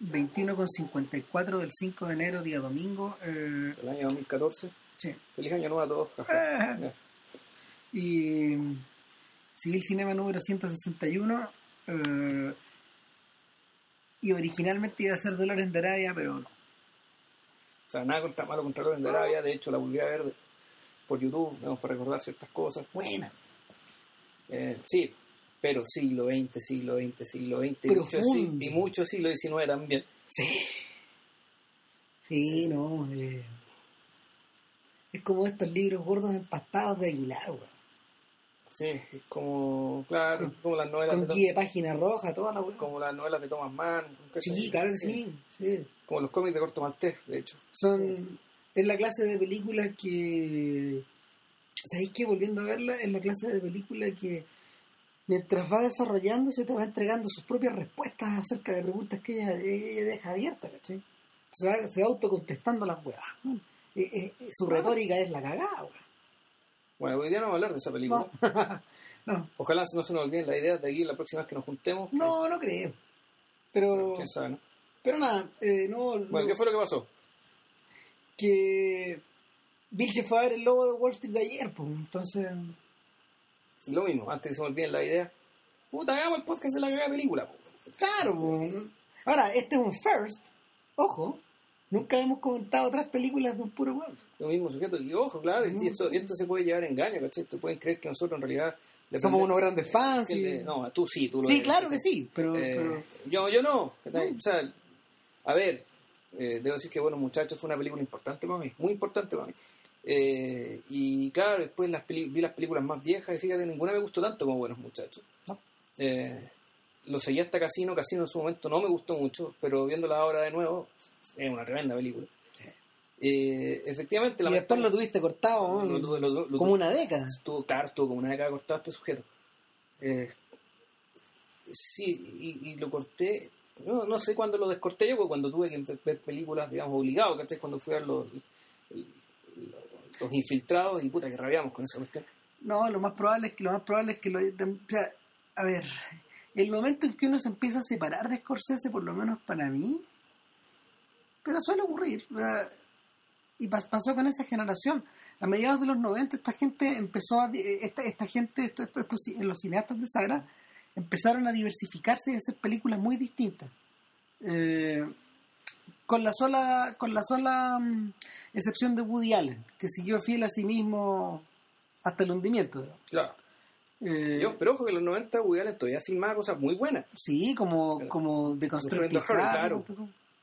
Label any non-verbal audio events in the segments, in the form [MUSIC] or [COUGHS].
21,54 del 5 de enero, día domingo. Eh, El año 2014. sí. Feliz año nuevo a todos. Ah. [LAUGHS] Y Civil Cinema número 161. eh, y originalmente iba a ser Dolores de Arabia, pero no. O sea, nada contra, malo contra Loren de Arabia. De hecho, la volví a ver por YouTube, digamos, para recordar ciertas cosas. Buena. Eh, sí, pero siglo XX, siglo XX, siglo XX. Y mucho, sí- y mucho siglo XIX también. Sí. Sí, no. eh, es como estos libros gordos empastados de Aguilar, weón. Sí, es como, claro, como las novelas Con de, guía de página roja, toda la como las novelas de Thomas Mann. ¿cachai? Sí, claro que sí. sí. Como los cómics de Corto Maltés, de hecho. Son. Es la clase de películas que. ¿Sabéis que volviendo a verla? Es la clase de película que. Mientras va desarrollándose, te va entregando sus propias respuestas acerca de preguntas que ella, ella deja abiertas, ¿cachai? Se va, se va autocontestando las weas. Eh, eh, eh, su retórica es la cagada, weón. Bueno, hoy día no vamos a hablar de esa película. No. [LAUGHS] no, Ojalá no se nos olviden la idea de aquí la próxima vez que nos juntemos. que- no, no creo. Pero, ¿Quién sabe, no? pero nada, eh, no, Bueno, no- ¿qué fue lo que pasó? que a ver el lobo de Wall Street de ayer, pues, entonces... Y lo mismo, antes que se me olviden la idea. Puta, hagamos el podcast de la cagada película. Claro, po. ahora, este es un first, ojo, nunca hemos comentado otras películas de un puro weón. Lo mismo sujeto. Y ojo, claro, y esto, esto se puede llevar a engaño, ¿cachai? Te pueden creer que nosotros en realidad... Somos unos grandes fans. y- le- No, tú sí, tú lo sí, eres, claro que sí, pero... Eh, pero- yo, yo no. O sea, a ver, eh, debo decir que Buenos Muchachos fue una película importante para mí, muy importante para mí. Eh, y claro, después las vi las películas más viejas y fíjate, ninguna me gustó tanto como Buenos Muchachos. No. Eh, lo seguí hasta Casino, Casino en su momento no me gustó mucho, pero viéndola ahora de nuevo, es una tremenda película. Eh, efectivamente, y después lo tuviste cortado, lo- ¿no? lo- lo- lo- como una década. estuvo claro, estuvo como una década cortado este sujeto. Eh, sí, y, y lo corté, no, no sé cuándo lo descorté yo, porque cuando tuve que ver películas, digamos, obligado, ¿cachai? Cuando fui a los, los infiltrados y puta que rabiamos con esa cuestión. No, lo más probable es que lo más probable es que lo o sea, a ver, el momento en que uno se empieza a separar de Scorsese, por lo menos para mí, pero suele ocurrir. Y pas- pasó con esa generación. A mediados de los 90 esta gente empezó a esta, esta gente, esto- esto- los cineastas de Sagra empezaron a diversificarse y a hacer películas muy distintas. Eh, con la sola, con la sola mm, excepción de Woody Allen, que siguió fiel a sí mismo hasta el hundimiento. digamos. Claro. Eh, Yo, pero ojo que en los 90 Woody Allen todavía filmaba cosas muy buenas. sí, como, como de Heart, claro.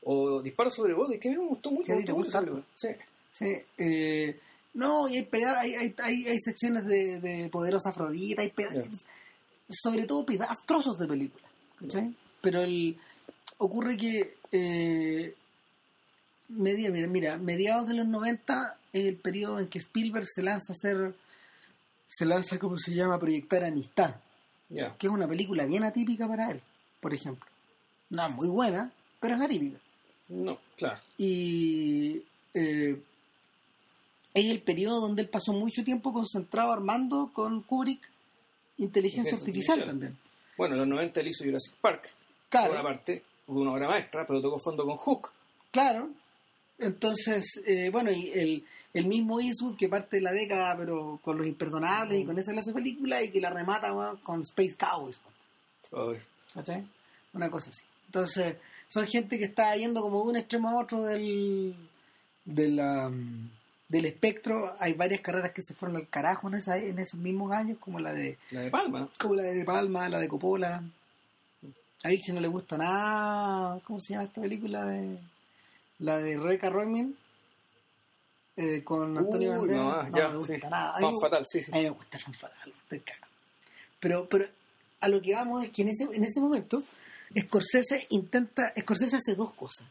O Disparos sobre Body, que a mí me gustó mucho. Sí, me gustó mucho. Sí. Sí, eh, no, y hay, hay, hay, hay, hay secciones de, de Poderosa Afrodita, hay peda- Ya. sobre todo pedazos, trozos de película, ¿cachai? Pero el, ocurre que, eh, media- mira, mira, mediados de los 90 es el periodo en que Spielberg se lanza a hacer, se lanza, como se llama?, a proyectar Amistad, Ya. que es una película bien atípica para él, por ejemplo. No es muy buena, pero es atípica. No, claro. y eh, es el periodo donde él pasó mucho tiempo concentrado armando con Kubrick inteligencia artificial artificial. también. Bueno, en los 90 él hizo Jurassic Park. Claro. Por una parte, una obra maestra, pero tocó fondo con Hook. Claro. Entonces, eh, bueno, y el, el mismo Eastwood que parte de la década, pero con Los Imperdonables y con esa clase de película y que la remata con Space Cowboys. ¿cachai? Una cosa así. Entonces, son gente que está yendo como de un extremo a otro del, de la, mm, del espectro. Hay varias carreras que se fueron al carajo en, esa, en esos mismos años, como la de la de Palma, como la de Palma, la de Coppola. A Vixi no le gusta nada. ¿Cómo se llama esta película? de La de Rebecca Royman eh, con Antonio Uy, Banderas. no, ya, me gusta sí. nada. Fan me- fatal, sí, sí. a mí me gusta Fan Fatal, estoy cagado. Pero, pero a lo que vamos es que en ese, en ese momento Scorsese intenta, Scorsese hace dos cosas.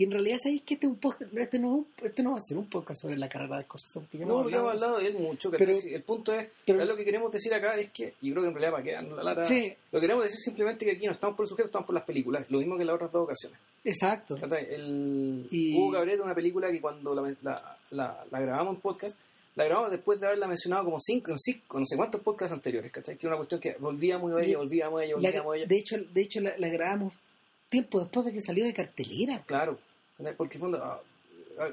Y en realidad sabéis que este, es un podcast, este, no, este no va a ser un podcast sobre la carrera de Scorsese. ya No, hemos hemos hablado de él mucho. Pero- el punto es, pero- lo que queremos decir acá es que, y creo que en realidad para que darnos la lata, Sí. lo que queremos decir simplemente que aquí no estamos por el sujeto, estamos por las películas, lo mismo que en las otras dos ocasiones. Exacto. El Y- Hugo Cabrera, una película que cuando la, la, la- la grabamos en podcast, la grabamos después de haberla mencionado como cinco, cinco, no sé cuántos podcasts anteriores, ¿cachai? Que era una cuestión que volvíamos a ella, volvíamos a ella, La- volvíamos a ella. de hecho, de hecho la, la grabamos tiempo después de que salió de cartelera. Claro, porque fondo, ah, ah,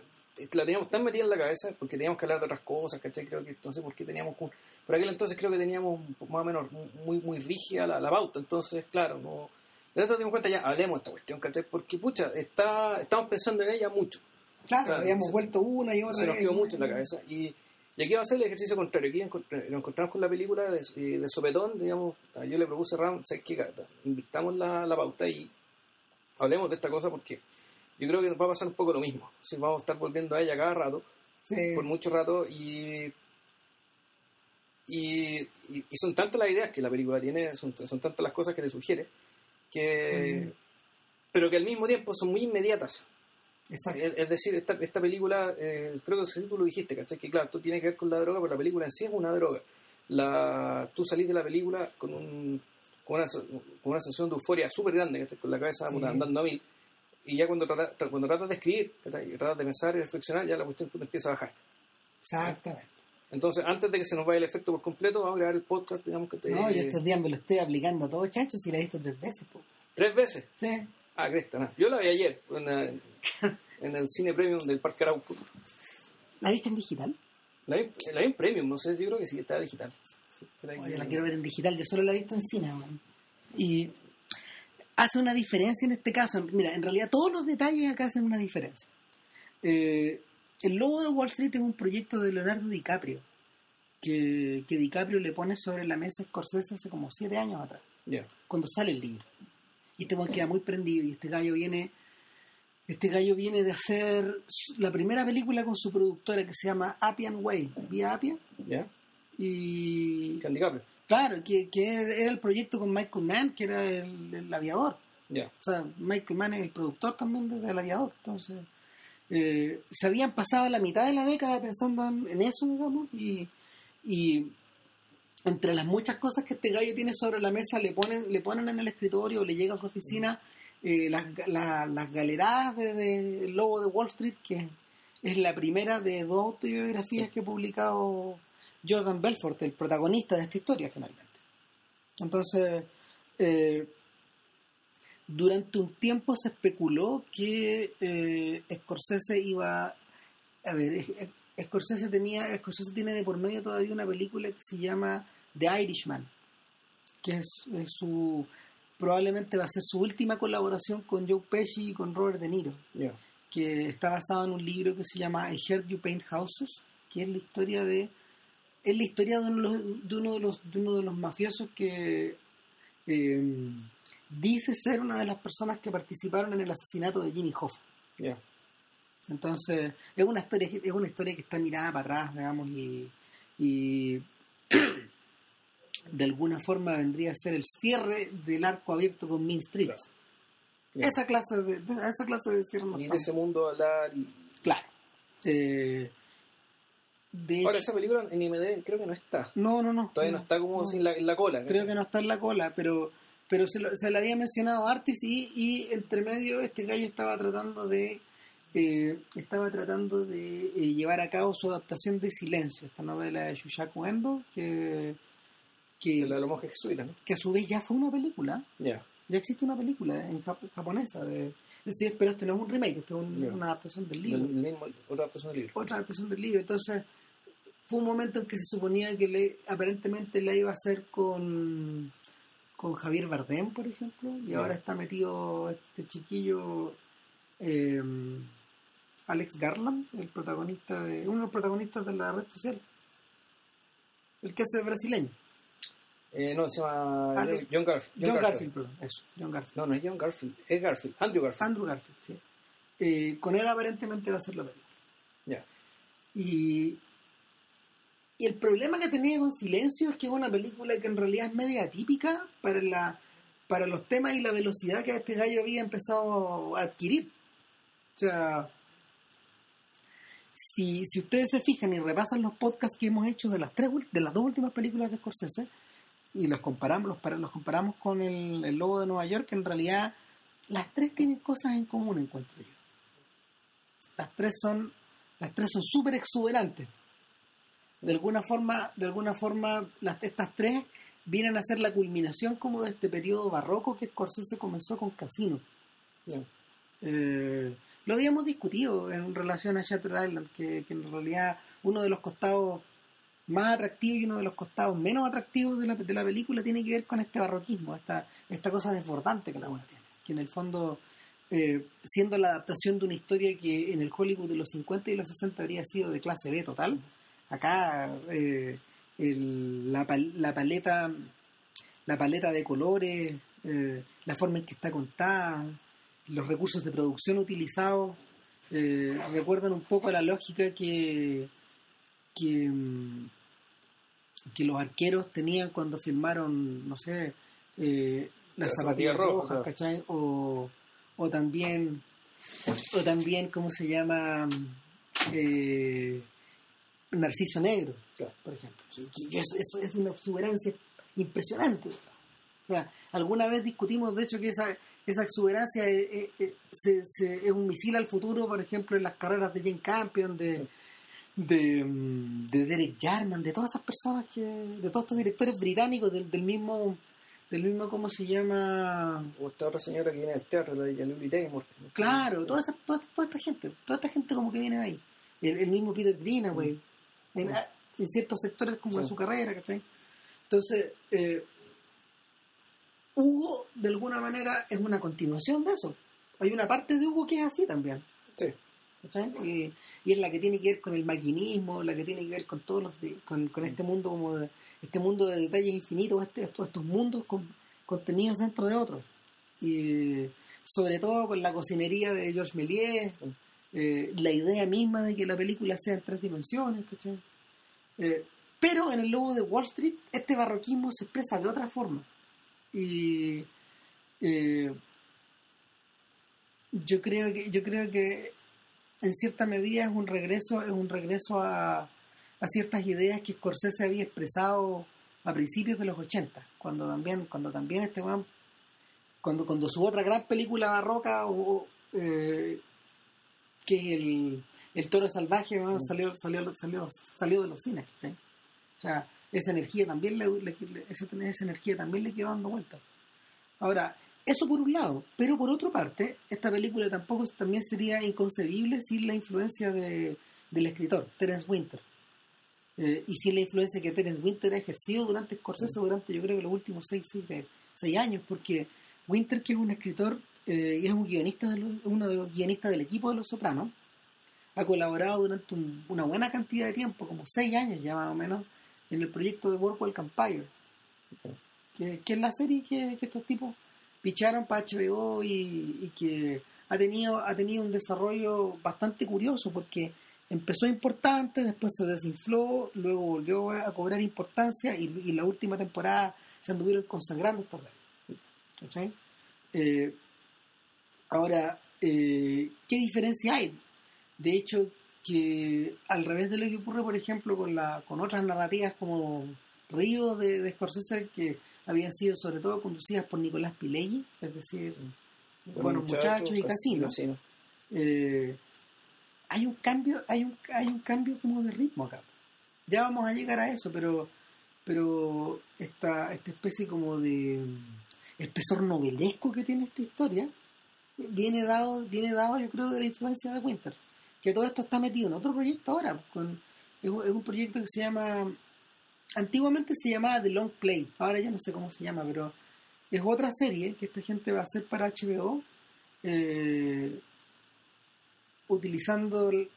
la teníamos tan metida en la cabeza porque teníamos que hablar de otras cosas, ¿cachai? Creo que entonces, porque teníamos. Por aquel entonces creo que teníamos más o menos muy, muy rígida la, la pauta, entonces, claro, no. De esto dimos cuenta ya, hablemos de esta cuestión, ¿cachai? Porque, pucha, está, estamos pensando en ella mucho. Claro, habíamos vuelto una y otra. Se nos quedó mucho en la cabeza. Y, y aquí va a ser el ejercicio contrario. Aquí nos encontramos con la película de, eh, de Sopetón, digamos. Yo le propuse a Ram, ¿sabes qué? Invirtamos la, la pauta y hablemos de esta cosa porque yo creo que nos va a pasar un poco lo mismo. vamos a estar volviendo a ella cada rato, por mucho rato, y, y, son tantas las ideas que la película tiene, son, son tantas las cosas que te sugiere, que, pero que al mismo tiempo son muy inmediatas. Es, decir, esta, esta película, eh, creo que tú lo dijiste, ¿cachai? Que claro, tú tienes que ver con la droga, pero la película en sí es una droga. La, tú salís de la película con, un, con, una, con una sensación de euforia súper grande, con la cabeza andando a mil y ya cuando tratas, cuando tratas de escribir, tratas de pensar y reflexionar, ya la cuestión empieza a bajar. Exactamente. Entonces, antes de que se nos vaya el efecto por completo, vamos a grabar el podcast, digamos que te... No, yo estos días me lo estoy aplicando a todo chacho, si la he visto tres veces. ¿Tres veces? Sí. Ah, cresta, no. Yo la vi ayer en, en el cine premium del Parque Arauco. ¿La viste en digital? La vi, la en premium, no sé, yo creo que sí, está digital. Oye, la quiero ver en digital, yo solo la he visto en cine. Y hace una diferencia en este caso. Mira, en realidad todos los detalles acá hacen una diferencia. Eh, el Lobo de Wall Street es un proyecto de Leonardo DiCaprio, que, que DiCaprio le pone sobre la mesa Scorsese hace como siete años atrás, cuando sale el libro. Y este queda muy prendido y este gallo viene... Este gallo viene de hacer la primera película con su productora que se llama Appian Way. ¿Vía Appian? Ya. Y... DiCaprio. Claro, que, que, era el proyecto con Michael Mann, que era el, aviador. O sea, Michael Mann es el productor también del aviador. Entonces, eh, se habían pasado la mitad de la década pensando en, eso, digamos, y, y, entre las muchas cosas que este gallo tiene sobre la mesa, le ponen, le ponen en el escritorio, le llega a su oficina eh, las, las galeradas de, Lobo de Wall Street, que es la primera de dos autobiografías que he publicado Jordan Belfort, el protagonista de esta historia finalmente. Entonces, eh, durante un tiempo se especuló que eh, Scorsese iba a ver, Scorsese tenía Scorsese tiene de por medio todavía una película que se llama The Irishman, que es, su probablemente va a ser su última colaboración con Joe Pesci y con Robert De Niro, que está basado en un libro que se llama I Heard You Paint Houses, que es la historia de es la historia de uno de los, de uno de los, mafiosos que eh, dice ser una de las personas que participaron en el asesinato de Jimmy Hoffa. Entonces, es una historia, es una historia que está mirada para atrás, digamos, y, y [CLEARS THROAT] de alguna forma vendría a ser el cierre del arco abierto con Mean Street. Esa clase de, esa clase de cierre. y de ese mundo hablar y... Claro. Eh, Ahora, esa película en IMD creo que no está. No, no, no. Todavía no, está como sin la, en la cola. Creo que no está en la cola, pero pero se, lo, se le había mencionado Artis y, y entre medio este gallo estaba tratando de eh, estaba tratando de eh, llevar a cabo su adaptación de Silencio, esta novela de Shushaku Endo, que, que, de la monja jesuita, ¿no? que a su vez ya fue una película. Ya. Ya existe una película en japonesa de, pero esto no es un remake, esto es una adaptación del libro. otra adaptación del libro. Otra adaptación del libro. Entonces, fue un momento en que se suponía que le, aparentemente la iba a hacer con, con Javier Bardem, por ejemplo, y ahora está metido este chiquillo em, Alex Garland, el protagonista de uno de los protagonistas de la red social, el que hace brasileño. Eh, no, se llama John Garfield. John, Garfield, perdón, eso, John Garfield. No, no es John Garfield, es Garfield, Andrew Garfield. Andrew Garfield, sí. Eh, con él aparentemente va a ser la película. Ya. Y y el problema que tenía con Silencio es que es una película que en realidad es media atípica para, la, para los temas y la velocidad que este gallo había empezado a adquirir. O sea, si, si ustedes se fijan y repasan los podcasts que hemos hecho de las, tres, de las dos últimas películas de Scorsese y los comparamos, los, los comparamos con el, Lobo de Nueva York, en realidad las tres tienen cosas en común, encuentro yo. Las tres son las tres son súper exuberantes de alguna forma, de alguna forma las, estas tres vienen a ser la culminación como de este periodo barroco que Scorsese comenzó con Casino. Eh, lo habíamos discutido en relación a Shutter Island, que, que en realidad uno de los costados más atractivos y uno de los costados menos atractivos de la, de la película tiene que ver con este barroquismo, esta, esta cosa desbordante que la buena tiene. Que en el fondo, eh, siendo la adaptación de una historia que en el Hollywood de los 50 y los 60 habría sido de clase B total, acá eh, el- la, la paleta la paleta de colores, eh, la forma en que está contada, los recursos de producción utilizados, eh, recuerdan un poco a la lógica que, que, que los arqueros tenían cuando filmaron, no sé, eh, las Las zapatillas rojas. O, o también, o también, ¿cómo se llama? Eh, Narciso Negro, Claro. por ejemplo. Que, que eso, eso es una exuberancia impresionante. O sea, alguna vez discutimos, de hecho, que esa, esa exuberancia eh, eh, eh, se- es un misil al futuro, por ejemplo, en las carreras de Jane Campion, de, de, mm, de Derek Jarman, de todas esas personas que, de todos estos directores británicos, del, del mismo, del mismo, ¿cómo se llama? O esta otra señora que viene del teatro, la de Lily Taymor. Claro, toda, esa, toda, toda esta gente, toda esta gente como que viene de ahí. El, el mismo Peter Greenaway, en, en ciertos sectores como de Sí. su carrera, ¿cachai? Entonces, eh, Hugo, de alguna manera, es una continuación de eso. Hay una parte de Hugo que es así también. Sí. Y, y es la que tiene que ver con el maquinismo, la que tiene que ver con todos los de- con, con este mundo como de, este mundo de detalles infinitos, este, estos, estos mundos con- contenidos dentro de otros. Y sobre todo con la cocinería de Georges Méliès, eh, la idea misma de que la película sea en tres dimensiones. Eh, pero en el logo de Wall Street este barroquismo se expresa de otra forma. Y eh, yo creo que yo creo que en cierta medida es un regreso es un regreso a, a ciertas ideas que Scorsese había expresado a principios de los 80 cuando también cuando también este weón- cuando cuando su otra gran película barroca que es el, el toro salvaje weón, salió, salió salió salió de los cines o sea esa energía también le, le- esa, esa energía también le quedó dando vueltas ahora eso por un lado, pero por otra parte, esta película tampoco también sería inconcebible sin la influencia de, del escritor, Terence Winter. Eh, y sin la influencia que Terence Winter ha ejercido durante Scorsese, durante yo creo que los últimos seis, seis, seis años, porque Winter, que es un escritor eh, y es un guionista, de los- uno de los guionistas del equipo de Los Sopranos, ha colaborado durante un- una buena cantidad de tiempo, como seis años ya más o menos, en el proyecto de Boardwalk Empire, que, que es la serie que, que estos tipos picharon para HBO y, y que ha tenido, ha tenido un desarrollo bastante curioso porque empezó importante, después se desinfló, luego volvió a cobrar importancia y, y la última temporada se anduvieron consagrando estos reyes. Eh, ahora, eh, ¿qué diferencia hay? De hecho, que al revés de lo que ocurre, por ejemplo, con, la, con otras narrativas como Río de, de Scorsese, que habían sido sobre todo conducidas por Nicolás Pileggi, es decir, Buenos Muchachos y Casino. eh, hay un cambio, hay un, hay un cambio como de ritmo acá. Ya vamos a llegar a eso, pero pero esta, esta especie como de espesor novelesco que tiene esta historia viene dado, viene dado yo creo de la influencia de Winter. Que todo esto está metido en otro proyecto ahora, con, es, un, es un proyecto que se llama antiguamente se llamaba The Long Play, ahora ya no sé cómo se llama, pero es otra serie que esta gente va a hacer para HBO, eh, utilizando, el-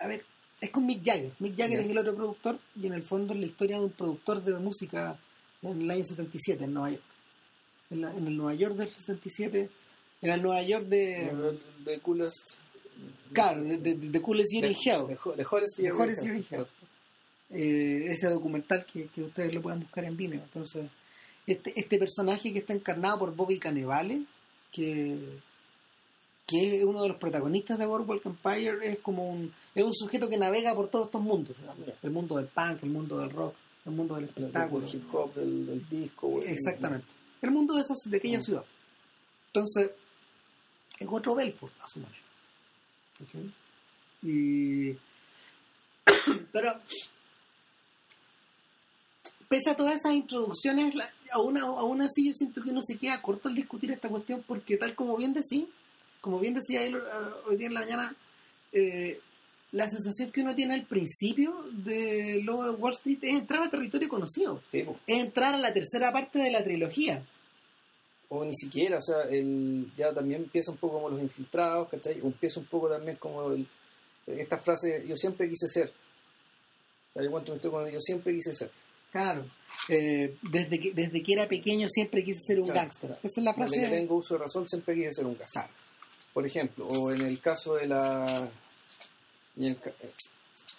a ver, es con Mick Jagger. Mick Jagger es el otro productor y en el fondo es la historia de un productor de música en el año 77 en Nueva York. En, la- en el Nueva York del 77, en el Nueva York de... The coolest. Claro, de, de, de Coolest Year in Hell. The, hottest year in hell. Eh, ese documental que, que ustedes lo puedan buscar en Vimeo. Entonces, este, este personaje que está encarnado por Bobby Cannavale, que, que es uno de los protagonistas de Boardwalk Empire, es como un, es un sujeto que navega por todos estos mundos. Ya. El mundo del punk, el mundo del rock, el mundo del espectáculo. hip hop, del, del disco. Exactamente. El mundo de, esas, de aquella Mm. ciudad. Entonces, es otro Belfort, a su manera. Y... [COUGHS] Pero, pese a todas esas introducciones, la- aún, aún así yo siento que uno se queda corto al discutir esta cuestión porque tal como bien decís, como bien decía él, eh, hoy día en la mañana, eh, la sensación que uno tiene al principio de Lobo de Wall Street es entrar a territorio conocido. Sí. Es entrar a la tercera parte de la trilogía. O ni siquiera, o sea, el, ya también empieza un poco como los infiltrados, ¿cachai? O empieza un poco también como el, esta frase, yo siempre quise ser. O sea, yo cuento historia cuando yo siempre quise ser. Claro. Eh, desde, que, desde que era pequeño siempre quise ser un Claro. gángster. Esa es la Desde frase. que tengo uso de razón, siempre quise ser un. Claro. Por ejemplo, o en el caso de la. en,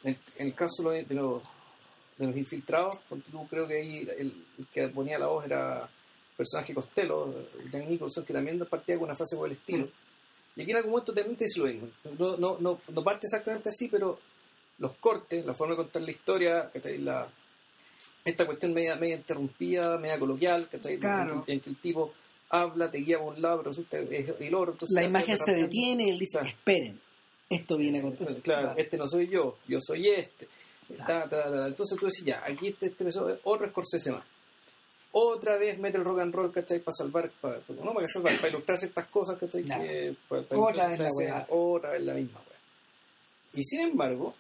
el, en- caso de los, de los, infiltrados, ponte tú creo que ahí el, el que ponía la voz era personaje Costello, Jack Nicholson, que también partía con una frase por el estilo. Y aquí en algún momento también te dice lo mismo. No, no, no, no parte exactamente así, pero los cortes, la forma de contar la historia, esta cuestión media, media interrumpida, media coloquial, ¿cachai? Claro. En, que, en que el tipo habla, te guía por un lado, pero resulta es el. Entonces, La imagen se detiene y él dice, Claro. esperen, esto viene con... [LAUGHS] Claro, este no soy yo, yo soy este. Ta, ta, ta, ta. Entonces tú decís, ya, aquí este, este episodio, otro Scorsese más. Otra vez mete el rock and roll, ¿cachai? Para salvar, para, no para salvar, para ilustrar ciertas cosas, ¿cachai? Que, para, para Otra vez la escenas, Otra vez la misma weá. Y sin embargo,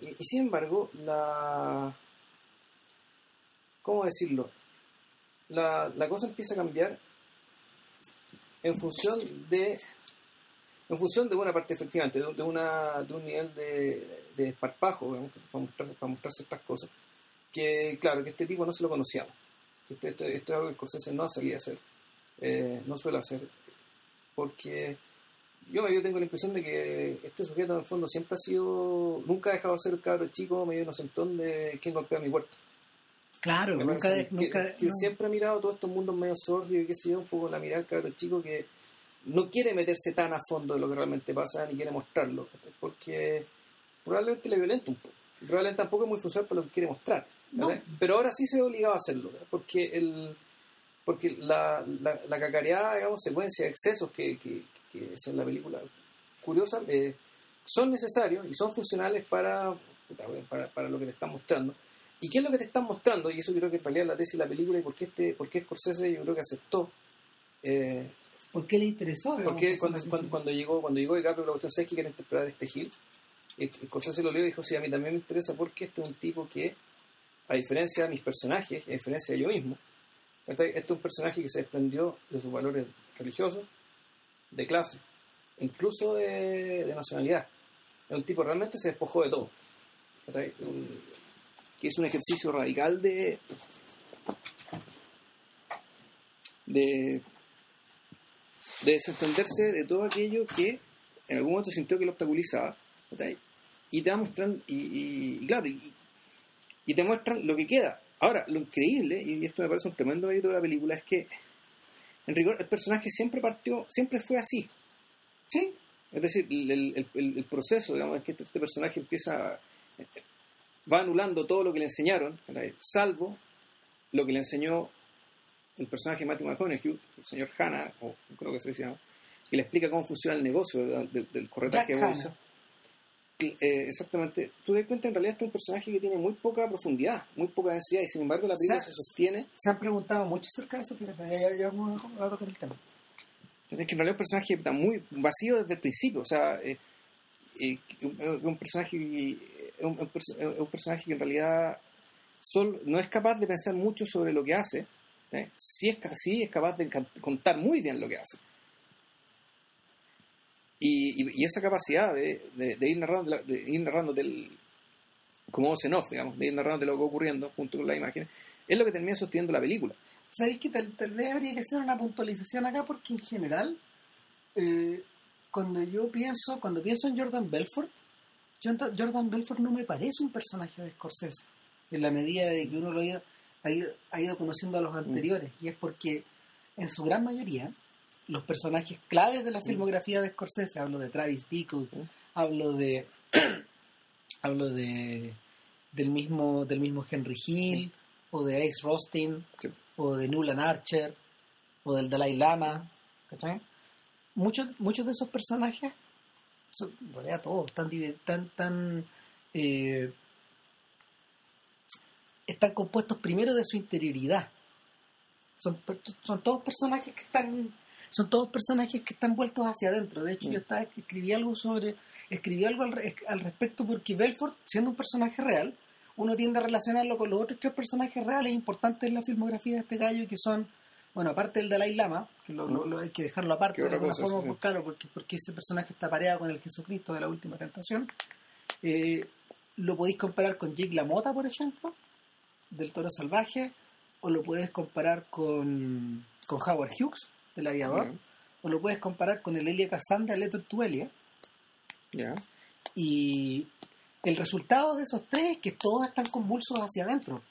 y, y sin embargo, la. ¿Cómo decirlo? La, la cosa empieza a cambiar en función de en función de una parte efectivamente de, de una de un nivel de, de esparpajo digamos, para mostrar, para mostrar ciertas cosas que claro que este tipo no se lo conocíamos esto, esto, esto es algo que Scorsese no sabía hacer eh, no suele hacer porque yo, yo tengo la impresión de que este sujeto en el fondo siempre ha sido nunca ha dejado de ser el cabro chico medio inocentón de quien golpea mi puerta Claro, me nunca... de- que, nunca que no. siempre ha mirado todos estos mundos medio sórdidos y qué sé yo, un poco la mirada del cabro chico que no quiere meterse tan a fondo de lo que realmente pasa ni quiere mostrarlo, porque probablemente le violenta un poco. Probablemente tampoco es muy funcional para lo que quiere mostrar. No. Pero ahora sí se ve obligado a hacerlo, ¿verdad? porque el porque la, la, la cacareada, digamos, secuencia de excesos que, que, que es en la película, curiosa, eh, son necesarios y son funcionales para, para, para lo que te están mostrando. ¿Y qué es lo que te están mostrando? Y eso yo creo que en realidad es la tesis de la película y por qué, este, por qué Scorsese yo creo que aceptó. Eh, ¿Por qué le interesó? porque que cuando, cuando, cuando llegó cuando llegó DiCaprio la cuestión ¿sabes que quiere interpretar este Gil? Eh, Scorsese lo leyó y dijo, sí, a mí también me interesa porque este es un tipo que, a diferencia de mis personajes, a diferencia de yo mismo, este es un personaje que se desprendió de sus valores religiosos, de clase, incluso de, nacionalidad. Es un tipo que realmente se despojó de todo. que es un ejercicio radical de de de desentenderse de todo aquello que en algún momento sintió que lo obstaculizaba y te va mostrando y, claro y te muestran lo que queda ahora lo increíble y esto me parece un tremendo mérito de la película es que en rigor el personaje siempre partió siempre fue así Sí, es decir, el, el- el- el proceso, digamos, es que este, este personaje empieza, va anulando todo lo que le enseñaron, salvo lo que le enseñó el personaje de Matthew McConaughey, el señor Hanna, o creo que se ¿no? que le explica cómo funciona el negocio del, del corretaje Jack de bolsa. Hanna. Eh, exactamente. Tú te das cuenta, en realidad, este es un personaje que tiene muy poca profundidad, muy poca densidad, y sin embargo la película se sostiene. se han preguntado mucho acerca de eso, fíjate, ya, ya vamos a, tocar el tema. Es que en realidad es un personaje está muy vacío desde el principio. O sea, eh, eh, un, personaje es un, un personaje que en realidad sol- no es capaz de pensar mucho sobre lo que hace. ¿eh? Sí, es, sí es capaz de contar muy bien lo que hace. Y, y- y esa capacidad de, de- de ir narrando, de ir narrando del, como voz en off, digamos, de ir narrando lo que va ocurriendo junto con las imágenes, es lo que termina sosteniendo la película. ¿Sabéis que tal, tal vez habría que hacer una puntualización acá? Porque en general, eh, cuando yo pienso, cuando pienso en Jordan Belfort, Jordan Belfort no me parece un personaje de Scorsese, en la medida de que uno lo ha ido, ha ido, ha ido conociendo a los anteriores, y es porque en su gran mayoría, los personajes claves de la filmografía de Scorsese, hablo de Travis Bickle, hablo de [CLEARS THROAT] hablo de del mismo del mismo Henry Hill o de Ace Rostin Sí. o de Nulan Archer o del Dalai Lama ¿cachai? muchos muchos de esos personajes son, realidad todos tan tan tan eh, están compuestos primero de su interioridad. Son, son todos personajes que están son todos personajes que están vueltos hacia adentro. De hecho, yo estaba, escribí algo sobre, escribí algo al, al, respecto porque Belfort, siendo un personaje real, uno tiende a relacionarlo con los otros tres personajes reales importantes en la filmografía de este gallo, que son, bueno, aparte del Dalai Lama, que lo, hay que dejarlo aparte de alguna forma, pues, claro, porque, porque ese personaje está pareado con el Jesucristo de la última tentación. Eh, lo podéis comparar con Jake LaMotta, por ejemplo, del Toro Salvaje, o lo puedes comparar con, con Howard Hughes, del Aviador, o lo puedes comparar con el Elia de Letter to Elia. Y el resultado de esos tres es que todos están convulsos hacia adentro.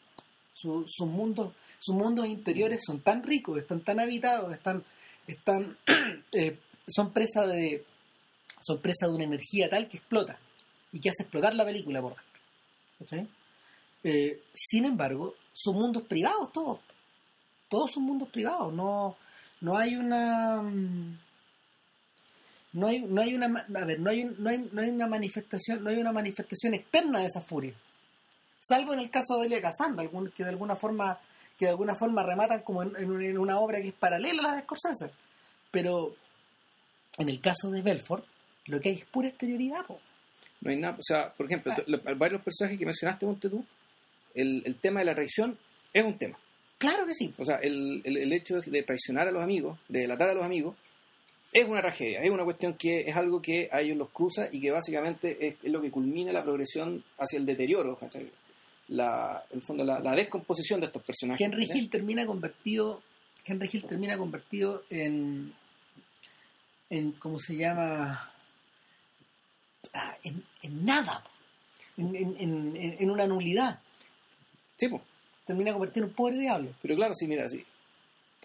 sus mundos sus mundos interiores son tan ricos, están tan habitados, están, están [CLEARS THROAT] eh, son presa de son presa de una energía tal que explota y que hace explotar la película por eh, sin embargo, son mundos privados todos. Todos son mundos privados. No, no hay una. Mm, no hay, no hay una a ver, no hay, no hay, no hay una manifestación, no hay una manifestación externa de esa furia. Salvo en el caso de Elia Casanda, que de alguna forma, que de alguna forma rematan como en, una obra que es paralela a la de Scorsese. Pero en el caso de Belfort, lo que hay es pura exterioridad, No hay nada, o sea, por ejemplo, ah. varios personajes que mencionaste, tú, el, el tema de la traición es un tema. Claro que sí. O sea, el, el, hecho de traicionar a los amigos, de delatar a los amigos, es una tragedia, es una cuestión que es algo que a ellos los cruza y que básicamente es, lo que culmina la progresión hacia el deterioro, la, el fondo, la, descomposición de estos personajes. Henry Hill termina convertido, Henry Hill termina convertido en, en ¿cómo se llama? Ah, en, en nada, en, en, en, una nulidad. Sí, pues. Termina convertido en un pobre diablo. Pero claro, sí, mira, sí.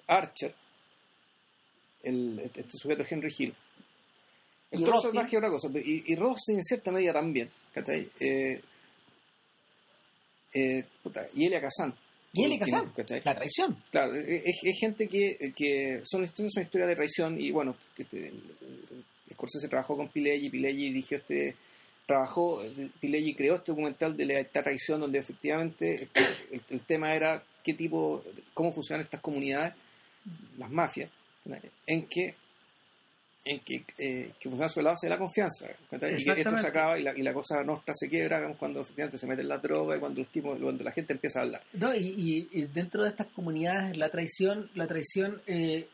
Archer, el, este sujeto Henry Hill. El salvaje es otra cosa. Y, y Ross en cierta medida también. ¿Cachai? Eh, eh, y Elia Kazan. Y Elia Kazan. La traición. Claro, es, es gente que, que son historias, son historias de traición. Y bueno, este, Scorsese trabajó con Pileggi. Pileggi dirigió este trabajó, Pileggi creó este documental de esta traición donde efectivamente este, el, tema era qué tipo, cómo funcionan estas comunidades, las mafias, en que en que, eh, que funciona sobre la base de la confianza y que esto se acaba y la, y la cosa nuestra se quiebra cuando efectivamente se mete en la droga y cuando, cuando la gente empieza a hablar. No y, dentro de estas comunidades la traición la traición eh,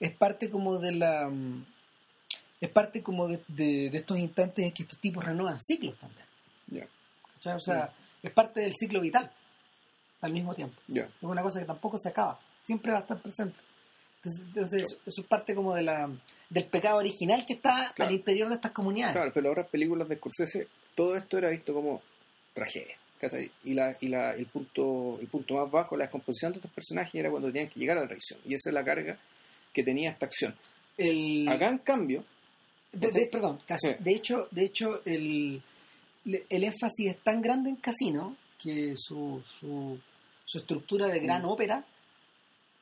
es parte como de la es parte como de, de, estos instantes en que estos tipos renuevan ciclos también. O sea, es parte del ciclo vital al mismo tiempo. Es una cosa que tampoco se acaba, siempre va a estar presente. Entonces, eso es parte como de la, del pecado original que está al interior de estas comunidades. Claro, pero ahora películas de Scorsese, todo esto era visto como tragedia. Y, la, y la, el, punto, el punto más bajo, la descomposición de estos personajes era cuando tenían que llegar a la traición. Y esa es la carga que tenía esta acción. El... Acá, en cambio, de, perdón, de hecho, de hecho el, el énfasis es tan grande en Casino que su, su, estructura de gran mm. ópera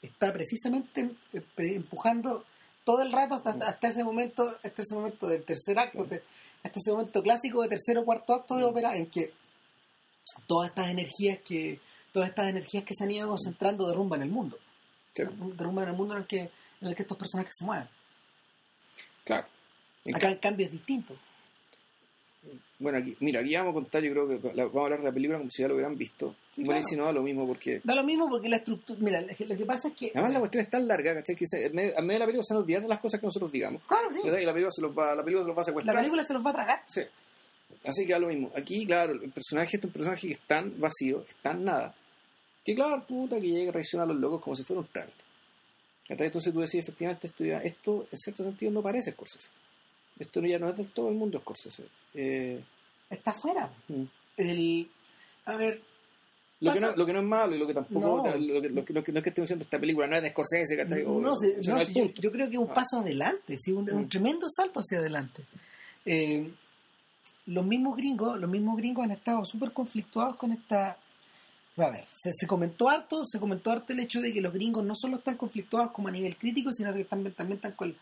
está precisamente eh, empujando todo el rato hasta, ese momento, hasta ese momento del tercer acto, hasta ese momento clásico de tercer o cuarto acto de mm. ópera en que todas estas energías que todas estas energías que se han ido concentrando derrumban el mundo. Derrumban el mundo en el que en el que estos personajes se mueven. Claro. Acá el cambio es distinto. Bueno, aquí, mira, aquí vamos a contar, yo creo que vamos a hablar de la película como si ya lo hubieran visto. bueno, si no da lo mismo porque... Da lo mismo porque la estructura... Mira, lo que pasa es que... Además la cuestión es tan larga, ¿cachai? Que a medio, de la película se nos olvidan de las cosas que nosotros digamos. Claro, sí. Y la película, se los va, la película se los va a secuestrar. La película se los va a tragar. Sí. Así que da lo mismo. Aquí, claro, el personaje este es un personaje que es tan vacío, es tan nada, que claro, puta, que llega a reaccionar a los locos como si fuera un trámite. Entonces tú decís, efectivamente, esto, esto en cierto sentido no parece Scorsese. Esto ya no es del todo el mundo Scorsese. Eh, Está fuera. Mm. El, a ver. Lo que, no, lo que, no, es malo y lo que tampoco. Lo, que, lo, que, no es que estemos diciendo esta película no es de Scorsese, ¿cachai? No, no, yo, creo que es un ah. paso adelante, sí, un, un, mm. tremendo salto hacia adelante. Eh, los mismos gringos, los mismos gringos han estado súper conflictuados con esta. A ver, se, se, comentó harto, se comentó harto el hecho de que los gringos no solo están conflictuados como a nivel crítico, sino que también, también están con,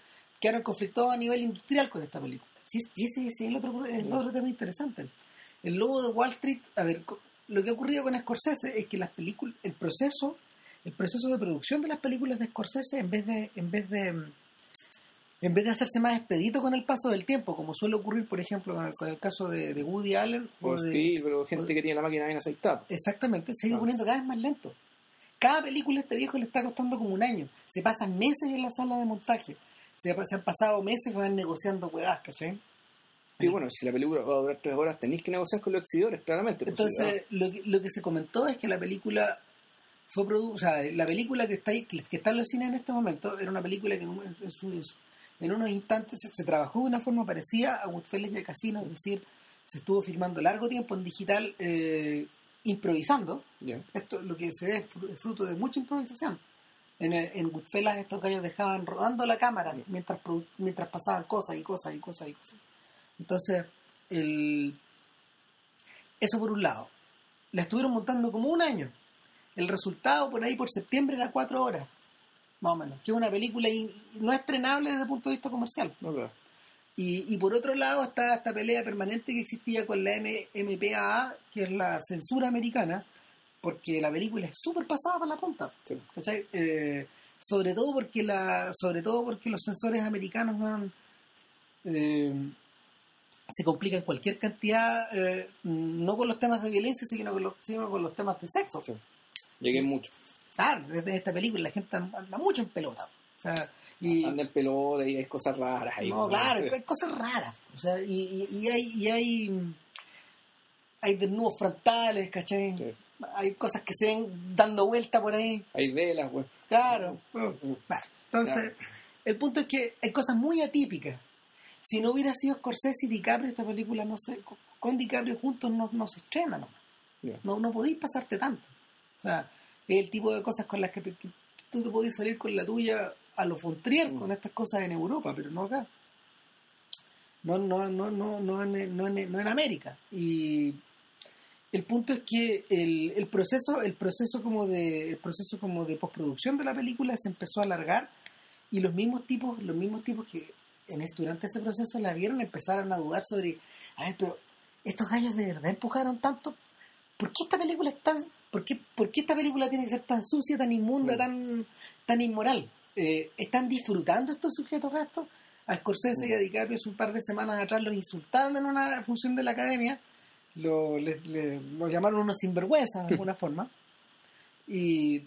quedaron conflictados a nivel industrial con esta película. Sí, sí, sí, sí el otro, el otro tema interesante. El lobo de Wall Street, a ver, lo que ha ocurrido con Scorsese es que las películas, el proceso, el proceso de producción de las películas de Scorsese, en vez de, en vez de, en vez de hacerse más expedito con el paso del tiempo, como suele ocurrir, por ejemplo, con el, con el caso de, de Woody Allen O o de, Spielberg, gente que tiene la máquina bien aceitada. Exactamente, se ha ido Ah. poniendo cada vez más lento. Cada película a este viejo le está costando como un año. Se pasan meses en la sala de montaje. Se, se han pasado meses van negociando huevas, ¿cachai? Y bueno, si la película va a durar tres horas, tenéis que negociar con los exhibidores, claramente. pues, Entonces, lo que, lo que se comentó es que la película fue produ o sea, la película que está ahí, que está en los cines en este momento, era una película que en, un- en su- en unos instantes se, se trabajó de una forma parecida a Goodfellas y a Casino, es decir, se estuvo filmando largo tiempo en digital eh, improvisando. Esto lo que se ve es fruto de mucha improvisación. En, en Goodfellas estos gallos dejaban rodando la cámara mientras, mientras pasaban cosas y cosas y cosas y cosas. Entonces, el... eso por un lado. La estuvieron montando como un año. El resultado por ahí por septiembre era cuatro horas, más o menos. Que es una película in- no estrenable desde el punto de vista comercial. Y, y por otro lado está esta pelea permanente que existía con la M- MPAA, que es la censura americana, porque la película es súper pasada por la punta. Sí. ¿cachai? Eh, sobre todo porque la, sobre todo porque los censores americanos eh, se complican cualquier cantidad, eh, no con los temas de violencia, sino con los, sino con los temas de sexo. Sí. Llegué mucho. Claro, desde esta película la gente anda mucho en pelota. O sea, y, Anda en pelota y hay cosas raras ahí. no, pues, claro, hay cosas raras. O sea, y, y- y hay, y hay, hay desnudos frontales, ¿cachai? Sí. Hay cosas que se ven dando vuelta por ahí. Hay velas, güey. Claro. Bueno, Mm. entonces, el punto es que hay cosas muy atípicas. Si no hubiera sido Scorsese y DiCaprio, esta película no se, con- DiCaprio juntos no, no se estrena nomás. No, no podéis pasarte tanto. O sea, es el tipo de cosas con las que, te- que tú te podés salir con la tuya a los Fontrier Mm. con estas cosas en Europa, pero no acá. No, no, no, no, no, en, no, en, no en América. Y el punto es que el, el proceso, el proceso como de, el proceso como de postproducción de la película se empezó a alargar y los mismos tipos, los mismos tipos que en este, durante ese proceso la vieron empezaron a dudar sobre, a ver, pero estos gallos de verdad empujaron tanto, ¿por qué esta película es tan, por qué, por qué esta película tiene que ser tan sucia, tan inmunda, tan, tan inmoral? Eh, ¿Están disfrutando estos sujetos estos? A Scorsese y a DiCaprio hace un par de semanas atrás los insultaron en una función de la academia, lo, le- le- lo llamaron unos sinvergüenzas de alguna [LAUGHS] forma, y,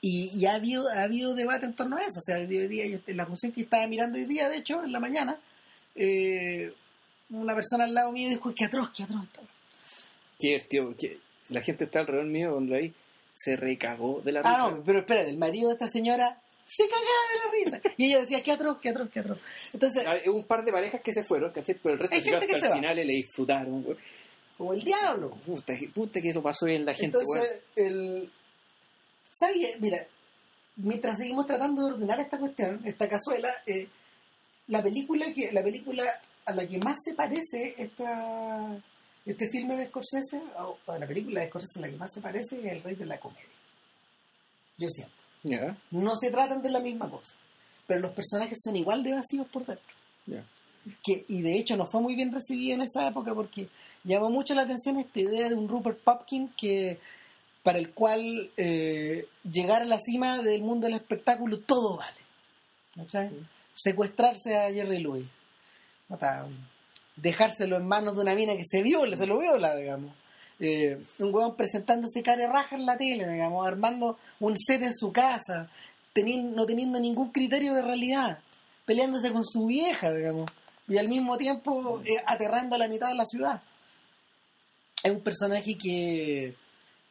y, y ha, habido, ha habido debate en torno a eso. O sea, hoy día, la función que estaba mirando hoy día, de hecho, en la mañana, eh, una persona al lado mío dijo, qué atroz, qué atroz. Qué divertido, porque la gente está alrededor mío cuando ahí se recagó de la risa. Ah, no, pero espérate, el marido de esta señora se cagaba de la risa. Y ella decía, qué atroz, qué atroz, qué atroz. Entonces, Hay un par de parejas que se fueron, ¿cachai? Pero el resto llegó gente hasta que el final y le disfrutaron, güey. como el diablo. Puta, que- puta que eso pasó bien la gente, güey. Entonces, el... ¿Sabes? Mira, mientras seguimos tratando de ordenar esta cuestión, esta cazuela, eh, la película que la película a la que más se parece esta, este filme de Scorsese, o o la película de Scorsese a la que más se parece es El Rey de la Comedia. Yo siento. No se tratan de la misma cosa, pero los personajes son igual de vacíos por dentro. que y de hecho no fue muy bien recibida en esa época porque llamó mucho la atención esta idea de un Rupert Pupkin que para el cual eh, llegar a la cima del mundo del espectáculo todo vale ¿cachai? secuestrarse a Jerry Lewis dejárselo en manos de una mina que se viola, se lo viola digamos Eh, un huevón presentándose cara raja en la tele digamos armando un set en su casa no teniendo ningún criterio de realidad peleándose con su vieja, digamos, y al mismo tiempo eh, aterrando a la mitad de la ciudad. Es un personaje que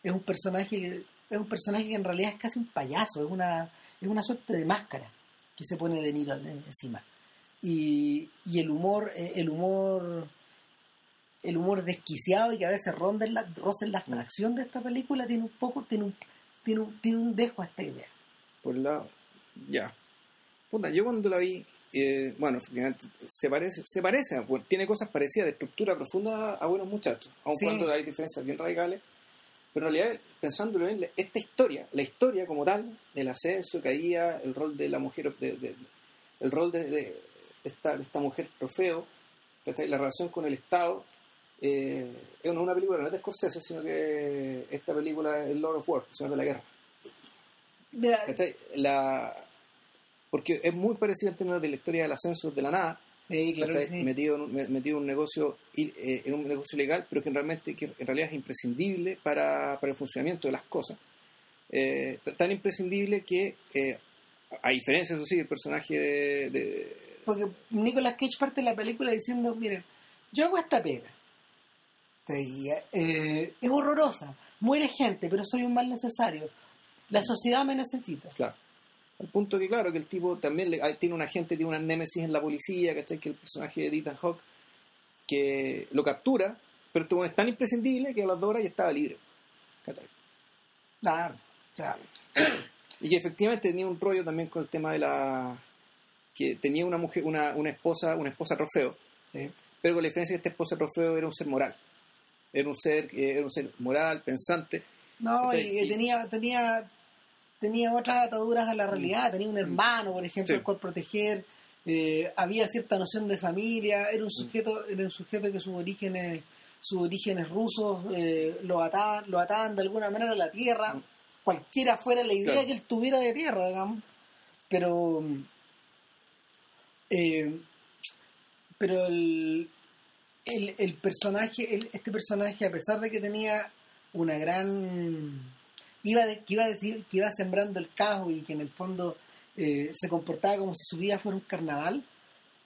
es un personaje es un personaje que en realidad es casi un payaso, es una es una suerte de máscara que se pone de Niro encima. Y, y el humor eh, el humor el humor desquiciado y que a veces ronda en la, roza en la abstracción de esta película tiene un poco tiene un tiene un, tiene un dejo a esta idea. Por el lado. Ya. Puta, yo cuando la vi, eh, bueno, efectivamente, se parece, se parece, bueno, tiene cosas parecidas de estructura profunda a Buenos Muchachos, aun Sí. cuando hay diferencias bien radicales. Pero en realidad, pensándolo bien, esta historia, la historia como tal, del ascenso, caía, el rol de la mujer, de- de- el rol de, de esta, de esta mujer trofeo, la relación con el Estado, eh, es una, película no es de Scorsese, sino que esta película es Lord of War, Señor de la Guerra. Mira. La, porque es muy parecido en términos de la historia del ascenso de la nada, Sí, claro sí. metido, en un, me- metido en un negocio eh, en un negocio legal, pero que realmente que en realidad es imprescindible para, para el funcionamiento de las cosas. Eh, tan imprescindible que, eh, a diferencia, eso sí, el personaje de, de- Porque Nicolas Cage parte de la película diciendo, miren, yo hago esta pega. Y, eh, es horrorosa, muere gente, pero soy un mal necesario. La sociedad me necesita. Claro. Al punto que, claro, que el tipo también le- ah, tiene un agente, tiene una némesis en la policía, ¿cachai? Que el personaje de Ethan Hawke, que lo captura, pero este es tan imprescindible que a las dos horas ya estaba libre. ¿cachai? Claro, claro. Y que efectivamente tenía un rollo también con el tema de la. que tenía una mujer, una, una esposa, una esposa trofeo, Sí. pero con la diferencia que esta esposa trofeo era un ser moral. Era un ser, era un ser moral, pensante. No, y, Y- tenía, tenía, tenía otras ataduras a la realidad. Tenía un hermano, por ejemplo, Sí. al cual proteger. eh, había cierta noción de familia. Era un sujeto, era un sujeto que sus orígenes, sus orígenes rusos eh, lo ataban, lo ataban de alguna manera a la tierra. Mm. Cualquiera fuera la idea Claro. que él tuviera de tierra, digamos. Pero, eh, pero el, el, el personaje, el- este personaje, a pesar de que tenía una gran iba de- que iba a decir que iba sembrando el caos y que en el fondo eh, se comportaba como si su vida fuera un carnaval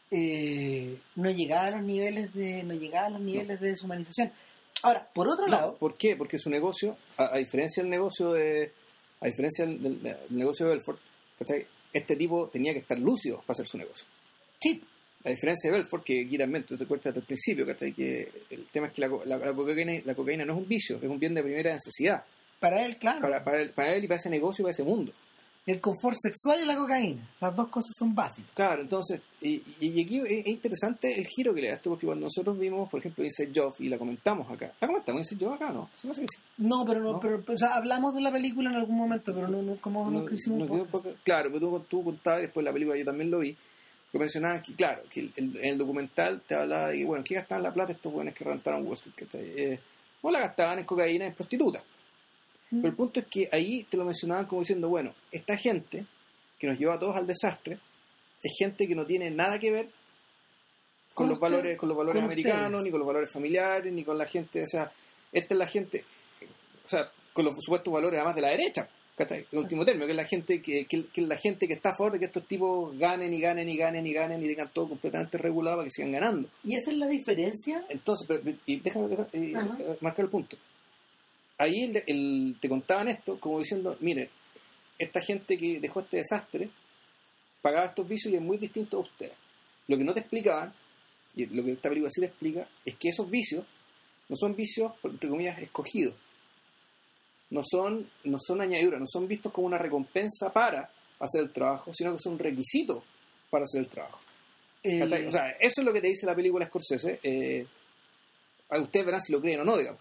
eh, no llegaba a los niveles de no llegaba a los niveles de deshumanización ahora por otro No, lado ¿Por qué? Porque su negocio, a, a diferencia del negocio de. A diferencia del, del- del negocio de Belfort, ¿cachai? este tipo tenía que estar lúcido para hacer su negocio. sí A diferencia de Belfort, que claramente tú te cuentas desde el principio, ¿cachai? que el tema es que la, la- la cocaína, la cocaína no es un vicio, es un bien de primera necesidad. para él claro Para, para, él, para él y para ese negocio y para ese mundo. el confort sexual y la cocaína las dos cosas son básicas Claro, entonces, y, y aquí es es interesante el giro que le da esto, porque cuando nosotros vimos, por ejemplo, Inside Job y la comentamos acá, ¿la comentamos Inside Job acá? No, no pero no, ¿No? pero o sea, hablamos de la película en algún momento pero no, no como No- nunca hicimos un poco- claro, pero tú, tú contabas y después la película yo también lo vi, que mencionaban que, claro, que el, el- en el documental te hablaba de que, bueno, ¿qué gastaban la plata estos buenos que rentaron Wall Street? Eh, o la gastaban en cocaína en prostitutas. Mm. Pero el punto es que ahí te lo mencionaban como diciendo, bueno, esta gente que nos lleva a todos al desastre es gente que no tiene nada que ver con, Con los usted- valores con los valores con americanos, ustedes. ni con los valores familiares, ni con la gente, o sea, esta es la gente, o sea, con los supuestos valores además de la derecha, ¿cachai? En último término, que es la gente que, que, que es la gente que está a favor de que estos tipos ganen y ganen y ganen y ganen y tengan todo completamente regulado para que sigan ganando. y esa es la diferencia Entonces, pero- y déjame, déjame, eh, eh, marcar el punto. Ahí el- el- te contaban esto como diciendo, miren, esta gente que dejó este desastre pagaba estos vicios y es muy distinto a ustedes. Lo que no te explicaban, y lo que esta película sí te explica, es que esos vicios no son vicios, entre comillas, escogidos. No son, no son añadiduras, no son vistos como una recompensa para hacer el trabajo, sino que son un requisito para hacer el trabajo. ¿Cachai? O sea, eso es lo que te dice la película Scorsese. Eh, a ustedes verán si lo creen o no, digamos.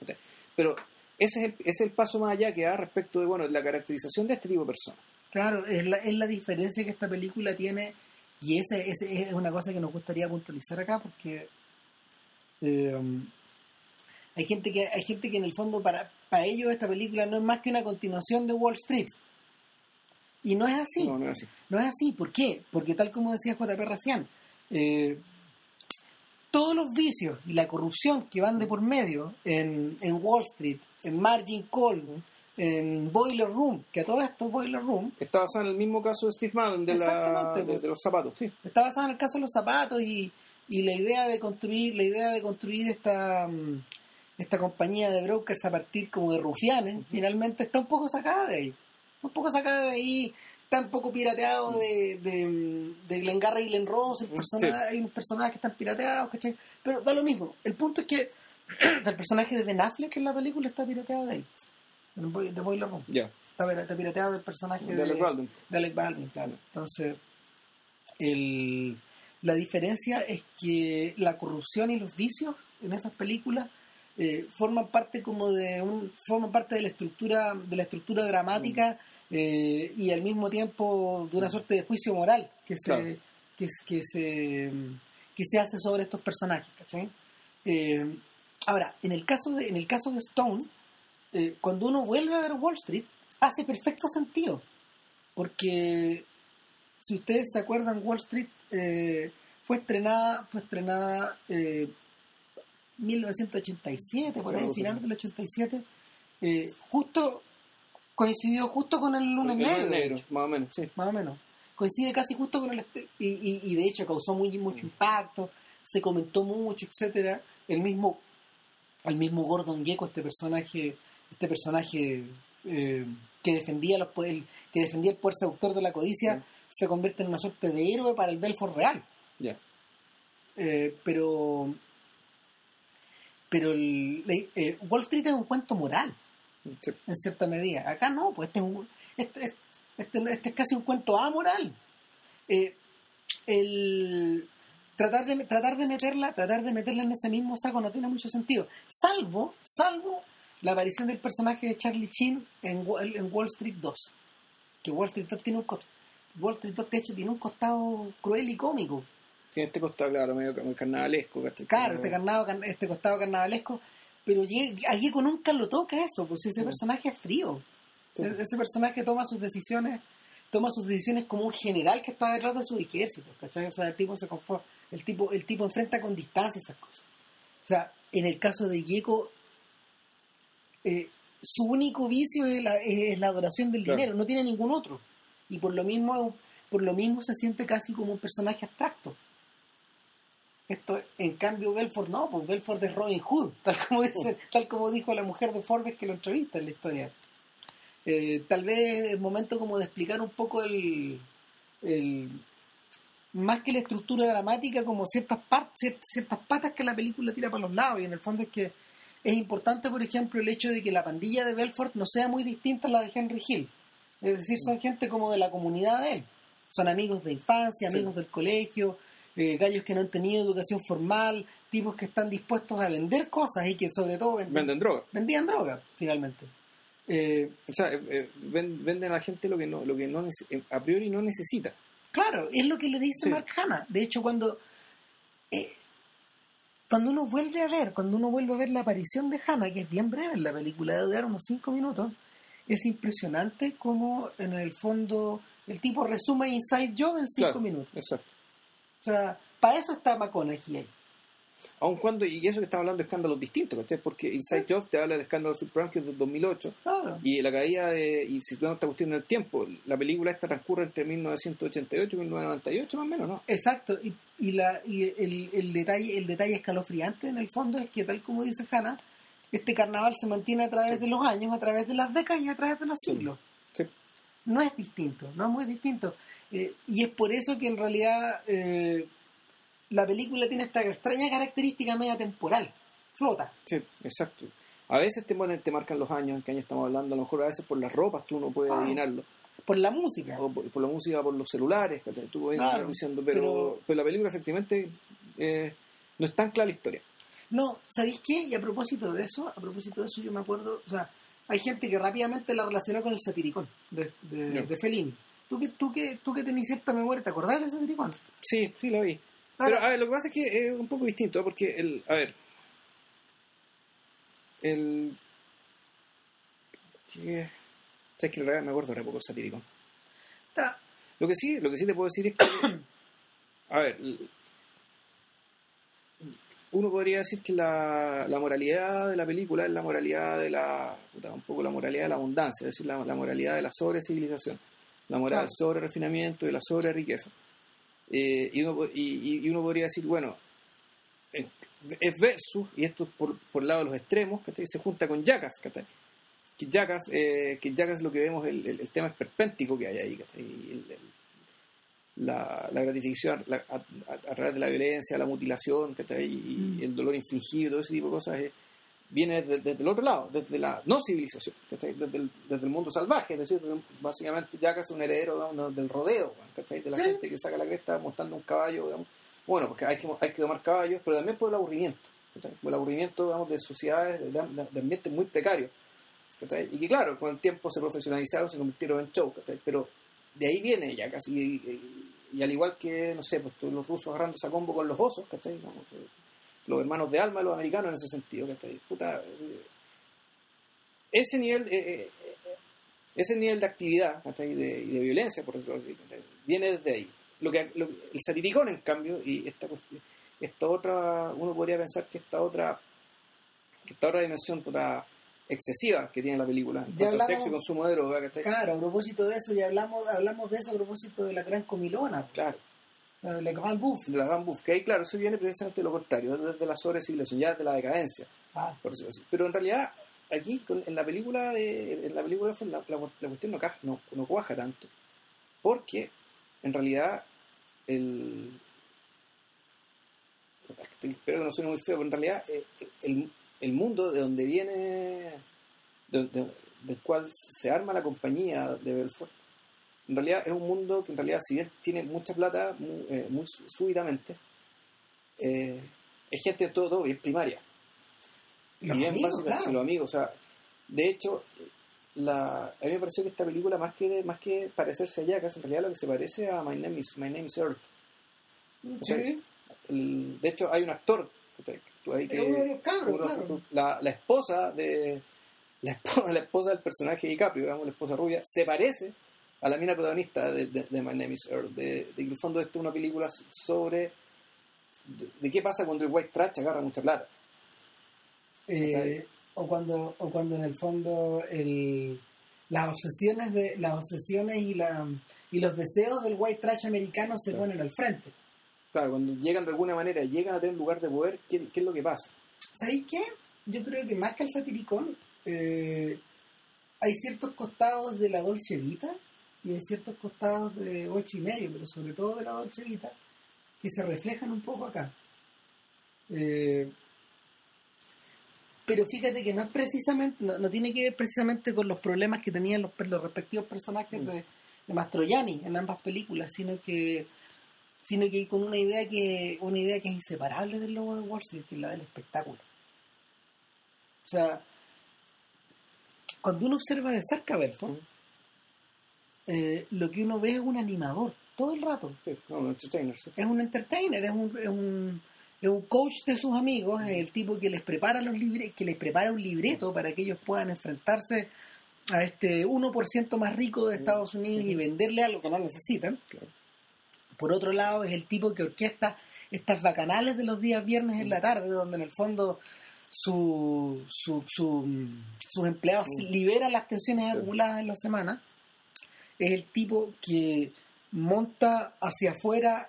Pero ese es, el, ese es el paso más allá que da respecto de bueno de la caracterización de este tipo de personas. Claro, es la, es la diferencia que esta película tiene y ese, ese es una cosa que nos gustaría puntualizar acá porque eh, hay gente que hay gente que en el fondo para, para ellos esta película no es más que una continuación de Wall Street y no es así. No, no es así. No es así, ¿por qué? Porque tal como decía JP Racián, eh, todos los vicios y la corrupción que van de por medio en, en Wall Street, en Margin Call, en Boiler Room, que a todo esto Boiler Room Está basado en el mismo caso de Steve Madden de, la, de, de los zapatos. Sí. está basado en el caso de los zapatos y, y la idea de construir la idea de construir esta mm, esta compañía de brokers a partir como de rufianes finalmente está un poco sacada de ahí un poco sacada de ahí está un poco pirateado de, de, de Glengarry y Glen Ross el persona- Sí. hay unos personajes que están pirateados ¿cachai? pero da lo mismo el punto es que [CLEARS THROAT] el personaje de Ben Affleck en la película está pirateado de ahí de de Boiler Room Ya. está, está pirateado del personaje De Alec Baldwin. de Alec Baldwin, claro. Entonces, el, la diferencia es que la corrupción y los vicios en esas películas eh, forman parte como de un forman parte de la estructura de la estructura dramática eh, y al mismo tiempo de una suerte de juicio moral que se Claro. que, que se que se hace sobre estos personajes. Eh, ahora en el caso de en el caso de Stone cuando uno vuelve a ver Wall Street hace perfecto sentido porque si ustedes se acuerdan, Wall Street eh, fue estrenada, fue estrenada eh, 1987, por ahí, final del 87. eh, justo coincidió justo con el lunes El negro, negro, más o menos, sí. más o menos. Coincide casi justo con el este- y, y, y de hecho causó muy mucho Mm. impacto, se comentó mucho, etcétera. El mismo, el mismo Gordon Gekko, este personaje, este personaje eh, que defendía los el, que defendía el poder seductor de la codicia, Sí. se convierte en una suerte de héroe para el Belfort real. Ya. Eh, pero pero el- eh, Wall Street es un cuento moral Sí. en cierta medida. Acá no, pues este es, un- este, es- este, este es casi un cuento amoral. Eh, el tratar de tratar de meterla, tratar de meterla en ese mismo saco no tiene mucho sentido, salvo, salvo la aparición del personaje de Charlie Chin en, en Wall Street 2. Que Wall Street 2 tiene un Wall Street 2 de hecho tiene un costado cruel y cómico. Tiene este costado, claro, medio, carnavalesco. ¿cachai? Claro, este, carnado, este costado carnavalesco, pero Diego nunca lo toca eso, pues ese Sí. personaje es frío. Sí. E- Ese personaje toma sus decisiones, toma sus decisiones como un general que está detrás de su ejército, ¿cachai? O sea, el tipo se el tipo, el tipo enfrenta con distancia esas cosas. O sea, en el caso de Yeko, eh, su único vicio es la, es la adoración del Claro. dinero, no tiene ningún otro. Y por lo mismo, por lo mismo se siente casi como un personaje abstracto. Esto, en cambio, Belfort no, pues Belfort es Robin Hood, [LAUGHS] tal como, dice, tal como dijo la mujer de Forbes que lo entrevista en la historia. Eh, tal vez es momento como de explicar un poco el, el- más que la estructura dramática, como ciertas, par- cier- ciertas patas que la película tira para los lados. Y en el fondo es que es importante, por ejemplo, el hecho de que la pandilla de Belfort no sea muy distinta a la de Henry Hill. Es decir, son gente como de la comunidad de él. Son amigos de infancia, Sí. amigos del colegio, eh, gallos que no han tenido educación formal, tipos que están dispuestos a vender cosas y que sobre todo venden- Venden droga. vendían droga, finalmente. Eh, O sea, eh, eh, ven- venden a la gente lo que no, lo que no eh, a priori no necesita. Claro, es lo que le dice Sí. Mark Hanna. De hecho, cuando cuando uno vuelve a ver, cuando uno vuelve a ver la aparición de Hanna, que es bien breve en la película, de durar unos cinco minutos, es impresionante como en el fondo el tipo resume Inside Job en cinco Claro. minutos. Exacto. O sea, para eso está McConaughey ahí. Aun cuando, y eso que estamos hablando de escándalos distintos, ¿cachai? Porque Inside Job te habla de escándalos subprime que es del 2008 Claro. y la caída de, y si tú esta cuestión en el tiempo, la película esta transcurre entre 1988 y 1998 más o menos, ¿no? Exacto, y, y, la, y el, el detalle el detalle escalofriante en el fondo es que tal como dice Hanna, este carnaval se mantiene a través de los años, a través de las décadas y a través de los siglos. Sí. No es distinto, no es muy distinto. Eh, y es por eso que en realidad eh, la película tiene esta extraña característica media temporal, flota. Sí, exacto. A veces te, ponen, te marcan los años en qué año estamos hablando, a lo mejor a veces por las ropas tú no puedes Ah. adivinarlo, Por la música. o por, por la música, por los celulares, Claro, diciendo, pero, pero- pero la película efectivamente eh, no es tan clara la historia. No, ¿sabéis qué? Y a propósito de eso, a propósito de eso yo me acuerdo, o sea, hay gente que rápidamente la relaciona con el satiricón de, de, de Fellini. Tú que, tú que, tú que tenés cierta memoria, ¿te acordás del satiricón? Sí, sí la vi. Ahora- Pero a ver, lo que pasa es que es un poco distinto, ¿eh? porque el, a ver, el, que, sabes que en realidad me acuerdo re poco satírico. Está- Lo que sí, lo que sí te puedo decir es que, [COUGHS] a ver, uno podría decir que la, la moralidad de la película es la moralidad de la, un poco la moralidad de la abundancia, es decir, la, la moralidad de la sobre civilización, la moral sobre refinamiento y la sobre riqueza. Eh, y, uno, y, y uno podría decir, bueno, es versus, y esto es por, por el lado de los extremos, ¿cachai? se junta con Jackass, ¿cachai? Que Jackass, eh, que Jackass lo que vemos, el, el, el tema esperpéntico que hay ahí, ¿cachai? El- el- la, la gratificación la- a, a- a través de la violencia, la mutilación, ¿cachai? Y, Mm. el dolor infligido, todo ese tipo de cosas, eh, viene desde, desde el otro lado, desde la no civilización. Desde, el, desde el mundo salvaje, es decir, básicamente Jackass es un heredero digamos, del rodeo, ¿cachai? De la Sí. gente que saca la cresta montando un caballo, digamos. Bueno, porque hay que, hay que tomar caballos, pero también por el aburrimiento, ¿cachai? Por el aburrimiento, digamos, de sociedades, de, de- de ambientes muy precarios, ¿cachai? Y que claro, con el tiempo se profesionalizaron, se convirtieron en show, ¿cachai? Pero de ahí viene ya casi, y, y- y al igual que, no sé, pues los rusos agarrándose a combo con los osos, ¿cachai? Los hermanos de alma de los americanos en ese sentido, ¿cachai? Puta, eh, ese nivel, eh, eh, ese nivel de actividad y de, y de violencia, por decirlo viene desde ahí. Lo que, lo- el satiricón, en cambio, y esta, esta otra, uno podría pensar que esta otra, que esta otra dimensión puta, excesiva que tiene la película, en Ya cuanto a hablamos- sexo y consumo de droga. Claro, a propósito de eso, ya hablamos, hablamos de eso a propósito de la gran comilona, Claro. La la Grand Bouffe. de la Van Buff, que ahí, claro, eso viene precisamente de lo contrario, desde la sobrecivilización, ya de la decadencia, Ah, por decirlo así. Pero en realidad, aquí, en la película, de, en la película la, la- la cuestión no, caja, no, no cuaja tanto, porque en realidad el... Espero que no suene muy feo, pero en realidad eh, el, el mundo de donde viene, de- de- del cual se arma la compañía de Belfort, en realidad es un mundo que en realidad si bien tiene mucha plata muy, eh, muy sú- súbitamente, eh, es gente todo, todo bien primaria. Los y bien amigos, básica, claro. los amigos. O sea, de hecho, la, a mí me pareció que esta película, más que, más que parecerse a Jackass, en realidad lo que se parece a My Name is, My Name is Earl. sí, El- de hecho, hay un actor ahí que, Es uno de los cabros, uno- claro. la, la esposa de [LAUGHS] la esposa, la esposa del personaje de DiCaprio, digamos, la esposa rubia, se parece a la mina protagonista de, de- de My Name is Earl. De, que en el fondo esto es una película sobre de, de qué pasa cuando el white trash agarra mucha plata. Eh, o cuando o cuando en el fondo el, las obsesiones de las obsesiones y la y los deseos del white trash americano se Claro. ponen al frente Claro, cuando llegan de alguna manera, llegan a tener un lugar de poder, ¿qué, qué es lo que pasa? ¿sabéis qué? yo creo que más que el satiricón eh, hay ciertos costados de la Dolce Vita y hay ciertos costados de ocho y medio pero sobre todo de la Dolce Vita que se reflejan un poco acá Eh, pero fíjate que no es precisamente, no, tiene que ver precisamente con los problemas que tenían los, los respectivos personajes de, de Mastroianni en ambas películas, sino que sino que con una idea que una idea que es inseparable del logo de Wall Street, que es la del espectáculo. O sea, cuando uno observa de cerca, Ujú. Eh, lo que uno ve es un animador todo el rato Sí, no, un entertainer, sí. es un entertainer, es un, es un, es un coach de sus amigos, es el tipo que les prepara los libre, que les prepara un libreto para que ellos puedan enfrentarse a este 1% más rico de Estados Unidos y venderle algo que no necesitan. Claro. Por otro lado, es el tipo que orquesta estas bacanales de los días viernes en la tarde, donde en el fondo su, su, su- sus empleados Mm. liberan las tensiones acumuladas en la semana. Es el tipo que monta hacia afuera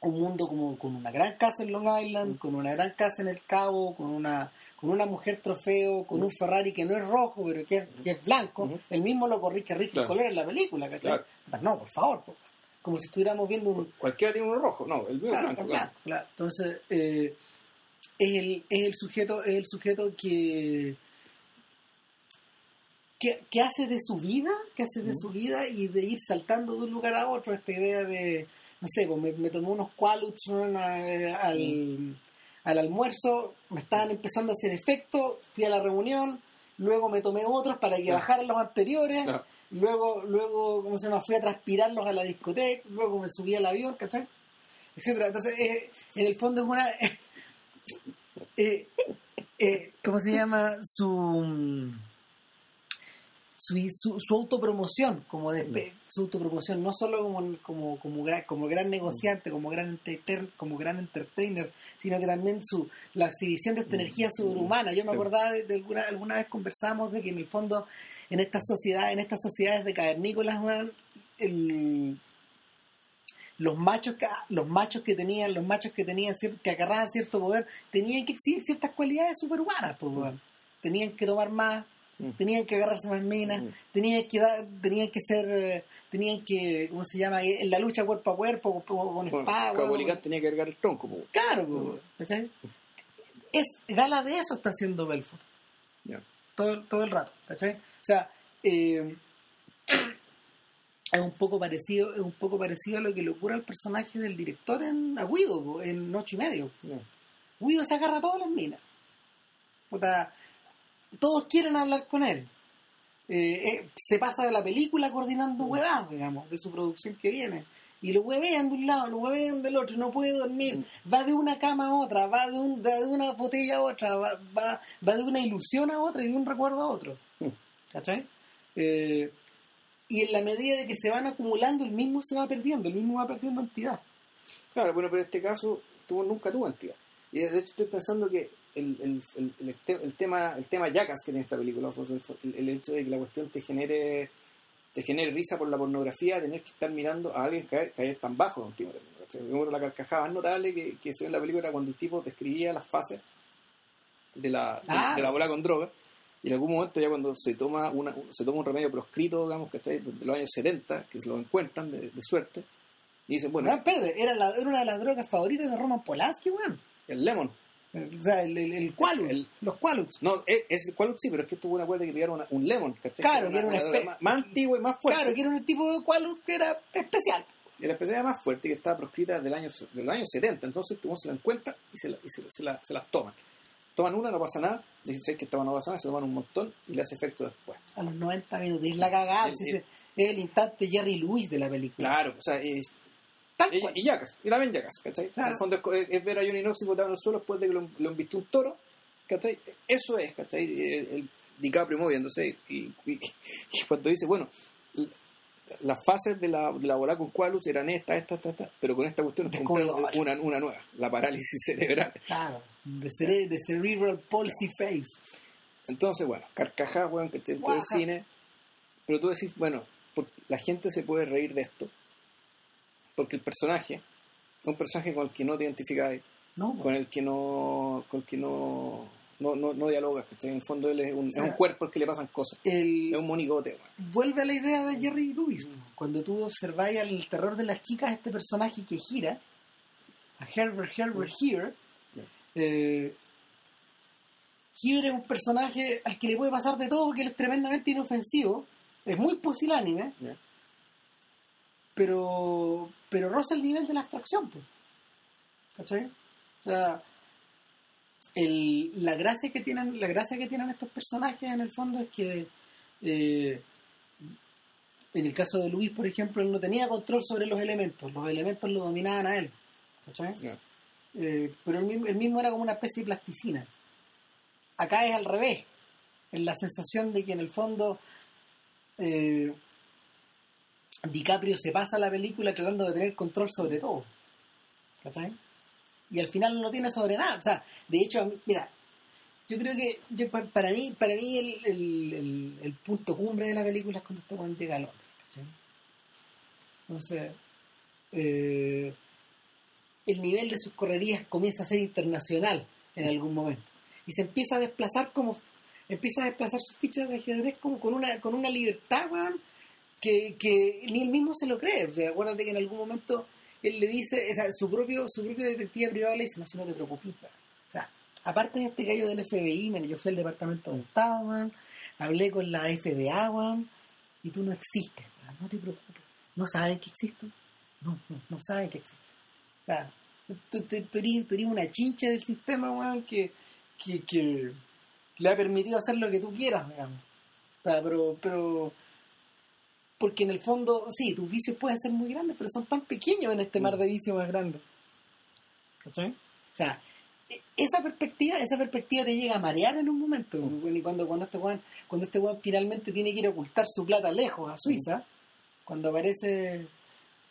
un mundo como con una gran casa en Long Island, Mm. con una gran casa en el Cabo, con una con una mujer trofeo, con un Ferrari que no es rojo, pero que es, que es blanco. El mismo lo corrige rige Claro. el color en la película, ¿cachai? Claro. No, por favor. po. Como si estuviéramos viendo un, Cualquiera tiene uno rojo, no, el mío es Claro, blanco. claro, claro. Entonces, eh, es, el, es el sujeto, es el sujeto que, que, que hace de su vida, que hace de su vida y de ir saltando de un lugar a otro, esta idea de, no sé, pues me, me tomé unos qualuts a- al, al almuerzo, me estaban empezando a hacer efecto, fui a la reunión, luego me tomé otros para que bajaran los anteriores, luego, luego, ¿cómo se llama? Fui a transpirarlos a la discoteca, luego me subí al avión, ¿cachai? Etcétera. Entonces, eh, en el fondo es una... [LAUGHS] eh, eh, ¿Cómo se llama? Su... Su, su, su autopromoción, como de, su autopromoción, no solo como, como, como, gran, como gran negociante, como gran, enter- como gran entertainer, sino que también su la exhibición de esta energía sobrehumana. Yo me acordaba de, de alguna, alguna vez conversamos de que en el fondo en esta sociedad, en estas sociedades de cavernícolas, el- los machos que los machos que tenían, los machos que tenían que agarraban cierto poder, tenían que exhibir ciertas cualidades superhumanas, pues, weón. tenían que tomar más, Mm. tenían que agarrarse más minas, Mm. tenían que dar, tenían que ser, eh, tenían que, ¿cómo se llama? En la lucha cuerpo a cuerpo, con, espada, Cabo weón. Licán tenía que cargar el tronco, po. Claro, weón, ¿cachai? Es gala de eso está haciendo Belfort todo, todo el rato, ¿cachai? O sea, eh, es un poco parecido, es un poco parecido a lo que le ocurre al personaje del director en a Guido, po, en ocho y medio. Ya. Guido se agarra a todas las minas. Puta, todos quieren hablar con él. Eh, eh, se pasa de la película coordinando huevadas, digamos, de su producción que viene. Y lo huevean de un lado, lo huevean del otro, no puede dormir. Va de una cama a otra, va de, un, va de una botella a otra, va, va, va de una ilusión a otra y de un recuerdo a otro. Mm. ¿Cachai? Eh, y en la medida de que se van acumulando, el mismo se va perdiendo, el mismo va perdiendo entidad. Claro, bueno, pero en este caso tuvo, nunca tuvo entidad. Y de hecho estoy pensando que el, el, el, tema el tema yacas que tiene esta película, el, el, hecho de que la cuestión te genere te genere risa por la pornografía, tener que estar mirando a alguien caer, caer tan bajo en último término. La carcajada más notable que, que se ve en la película era cuando el tipo describía las fases de la, Ah. de, de la bola con droga. Y en algún momento ya cuando se toma una, se toma un remedio proscrito, digamos, que está ahí de los años 70, que se lo encuentran de, de suerte, y dicen, bueno, No, espérate, era, la- era una de las drogas favoritas de Roman Polanski, weón. el lemon. O sea, el, el, el El- los Quaaludes. No, es, es cuál sí, pero es que fue una cuerda que una- un lemon, ¿cachai? Claro, que era una droga espe- más, más antigua y más fuerte. Claro, que era un tipo de Quaalude que era especial. Y la especialidad más fuerte que estaba proscrita del año, del año 70. Entonces uno se la encuentra y se, la- y se, se la- se las toman. Toman una, no pasa nada. Dicen "Sé que esta no pasa nada, se toman un montón y le hace efecto después. A los 90 minutos. Es la cagada. El- es el instante Jerry Lewis de la película. Claro, o sea, es, Tal y, cual. y yacas, y también yacas, ¿cachai? Claro. En el fondo es, co- es- ver a Johnny Knoxville botado en el suelo después de que lo, lo un toro, ¿cachai? Eso es, ¿cachai? El, el DiCaprio moviéndose y, y- [LAUGHS] y cuando dice, bueno, las fases de la, de la bola con Qualus eran estas, estas, estas, estas, pero con esta cuestión comprando una, una nueva, la parálisis [LAUGHS] cerebral. Claro. De, cere- de Cerebral Palsy Face. Entonces, bueno, carcajada, weón, que dentro del Guaja. cine. Pero tú decís, bueno, la gente se puede reír de esto. Porque el personaje, es un personaje con el que no te identificas, No, con el que no, con el que no, no, no, no dialogas, ¿cachai? En el fondo él es un, O sea, es un cuerpo al que le pasan cosas. el, Es un monigote, vuelve a la idea de Jerry Lewis. Cuando tú observáis el terror de las chicas, este personaje que gira, a Herbert Herbert Here, eh, Here es un personaje al que le puede pasar de todo porque él es tremendamente inofensivo, es muy pusilánime. Pero pero roza el nivel de la abstracción. Pues. ¿Cachai? O sea, el- la gracia que tienen la gracia que tienen estos personajes en el fondo es que eh, en el caso de Luis por ejemplo él no tenía control sobre los elementos los elementos lo dominaban a él ¿cachai? Eh, pero él mismo, él mismo era como una especie de plasticina acá es al revés es la sensación de que en el fondo eh, DiCaprio se pasa la película tratando de tener control sobre todo ¿cachai? y al final no tiene sobre nada. O sea, de hecho, mira, yo creo que yo, pa- para mí para mí el, punto cumbre de la película es cuando este weón llega a Londres. ¿cachai? Entonces, eh, el nivel de sus correrías comienza a ser internacional en algún momento. Y se empieza a desplazar como empieza a desplazar sus fichas de ajedrez como con una con una libertad, weón, que, que ni él mismo se lo cree. O sea, acuérdate que en algún momento él le dice, o sea, su propio, su propio detective privado le dice, no, si no te preocupes. O sea, aparte de este gallo del FBI, man, yo fui al departamento de Estado, weón, hablé con la FDA, weón, y tú no existes, no te preocupes. ¿No saben que existo? No, no, no saben que existo. O sea, tú, eres, una chincha del sistema, que, que, que le ha permitido hacer lo que tú quieras, digamos. O sea, pero, pero porque en el fondo, sí, tus vicios pueden ser muy grandes, pero son tan pequeños en este mar de vicios más grande. ¿Cachai? O sea, e- esa perspectiva, esa perspectiva te llega a marear en un momento. Y cuando, cuando este weón, cuando este weón finalmente tiene que ir a ocultar su plata lejos, a Suiza, cuando aparece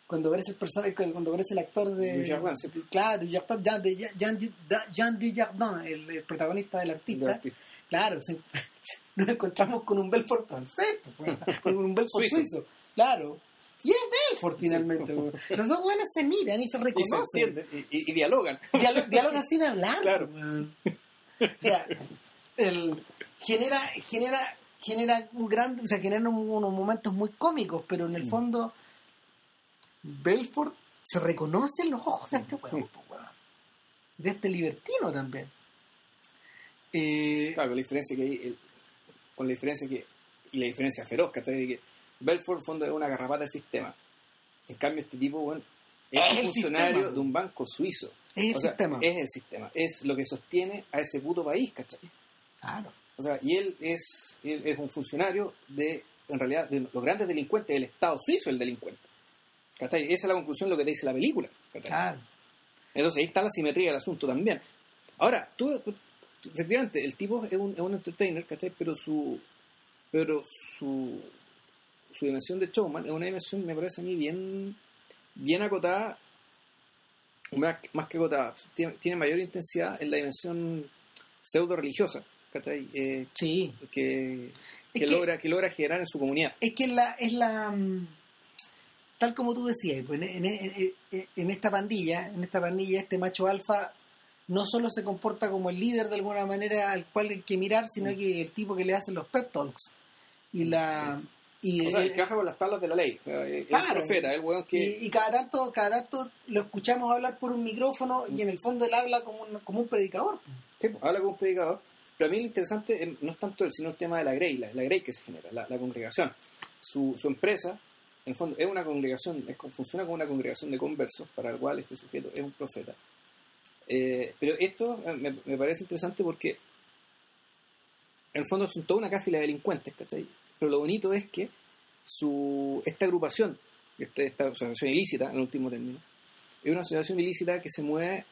cuando aparece el personaje, cuando aparece el actor de Dujardin, sí. claro, Dujardin, Jean, de- Jean, Jean Dujardin, el, el protagonista del artista, Del artista. Claro, [LAUGHS] nos encontramos con un Belfort francés, pues, [LAUGHS] con un Belfort Suizo. suizo. Claro. Y es Belfort finalmente. pues. Los dos buenos se miran y se Y se reconocen. entienden y, dialogan. Dialo- dialogan sin hablar. Claro. pues. O sea, el, genera, genera, genera un gran, o sea, genera un- unos momentos muy cómicos, pero en el Mm. fondo Belfort se reconoce en los ojos de este Mm. huevo, pues, weón. de este libertino también. Eh, Claro, con la diferencia que hay, el- con la diferencia que, y la diferencia feroz, ¿cachai? De que Belfort, en fondo, es una garrapata del sistema. En cambio, este tipo, bueno, es Es un funcionario sistema. de un banco suizo. es el O sea, sistema. es el sistema, es lo que sostiene a ese puto país, ¿cachai? Claro. O sea, y él es, él es un funcionario de, en realidad, de los grandes delincuentes del Estado suizo, el delincuente. ¿Cachai? Esa es la conclusión de lo que te dice la película. ¿cachai? Claro. Entonces ahí está la simetría del asunto también. Ahora, tú- efectivamente, el tipo es un, es un entertainer, ¿cachai? Pero su, pero su, su dimensión de showman es una dimensión, me parece a mí, bien, bien acotada, más, más que acotada, tiene, tiene mayor intensidad en la dimensión pseudo religiosa, ¿cachai? Eh, Sí. que, que logra, que logra generar en su comunidad. Es que la, es la. mm, Tal como tú decías, pues, en, en- en- en esta pandilla, en esta pandilla, este macho alfa no solo se comporta como el líder de alguna manera al cual hay que mirar, sino que el tipo que le hacen los pep talks. Y la. Y, O sea, eh, encaja con las tablas de la ley. Claro. el profeta, el weón que... y, y cada tanto, cada tanto lo escuchamos hablar por un micrófono y en el fondo él habla como un, como un predicador. Sí, pues, habla con un predicador. Pero a mí lo interesante eh, no es tanto él, sino el tema de la Grey, la, la Grey que se genera, la, la congregación. Su, su empresa, en el fondo, es una congregación, es, como- funciona como una congregación de conversos, para el cual este sujeto es un profeta. Eh, pero esto eh, me, me parece interesante porque, en el fondo, son toda una cáfila de delincuentes, ¿cachai? Pero lo bonito es que su, esta agrupación, esta, esta asociación ilícita, en último término, es una asociación ilícita que se mueve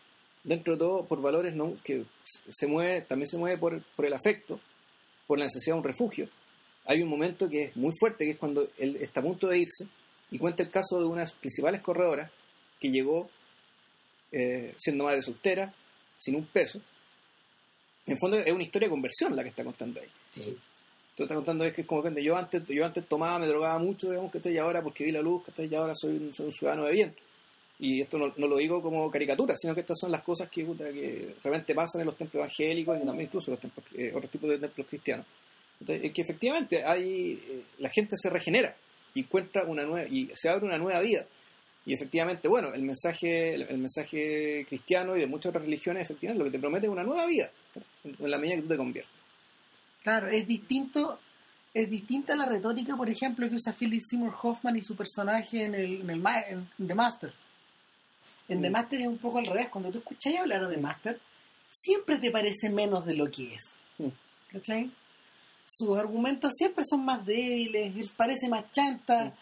dentro de todo por valores no que se mueve también se mueve por, por el afecto por la necesidad de un refugio hay un momento que es muy fuerte que es cuando él está a punto de irse y cuenta el caso de una de sus principales corredoras que llegó eh, siendo madre soltera sin un peso en el fondo es una historia de conversión la que está contando ahí Sí. Tú estás contando es que es como que yo antes, yo antes tomaba, me drogaba mucho, digamos que estoy ahora porque vi la luz, que estoy ahora soy un, soy un ciudadano de bien. Y esto no, no lo digo como caricatura, sino que estas son las cosas que, realmente pasan en los templos evangélicos y también incluso en los templos, eh, otros tipos de templos cristianos. Entonces, es que efectivamente hay eh, la gente se regenera y encuentra una nueva y se abre una nueva vida. Y efectivamente, bueno, el mensaje el, el mensaje cristiano y de muchas otras religiones, efectivamente, lo que te promete es una nueva vida, en, la medida que tú te conviertes. Claro, es distinto, es distinta la retórica, por ejemplo, que usa Philip Seymour Hoffman y su personaje en el, en el Ma- en The Master. En The Mm. Master es un poco al revés. Cuando tú escuchas hablar de The Master, siempre te parece menos de lo que es. Mm. ¿Cachai? Sus argumentos siempre son más débiles, él parece más chanta. Mm.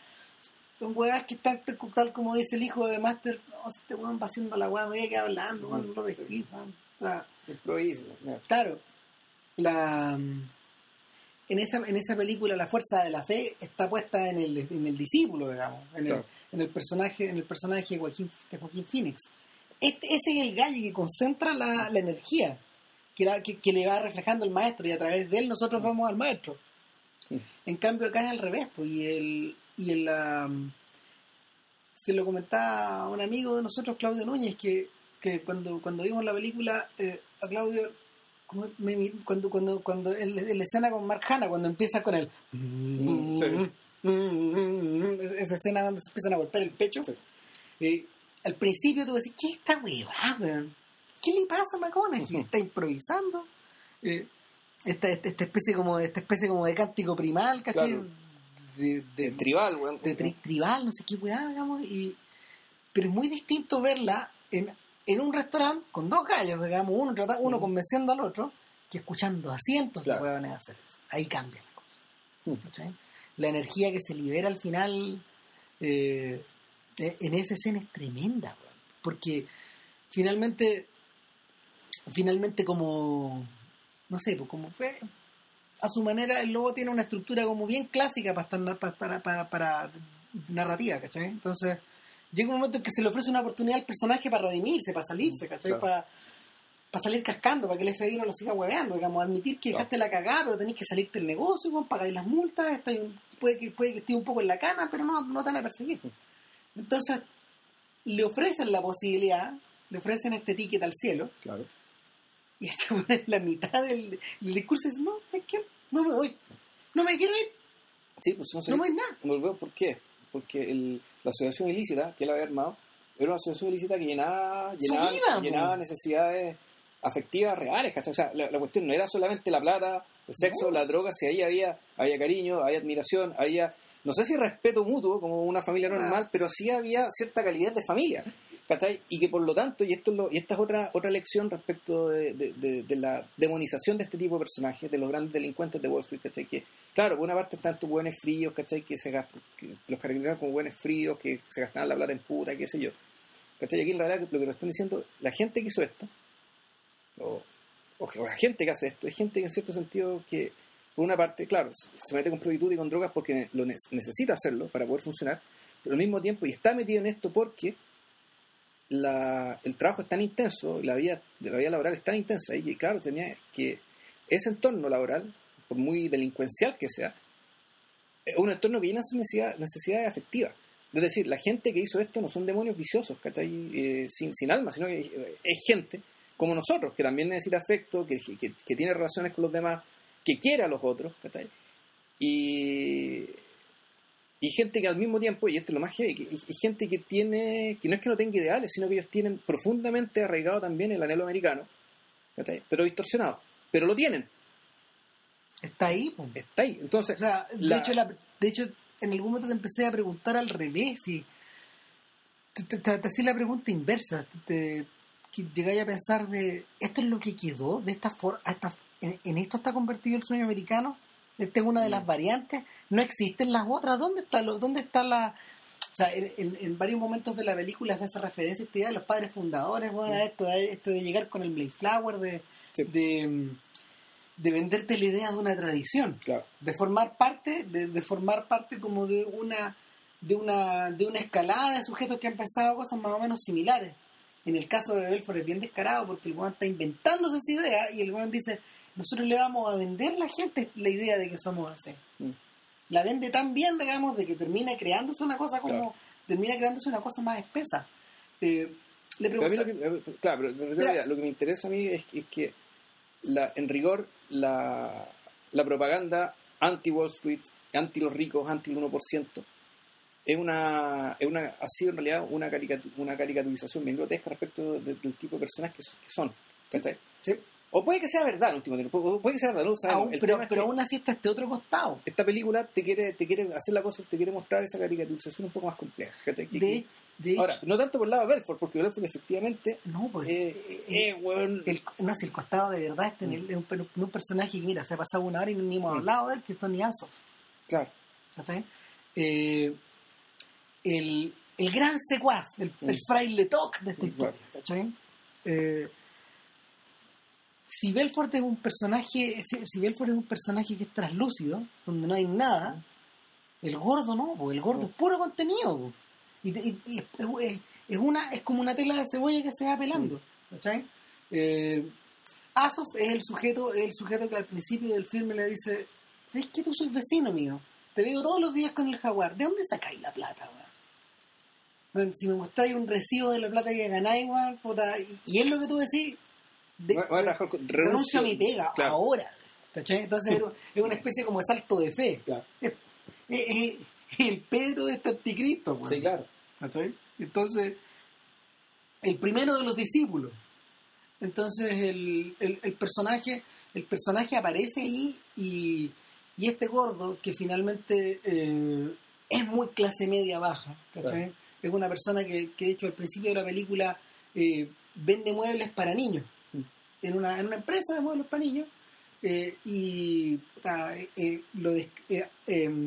Son huevas que están tal, como dice el hijo de Master. No, si este weón va haciendo la hueá, no que hablando, weón, no lo pesquís, weón". O sea, Improviso, ya. Claro, la en esa, en esa película la fuerza de la fe está puesta en el, en el discípulo, digamos, en, Claro. el, en el personaje, en el personaje de Joaquín, de Joaquín Phoenix. Este, ese es el gallo que concentra la, la energía que, la- que, que le va reflejando el maestro y a través de él nosotros vamos al maestro. Sí. En cambio acá es al revés, pues, y el, y el am, se lo comentaba a un amigo de nosotros, Claudio Núñez, que, que cuando, cuando vimos la película, eh, a Claudio, me cuando, cuando, cuando en, en la escena con Mark Hanna, cuando empieza con el... Sí. Esa escena donde se empiezan a golpear el pecho. Sí. eh, al principio tú decís, ¿qué es esta huevada, weón? ¿Qué le pasa a McConaughey? Está improvisando. Eh, esta, esta, esta especie como esta especie como de cántico primal, ¿cachai? Claro. De, de, De tribal, weón. de tri- tribal, no sé qué weá, digamos, y, pero es muy distinto verla en, en un restaurante con dos gallos, digamos, uno, trata- uno Mm. convenciendo al otro, que escuchando a cientos Claro. de huevones hacer eso. Ahí cambia la cosa. Mm. La energía que se libera al final eh, eh, en esa escena es tremenda, weón. porque finalmente, finalmente como, no sé, pues como fue, a su manera el lobo tiene una estructura como bien clásica para, estar, para, para, para, para narrativa, ¿cachai? Entonces llega un momento en que se le ofrece una oportunidad al personaje para redimirse, para salirse, ¿cachai? Claro. Para, para salir cascando, para que el FBI no lo siga hueveando, digamos, admitir que Claro. dejaste la cagada, pero tenés que salirte del negocio, weón, pagáis las multas, estáis un- puede que puede que esté un poco en la cana, pero no, no te van a perseguir. Entonces, le ofrecen la posibilidad, le ofrecen este ticket al cielo, Claro. Y este weón en la mitad del, del discurso dice, no, ¿sabes qué? No me voy. No me quiero ir, Sí, pues no sé. no me voy nada. Volvemos, ¿por qué? Porque el- la asociación ilícita que él había armado era una asociación ilícita que llenaba, llenaba, vida, llenaba necesidades afectivas reales, ¿cachai? O sea, la, la cuestión no era solamente la plata, el sexo, No. la droga, si ahí había, había cariño, había admiración, había, no sé si respeto mutuo como una familia normal, Ah. pero sí había cierta calidad de familia. ¿Cachai? Y que por lo tanto, y esto es lo- y esta es otra, otra lección respecto de, de- la demonización de este tipo de personajes, de los grandes delincuentes de Wall Street, ¿cachai? Que, claro, por una parte están estos buenos fríos, ¿cachai? Que se gastan, que los caracterizan como buenos fríos, que se gastaban la plata en puta, qué sé yo. ¿Cachai? Aquí en realidad lo que nos están diciendo, la gente que hizo esto, o, o la gente que hace esto, es gente que en cierto sentido que por una parte, claro, se mete con prostitutas y con drogas porque lo necesita hacerlo para poder funcionar, pero al mismo tiempo, y está metido en esto porque la, el trabajo es tan intenso, la vida, la vida laboral es tan intensa, y claro, tenía que ese entorno laboral, por muy delincuencial que sea, es un entorno que llena necesidad, necesidades afectivas. Es decir, la gente que hizo esto no son demonios viciosos, eh, sin, sin alma, sino que es gente como nosotros, que también necesita afecto, que, que, tiene relaciones con los demás, que quiere a los otros, Y, y gente que al mismo tiempo, y esto es lo más heavy, y, gente que tiene, que no es que no tenga ideales, sino que ellos tienen profundamente arraigado también el anhelo americano, pero distorsionado, pero lo tienen. Está ahí. Está ahí. Entonces, de, hecho, de hecho, en algún momento te empecé a preguntar al revés y te, te, la pregunta inversa. Te, llegáis a pensar de esto es lo que quedó de esta forma, en, esto está convertido el sueño americano. Esta es una de las mm. variantes. No existen las otras. ¿Dónde está, lo, dónde está la, o sea, en, varios momentos de la película se hace referencia a esta idea de los padres fundadores, bueno, mm. esto, esto de llegar con el Flower, de, de, de venderte la idea de una tradición, de formar parte, de, formar parte como de una, de una, de una escalada de sujetos que han pensado cosas más o menos similares. En el caso de Belfort es bien descarado porque el weón está inventándose esa idea y el weón dice, nosotros le vamos a vender a la gente la idea de que somos así. Mm. La vende tan bien, digamos, de que termina creándose una cosa como, termina creándose una cosa más espesa. Eh, le pregunto, eh, claro, pero lo que me interesa a mí es, es que la, en rigor la, la propaganda anti-Wall Street, anti los ricos, anti el 1%, es una, es una, ha sido en realidad una, una caricaturización bien grotesca respecto del tipo de personas que, son. Sí. O puede que sea verdad en último tiempo, puede que sea verdad, no pero, pero aún así está este otro costado. Esta película te quiere, te quiere hacer la cosa, te quiere mostrar esa caricaturización un poco más compleja. de, Ahora, no tanto por el lado de Belfort, porque Belfort efectivamente. No, pues. Eh, eh, el, no, el costado de verdad está en, mm. un, personaje que, mira, se ha pasado una hora y ni hemos mm. hablado de él, que es Tony Asoff. Claro. Eh, el, el gran secuaz, el, mm. el fraile Toc de esta historia. Eh, si Belfort es un personaje, si, Belfort es un personaje que es traslúcido, donde no hay nada, el gordo no, porque el gordo es puro contenido. Y, es, una, es como una tela de cebolla que se va pelando. ¿cachai? Eh, Asof es el sujeto, el sujeto que al principio del filme le dice, ¿sabes que tú sos vecino mío? Te veo todos los días con el jaguar. ¿De dónde sacáis la plata, Si me mostráis un recibo de la plata que ganáis, puta, y, es lo que tú decís, de, renuncio a mi pega ahora. ¿cachai? Entonces es una especie como de salto de fe. [LAUGHS] Es, el Pedro de este anticristo. Sí, claro. Entonces, el primero de los discípulos. Entonces el, el, personaje el personaje aparece ahí y, y este gordo que finalmente eh, es muy clase media baja, Es una persona que, que, de hecho al principio de la película eh, vende muebles para niños. En, una, en una empresa de para niños eh, y lo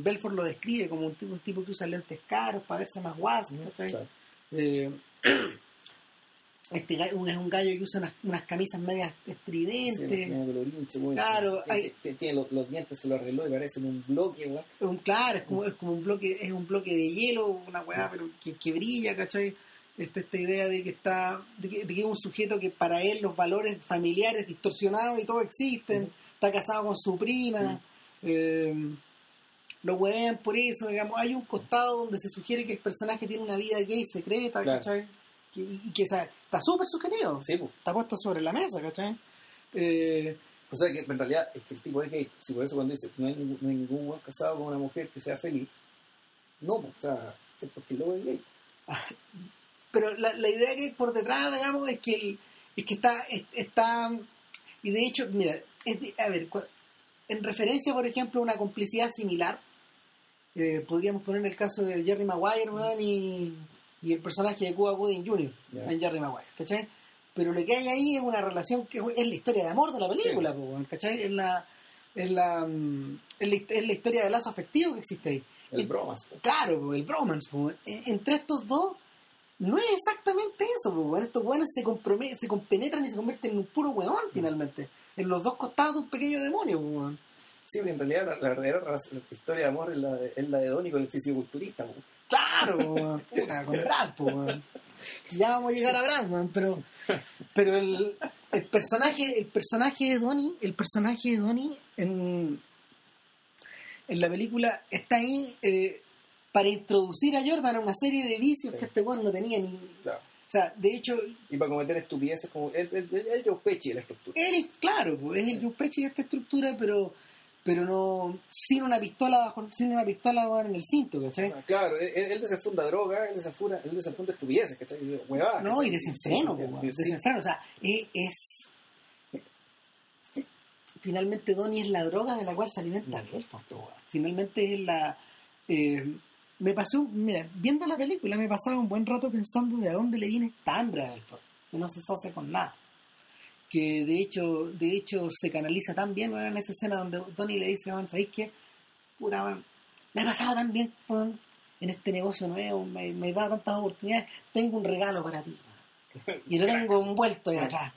Belfort lo describe como un tipo, un tipo, que usa lentes caros para verse más guaso, [CLEARS THROAT] este es un gallo que usa unas, camisas medias estridentes. claro, tiene los, dientes se lo arregló y parecen un bloque, un, claro, es como, es como un bloque, es un bloque de hielo, una weá, pero que, brilla, ¿cachai? Esta, esta idea de que está, de que, es un sujeto que para él los valores familiares distorsionados y todo existen, está casado con su prima, eh, lo huevean por eso, digamos, hay un costado donde se sugiere que el personaje tiene una vida gay secreta, ¿cachai? y, que está súper sugerido. Está puesto sobre la mesa, ¿cachai? Eh, o sea que en realidad es que el tipo es gay. Si por eso cuando dice no hay, no hay ningún buen casado con una mujer que sea feliz, no, o sea, es porque luego es gay. [LAUGHS] Pero la, la idea que hay por detrás, digamos, es que el, es que está, está y de hecho, mira, es a ver, en referencia, por ejemplo, a una complicidad similar, eh, podríamos poner el caso de Jerry Maguire, y y el personaje de Cuba Gooding Jr. en Jerry Maguire, ¿cachai? Pero lo que hay ahí es una relación que es la historia de amor de la película, ¿cachai? Es la, es la, mm, es la, historia de lazo afectivo que existe ahí. El bromance. Claro, el bromance. Entre estos dos no es exactamente eso. Estos buenos se, se compenetran y se convierten en un puro hueón finalmente. En los dos costados de un pequeño demonio. Sí, porque en realidad la, la verdadera la historia de amor es la de, es la de Donnie con el fisiculturista. po. Claro, weón, puta, con Brad, po, weón. [LAUGHS] Ya vamos a llegar a Brad, weón, pero, pero el, el personaje, el personaje de Donnie, el personaje de Donnie en, en la película está ahí eh, para introducir a Jordan a una serie de vicios Sí. que este weón no tenía ni. Claro. O sea, de hecho, Y para cometer estupideces como el, el, el, el Joe Pesci de la estructura. él es, claro, pues, es el Joe Pesci de esta estructura, pero pero no sin una pistola bajo, sin una pistola en el cinto, ¿cachai? Claro, él, él desenfunda droga, él desenfunda, él desenfunda estupideces, ¿cachai? Huevadas. No, y desenfreno, Sí, desenfreno. O sea, es, es- Finalmente Donnie es la droga de la cual se alimenta. Belfast. Finalmente es la... eh, me pasó, mira, viendo la película me pasaba un buen rato pensando de a dónde le viene esta hambre a Belfast, que no se hace con nada. Que de hecho, de hecho se canaliza tan bien en esa escena donde Donnie le dice, weón, ¿sabéis qué? Puta, weón, me ha pasado tan bien en este negocio nuevo, me, me da tantas oportunidades, tengo un regalo para ti. [LAUGHS] Y lo tengo envuelto ahí atrás.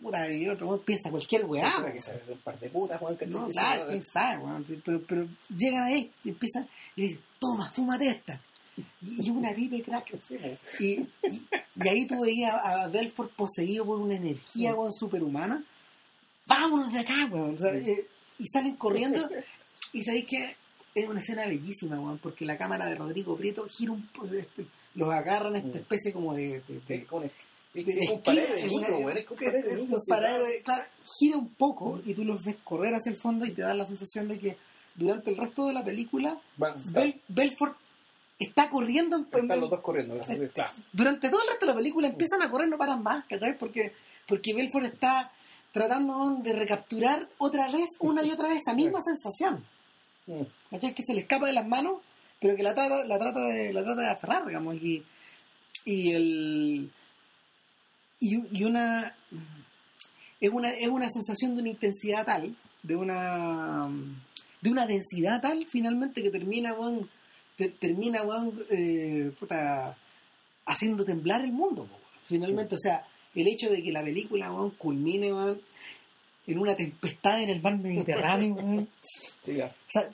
Puta, y otro weón piensa cualquier weá. Que sabe, un par de putas, weón. No, Que claro, quién sabe, weón. Pero, pero llegan ahí y empiezan y le dicen, toma, fúmate esta. Y, y una vive crack. [LAUGHS] Y, y, y ahí tú veías a, a Belfort poseído por una energía weón, superhumana. Vámonos de acá, weón. O sea, eh, y salen corriendo. [LAUGHS] y sabéis que es una escena bellísima, weón, porque la cámara de Rodrigo Prieto gira un este, los agarran esta Mm. especie como de, de- de es un paradero de es un paradero de claro. gira un poco y tú los ves correr hacia el fondo y te da la sensación de que durante el resto de la película Bel- Belfort está corriendo en- están los dos corriendo, claro. durante todo el resto de la película empiezan a correr no paran más ¿cachai? porque porque Belfort está tratando de recapturar otra vez una y otra vez esa misma sensación Mm. ¿cachai? que se le escapa de las manos pero que la trata la trata de la trata de aferrar digamos y y el y, y una es una es una sensación de una intensidad tal de una de una densidad tal finalmente que termina weón, te- termina weón, eh, puta, haciendo temblar el mundo weón. finalmente o sea el hecho de que la película weón, culmine weón, en una tempestad en el mar Mediterráneo weón. Sí, claro. o sea,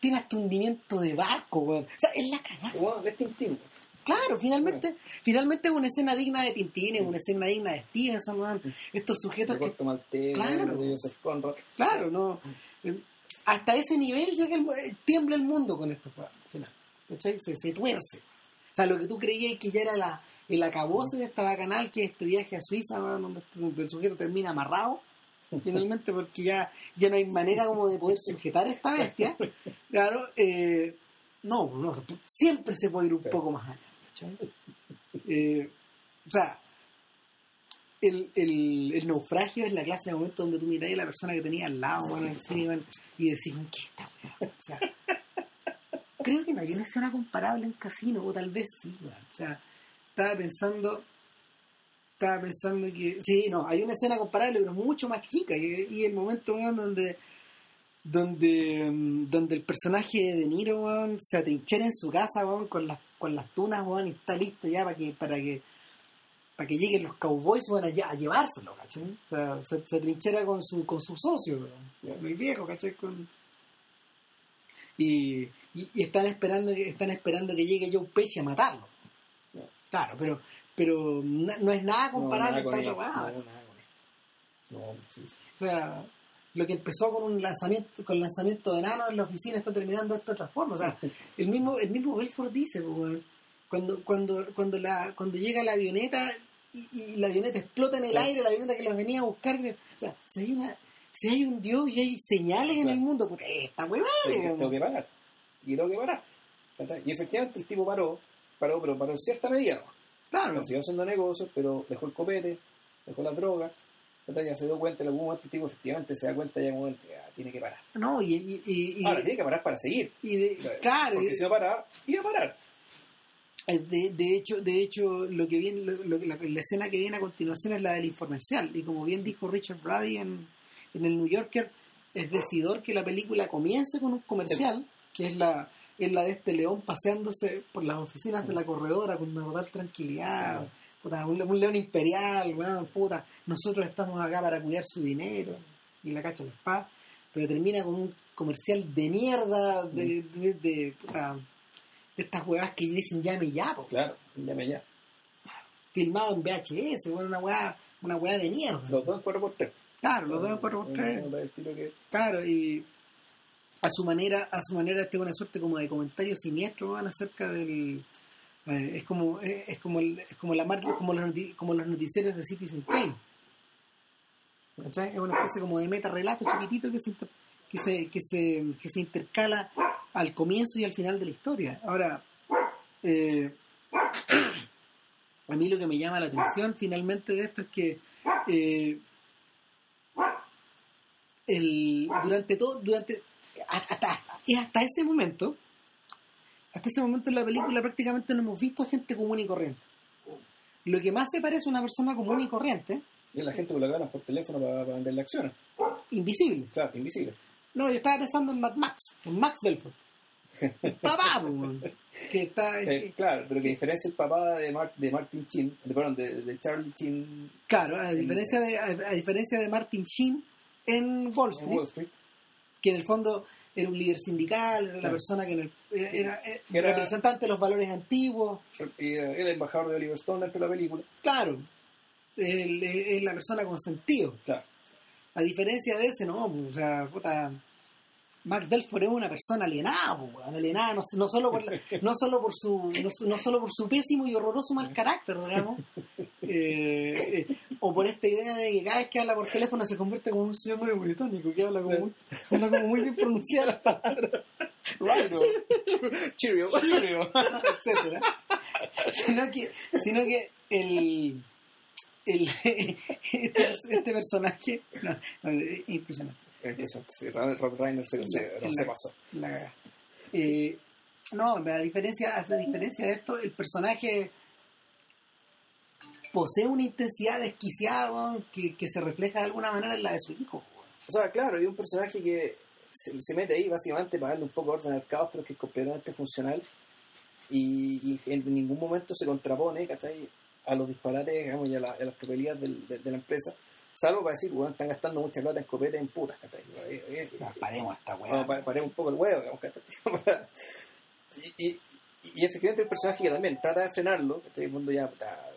tiene hasta hundimiento de barco weón. o sea es la cagada Bueno, es Tintín. Claro, finalmente, finalmente es una escena digna de Tintín, es una escena digna de Stevenson, estos sujetos que, Maltese, Claro. de Joseph Conrad. claro, no, eh, hasta ese nivel llega el, eh, tiembla el mundo con estos final, ¿cachai? Se, se tuerce. O sea, lo que tú creías que ya era la, el acabose de esta bacanal, que es este viaje a Suiza, weón, donde, donde el sujeto termina amarrado, finalmente, [LAUGHS] porque ya, ya no hay manera como de poder sujetar a esta bestia, [LAUGHS] claro, eh, no, no, siempre se puede ir un Sí. poco más allá, ¿cachai? Eh, o sea, el, el, el naufragio es la clase de momento donde tú miras a la persona que tenía al lado, bueno, y decís, ¿qué es esta weá? O sea, [LAUGHS] creo que no hay una escena comparable en Casino, o tal vez sí, weón. O sea, estaba pensando, estaba pensando que, sí, no, hay una escena comparable, pero mucho más chica, y, y el momento, weón, donde donde mm, donde el personaje de De Niro weón, se atrinchera en su casa weón, con las con las tunas weón, y está listo ya para que para que para que lleguen los cowboys weón, a, a llevárselo ¿cachai? o sea se, se atrinchera con su con su socio weón, el viejo ¿cachai? Con... Y, y, y están esperando que están esperando que llegue Joe Pesci a matarlo claro pero pero na- no es nada comparable no, nada esta con otra esto, no, nada con esto. No, sí, sí. O sea, lo que empezó con un lanzamiento, con lanzamiento de enanos en la oficina está terminando de esta otra forma. O sea, [LAUGHS] el mismo, el mismo Belfort dice, pues, cuando, cuando, cuando la, cuando llega la avioneta y, y la avioneta explota en el Claro. aire, la avioneta que los venía a buscar, o sea, si hay una, si hay un Dios y hay señales en el mundo, puta, esta huevada, Tengo que- digamos. tengo que parar. Y tengo que parar. Y efectivamente el tipo paró, paró, pero paró en cierta medida. ¿no? Claro, Siguió haciendo negocios, pero dejó el copete, dejó la droga. Ya se dio cuenta en algún momento, el tipo efectivamente se da cuenta ya en un momento, ya, tiene que parar. no, y, y, y, y- Ahora, tiene que parar para seguir. y de- claro, Porque y- si no paraba, iba a parar. Eh, De, de hecho, de hecho lo que viene, lo- lo la, la escena que viene a continuación es la del informercial. Y como bien dijo Richard Brady en, en el New Yorker, es decidor que la película comience con un comercial, que es la, es la de este león paseándose por las oficinas de la corredora con una total tranquilidad. Sí. Puta, un, un león imperial, weón, puta, nosotros estamos acá para cuidar su dinero y la cacha la espada. pero termina con un comercial de mierda de, Mm. de, de, puta, de estas huevas que dicen llame ya, po, Claro, llame ya. filmado en VHS, bueno, una hueá, una hueá de mierda. Los dos en 4x3. Claro, los dos en 4x3. El estilo que... Claro, y a su manera, a su manera tengo una suerte como de comentario siniestro van acerca del eh, es como eh, es como el- es como la mar- como los como los noticieros de Citizen Kane. Es una especie como de meta relato chiquitito que se que se, que se que se intercala al comienzo y al final de la historia. Ahora eh, [CLEARS THROAT] a mí lo que me llama la atención finalmente de esto es que eh, el, durante todo, durante hasta, hasta ese momento, hasta ese momento en la película prácticamente no hemos visto a gente común y corriente. Lo que más se parece a una persona común y corriente, Y la gente que lo ganan por teléfono para, para vender la acción. invisible. Claro, invisible. No, yo estaba pensando en Mad Max, en Max Belfort. El papá, que está, Eh, claro, pero que diferencia el papá de, Mar- de Martin Chin, de, perdón, de, de Charlie Chin claro, a diferencia de, a, a diferencia de Martin Sheen en Wall en Wall Street. que en el fondo era un líder sindical, era la persona que en el- era, era Era- representante de los valores antiguos, Y, eh, el embajador de Oliver Stone de la película. Claro, es la persona con sentido. Claro. A diferencia de ese, no, o sea, puta, Max Belfort es una persona alienada, alienada no, no solo por la- no solo por su no, solo por su pésimo y horroroso mal carácter, digamos, eh, eh, o por esta idea de que cada vez que habla por teléfono se convierte como un señor medio británico que habla como muy, habla como muy bien pronunciadas las palabras, Cheerio. Cheerio. etcétera, sino que sino que el el, [LAUGHS] este, este personaje no, no, es impresionante Impresionante, sí, Rob Reiner se, se, La- se la- pasó. la. Eh, no, a diferencia, a diferencia de esto, el personaje posee una intensidad desquiciada que, que se refleja de alguna manera en la de su hijo. O sea, claro, hay un personaje que se, se mete ahí básicamente para darle un poco de orden al caos, pero que es completamente funcional y, y en ningún momento se contrapone ¿cachai? a los disparates digamos, y a, la- a las tropelías del- de, de la empresa, salvo para decir, bueno, están gastando mucha plata en copete en putas, ¿cachai? Eh, eh, paremos esta pa- paremos un poco el huevo, digamos, ¿cachai? [LAUGHS] Y, y, y efectivamente el personaje que también trata de frenarlo, ¿cachai? El fondo ya puta,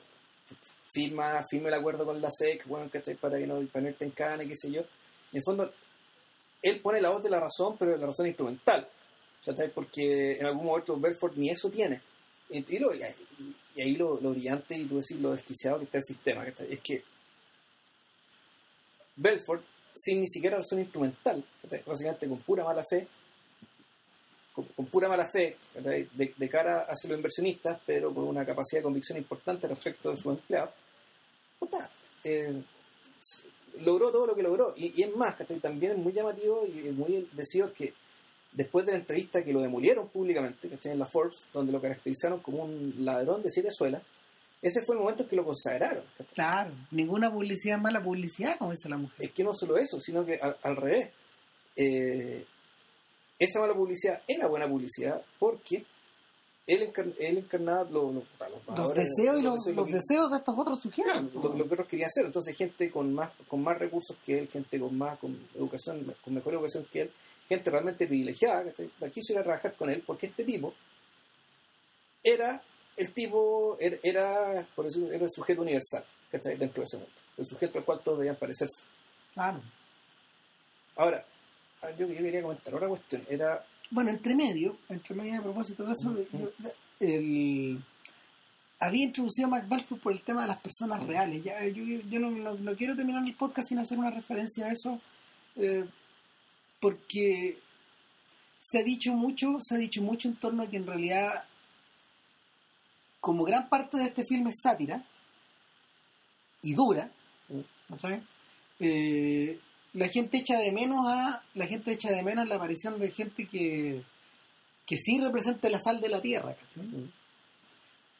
firma, firma el acuerdo con la SEC, bueno, ¿cachai? Para que no, para no irte en cana, qué sé yo. En el fondo, él pone la voz de la razón, pero la razón instrumental, ¿cachai? Porque en algún momento Belfort ni eso tiene. Y, y lo- y ahí lo, lo brillante y tú decir lo desquiciado que está el sistema, ¿cachai? Es que Belfort, sin ni siquiera razón instrumental, básicamente con pura mala fe, con, pura mala fe de, cara hacia los inversionistas, pero con una capacidad de convicción importante respecto de sus empleados, puta, eh, logró todo lo que logró. Y, es más, también es muy llamativo y muy decido que después de la entrevista que lo demolieron públicamente, ¿cachai? en la Forbes, donde lo caracterizaron como un ladrón de siete suelas, ese fue el momento en que lo consagraron. Claro, ninguna publicidad es mala publicidad, como dice la mujer. es que no solo eso, sino que al, al revés. Eh, esa mala publicidad era buena publicidad porque él, encar- él encarnaba lo- lo- los, Los deseos y los, los deseos de estos otros sujetos. claro, lo, lo que otros querían hacer. Entonces, gente con más con más recursos que él, gente con más con educación, con mejor educación que él, gente realmente privilegiada, que quiso ir a trabajar con él porque este tipo era el tipo, era, era, por decirlo, era el sujeto universal, ¿cachai? Dentro de ese mundo. El sujeto al cual todos debían parecerse. Claro. Ahora, ah, yo, yo quería comentar otra cuestión. Era, Bueno, entre medio, entre medio a propósito de eso, el, había introducido a McBalfour por el tema de las personas reales. Ya, yo yo no, no- no quiero terminar el podcast sin hacer una referencia a eso, eh, porque se ha dicho mucho, se ha dicho mucho en torno a que en realidad, como gran parte de este filme es sátira y dura, ¿no sabes? Eh, la gente echa de menos a la gente echa de menos la aparición de gente que que sí represente la sal de la tierra. Mm.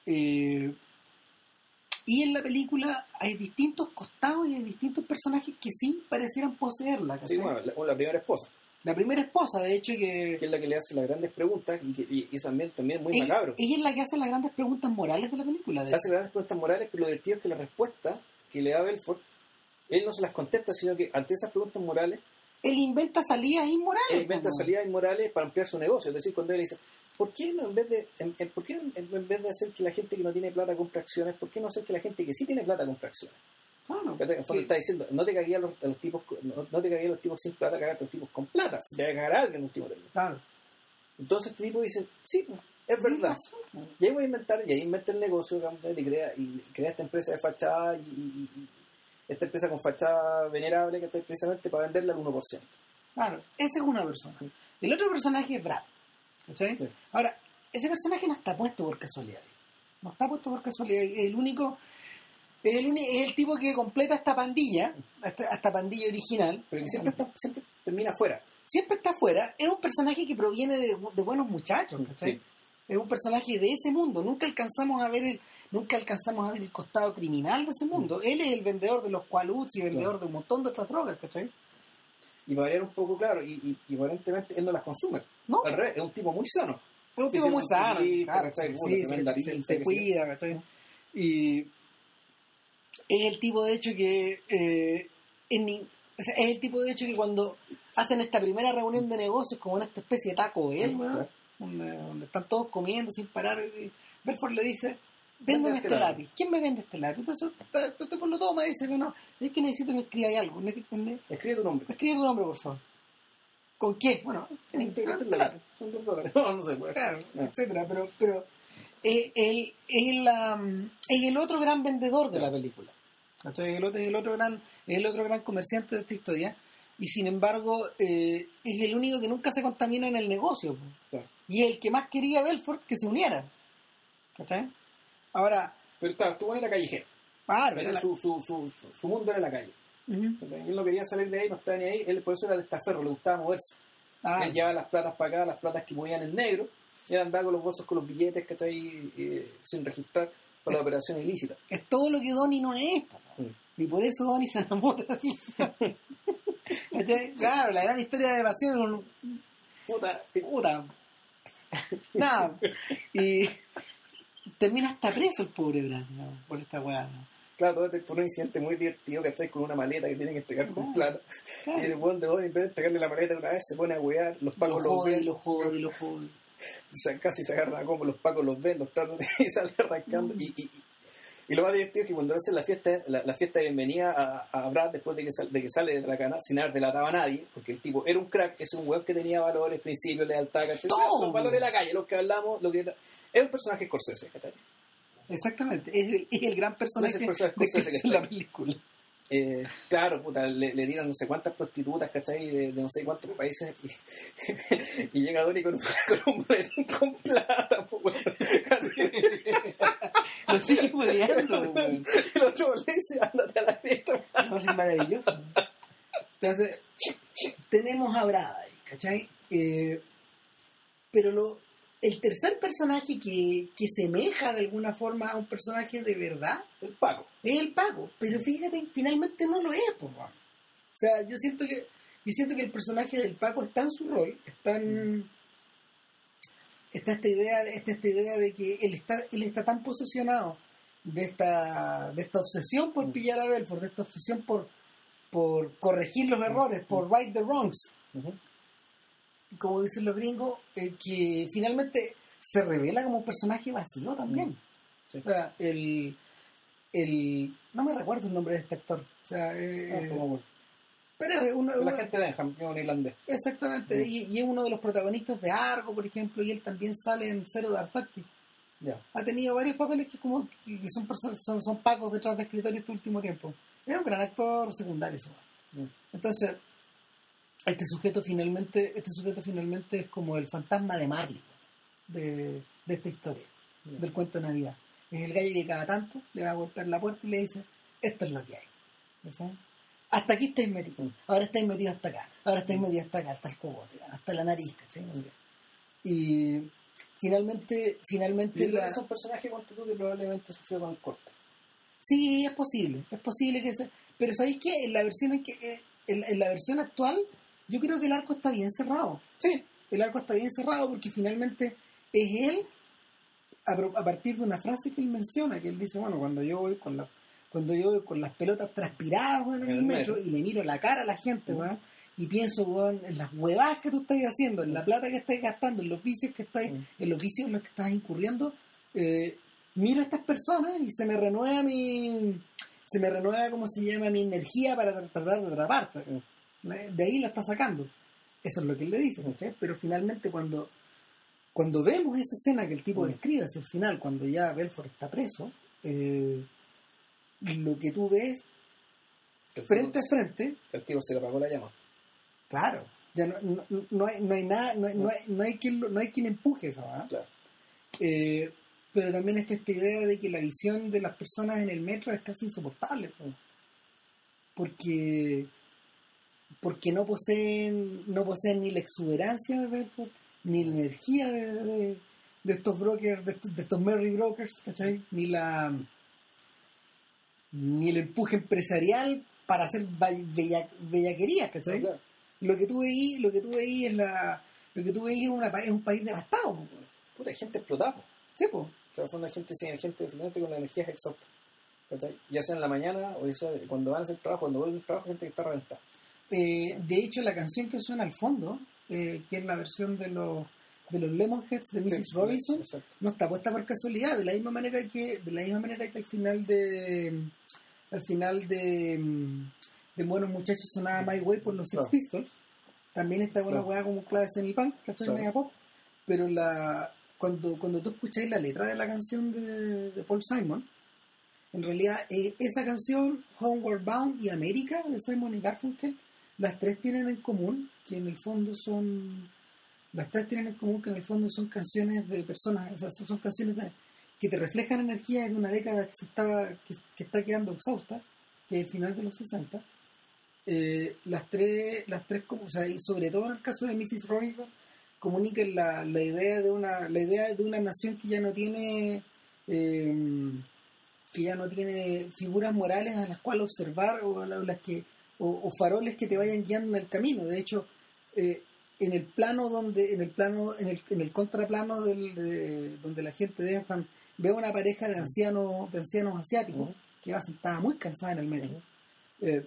Eh, y en la película hay distintos costados y hay distintos personajes que sí parecieran poseerla ¿cachai? sí, bueno, la, la primera esposa, la primera esposa de hecho que que es la que le hace las grandes preguntas y, que, y, y también, también es muy ella, macabro. ella es la que hace las grandes preguntas morales de la película de hace grandes preguntas morales, pero lo divertido es que la respuesta que le da Belfort, él no se las contesta, sino que ante esas preguntas morales, él inventa salidas inmorales. Él inventa salidas inmorales para ampliar su negocio. Es decir, cuando él dice, ¿por qué no en vez de, en, en- ¿por qué en vez de hacer que la gente que no tiene plata compre acciones, ¿por qué no hacer que la gente que sí tiene plata compre acciones? Claro, te- En el fondo sí. está diciendo, no te cagué a los, a los tipos, no, no te cagué a los tipos sin plata, cagate a los tipos con plata. Si te va a cagar a alguien en último término. Claro. Entonces este tipo dice, sí, pues, es verdad. Po. Y ahí voy a inventar, y ahí inventa el negocio, digamos, y crea, y crea esta empresa de fachada y, y- y- esta empresa con fachada venerable que está precisamente para venderla al 1%. Claro, ese es una persona. El otro personaje es Brad. ¿cachai? Sí. Ahora, ese personaje no está puesto por casualidad. No está puesto por casualidad. El único. Es el, es el tipo que completa esta pandilla, esta, esta pandilla original. Pero que siempre, está, siempre termina afuera. Siempre está afuera. Es un personaje que proviene de, de buenos muchachos. ¿cachai? Sí. Es un personaje de ese mundo. Nunca alcanzamos a ver el, nunca alcanzamos a ver el costado criminal de ese mundo. Él es el vendedor de los cualuts y vendedor Claro. de un montón de otras drogas, ¿cachai? Y variar un poco, claro, y, y, y aparentemente él no las consume. No, Al revés, es un tipo muy sano. Es un tipo muy sano, se, cuida, ¿cachai? Y es el tipo de hecho que eh, en ni- o sea, es el tipo de hecho que cuando hacen esta primera reunión de negocios como en esta especie de taco él, claro. donde, donde están todos comiendo sin parar, y Belfort le dice Véndeme este este lápiz". lápiz. ¿Quién me vende este lápiz? Entonces, este tipo lo toma y dice, bueno, es que necesito que me escriba algo. Escribe tu nombre. Escribe tu nombre, por favor. ¿Con qué? Bueno, en Este- este es la- lápiz Son dos dólares. [LAUGHS] No, no sé. pues. claro, Ah. etcétera, pero, pero es, el, es, la, mm, es el otro gran vendedor de la película. ¿Cachai? El otro, el otro gran, es el otro gran comerciante de esta historia. Y sin embargo, eh, es el único que nunca se contamina en el negocio. Claro. Y el que más quería Belfort que se uniera. ¿Cachai? Ahora, Pero claro, estuvo en la callejera. Ese era la- su, su, su, su, mundo era la calle. Ujú. Él no quería salir de ahí, no estaba ni ahí. Él por eso era de estaferro, le gustaba moverse. Ah, Él llevaba las platas para acá, las platas que movían en negro. Y él andaba con los bolsos con los billetes que está ahí eh, sin registrar para la operación ilícita. es todo lo que Donnie no es. Mm. Y por eso Donnie se enamora. [LAUGHS] ¿Cachai? Claro, la gran historia de pasión es un- Puta, eh, puta. Nada. Y termina hasta preso el pobre Brad, ¿no? por esta weá. ¿no? Claro, todo este fue un incidente muy divertido que estáis con una maleta que tienen que entregar con plata. Claro. Y el buen de Don, en vez de entregarle la maleta una vez, se pone a huear, los pacos lo los jode, ven, lo jode, lo jode. se- casi se agarran a los pacos los ven, los tratan [LAUGHS] y sale arrancando. Mm. Y, y, y- lo más divertido es que cuando hacen la fiesta, la, la fiesta de bienvenida a, a Brad después de que, sal- de que sale de la cana, sin haber delatado a nadie, porque el tipo era un crack, es un weón que tenía valores, principios, lealtad. Todo. Los valores de la calle, los que hablamos, lo que era. Es un personaje Scorsese, ¿cachai? Exactamente, es el, es el gran personaje, Es el personaje que la película. Eh, claro, puta, le, le dieron no sé cuántas prostitutas, ¿cachai? De, de no sé cuántos países. Y, [LAUGHS] y llega Donnie con un, [LAUGHS] con un boletín con plata, pues. [LAUGHS] Lo sigue. Y el otro le dice, ándate a la fiesta. No, es maravilloso. Entonces, tenemos a Brad ahí, ¿cachai? Eh, pero lo, el tercer personaje que, que semeja de alguna forma a un personaje de verdad El Paco. es el Paco. Pero fíjate, finalmente no lo es, pues, weón. O sea, yo siento que yo siento que el personaje del Paco está en su rol, está en- está esta idea, está esta idea de que él está, él está tan posesionado de esta, de esta obsesión por pillar a Belfort, de esta obsesión por, por corregir los errores, por right the wrongs. Como dicen los gringos, eh, que finalmente se revela como un personaje vacío también. Sí. O sea, el, el no me recuerdo el nombre de este actor. O sea, eh, Ah, como- pero es uno, la uno- gente de es un irlandés. exactamente, y, y es uno de los protagonistas de Argo, por ejemplo, y él también sale en Cero Dark Factory. Ya. Ha tenido varios papeles que como que son, son, son pacos detrás de escritorio este último tiempo. Es un gran actor secundario, ese weón. Mm. Entonces, este sujeto finalmente, este sujeto finalmente es como el fantasma de Marley de, de esta historia, del cuento de Navidad. Es el gallo que cada tanto le va a golpear la puerta y le dice, esto es lo que hay. Hasta aquí estáis metidos, Mm. ahora estáis metidos hasta acá, ahora estáis metidos hasta acá, hasta el cogote, hasta la nariz, ¿cachai? No sé qué. Y finalmente, finalmente la- es un personaje tú que probablemente sufrió con corta. Sí, es posible, es posible que sea. Pero ¿sabéis qué? En la versión en que eh, en, en la versión actual, yo creo que el arco está bien cerrado. Sí, el arco está bien cerrado porque finalmente es él a, partir de una frase que él menciona, que él dice, bueno, cuando yo voy con la cuando yo voy con las pelotas transpiradas weón, en el el metro metro. y le miro la cara a la gente, weón, y pienso weón, en las huevadas que tú estás haciendo, en la plata que estás gastando, en los vicios que estás, en los vicios en los que estás incurriendo, eh, miro a estas personas y se me renueva mi se me renueva como se llama mi energía para tra- tratar de atraparte. De ahí la está sacando. Eso es lo que él le dice, ¿cachai? Pero finalmente cuando, cuando vemos esa escena que el tipo Mm. describe hacia el final, cuando ya Belfort está preso, eh, lo que tú ves el frente a frente, el tipo se le apagó la llama. claro, ya no, no, no hay, no hay nada, no, hay- no hay, no hay quien, no hay quien empuje eso, ¿ah? Claro. Eh, pero también está esta idea de que la visión de las personas en el metro es casi insoportable. po. Porque porque no poseen no poseen ni la exuberancia de Belfort, ni la energía de, de- de estos brokers, de estos, de estos Merry Brokers, ¿cachai? Ni la ni el empuje empresarial para hacer bella- bellaquerías, ¿cachai? Claro. Lo que tú veí, lo que tú veí es la lo que tú veí es, una, es un país devastado, po. Puta, hay gente explotada. po. sí, po. O sea, fue una gente sin gente finalmente con la energía exhausta. ¿Cachai? Ya sea en la mañana o ya sea cuando van a hacer trabajo, cuando vuelven al trabajo, gente que está reventada. Eh, de hecho, la canción que suena al fondo, eh, que es la versión de los de los Lemonheads de Mrs. Sí, Robinson, no está puesta por casualidad, de la misma manera que de la misma manera que al final de al final de, de Buenos Muchachos sonaba My Way por los Claro. Pistols, también está una Claro. weá como clave semi-punk, ¿cachai? Claro. Media pop, pero la cuando cuando tú escucháis la letra de la canción de, de Paul Simon, en realidad eh, esa canción, Homeward Bound y América de Simon y Garfunkel, las tres tienen en común que en el fondo son las tres tienen en común que en el fondo son canciones de personas, o sea, son canciones de- que te reflejan energía de una década que se estaba que, que está quedando exhausta, que es el final de los 60. Eh, las tres, las tres, o sea, y sobre todo en el caso de Mrs. Robinson, comunican la, la idea de una la idea de una nación que ya no tiene eh, que ya no tiene figuras morales a las cuales observar o a la- las que o, o faroles que te vayan guiando en el camino de hecho eh, en el plano donde en el plano en el, en el contraplano del, de- donde la gente de Enfam ve a una pareja de ancianos de ancianos asiáticos Ujú. que va sentada muy cansada en el metro eh,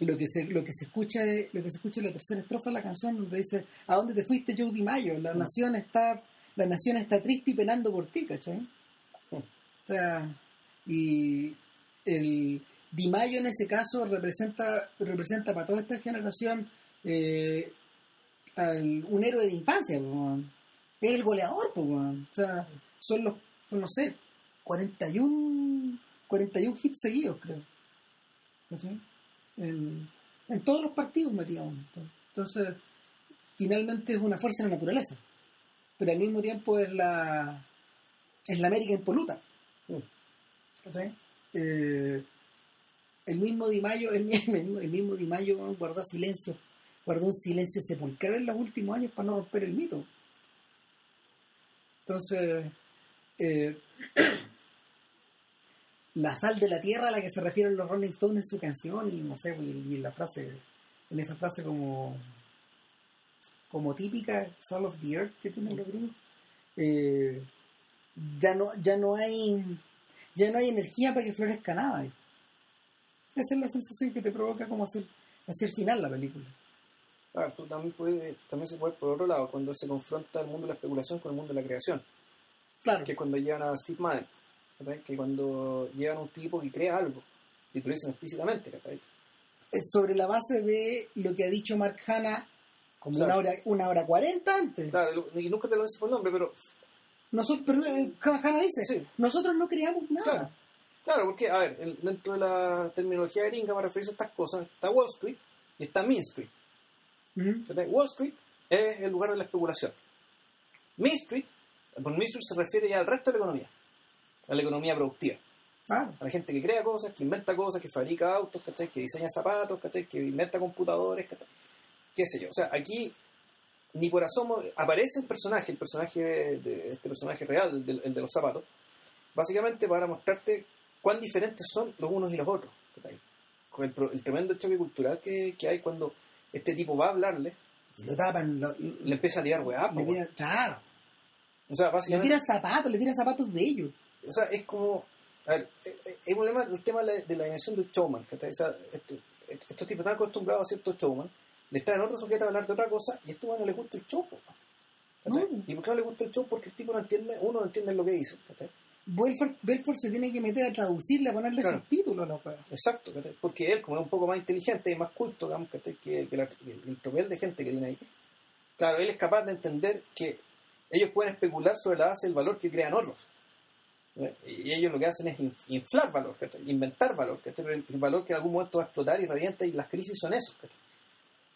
lo que se lo que se escucha es, lo que se escucha en la tercera estrofa de la canción donde dice a dónde te fuiste Joe Mayo la Mm. nación está la nación está triste y penando por ti ¿cachai? O sea y el Di Mayo en ese caso representa representa para toda esta generación eh, un héroe de infancia es el goleador po, o sea son los no sé 41 41 hits seguidos creo. En, todos los partidos metíamos entonces finalmente es una fuerza de la naturaleza. Pero al mismo tiempo es la es la América impoluta. ¿cachai? Eh, el mismo Di Mayo el, [LAUGHS] mismo, el mismo Di guardó silencio guardó un silencio sepulcral en los últimos años para no romper el mito. Entonces eh, [COUGHS] la sal de la tierra a la que se refieren los Rolling Stones en su canción y no sé y, en la frase en esa frase como como típica Salt of the Earth que tienen los gringos eh, ya no ya no hay ya no hay energía para que florezca nada esa es la sensación que te provoca como hacia el final la película Claro, tú también, puede, también se puede por otro lado, cuando se confronta el mundo de la especulación con el mundo de la creación, claro que es cuando llevan a Steve Madden, ¿cachai? que cuando llevan a un tipo que crea algo, y te lo dicen explícitamente. Eh, sobre la base de lo que ha dicho Mark Hanna como Claro. una hora una hora cuarenta antes Claro, y nunca te lo dicen por nombre, pero nosotros pero eh, Hanna dice Sí. nosotros no creamos nada Claro. Claro, porque, a ver, el- dentro de la terminología gringa para referirse a estas cosas está Wall Street y está Main Street. Wall Street es el lugar de la especulación. Main Street, por Main Street se refiere ya al resto de la economía, a la economía productiva, Claro. a la gente que crea cosas, que inventa cosas, que fabrica autos, ¿cachai? que diseña zapatos, ¿cachai? que inventa computadores, ¿cachai? qué sé yo. O sea, aquí ni por asomo aparece un personaje, el personaje de, de- este personaje real, el de, el de los zapatos, básicamente para mostrarte cuán diferentes son los unos y los otros. Con el, el tremendo choque cultural que, que hay cuando este tipo va a hablarle, y lo tapan lo- le empieza a tirar weá, le tiran, claro O sea, le básicamente, tiran zapatos le tiran zapatos de ellos o sea, es como, a ver, eh, eh, un problema el tema de la, dimensión del showman. O sea, estos tipos están acostumbrados a ciertos showman les traen otro sujeto a hablar de otra cosa y a este bueno le gusta el show. No. ¿Y por qué no le gusta el show? Porque el tipo no entiende, uno no entiende lo que dice. ¿cachai? Belfort, Belfort se tiene que meter a traducirle, a ponerle Claro. subtítulos a la. Exacto, porque él, como es un poco más inteligente y más culto, digamos, que, que la- que el, el tropel de gente que tiene ahí, claro, él es capaz de entender que ellos pueden especular sobre la base del valor que crean otros. ¿eh? Y ellos lo que hacen es in- inflar valor, inventar valor. Pero el valor que en algún momento va a explotar y revienta, y las crisis son eso.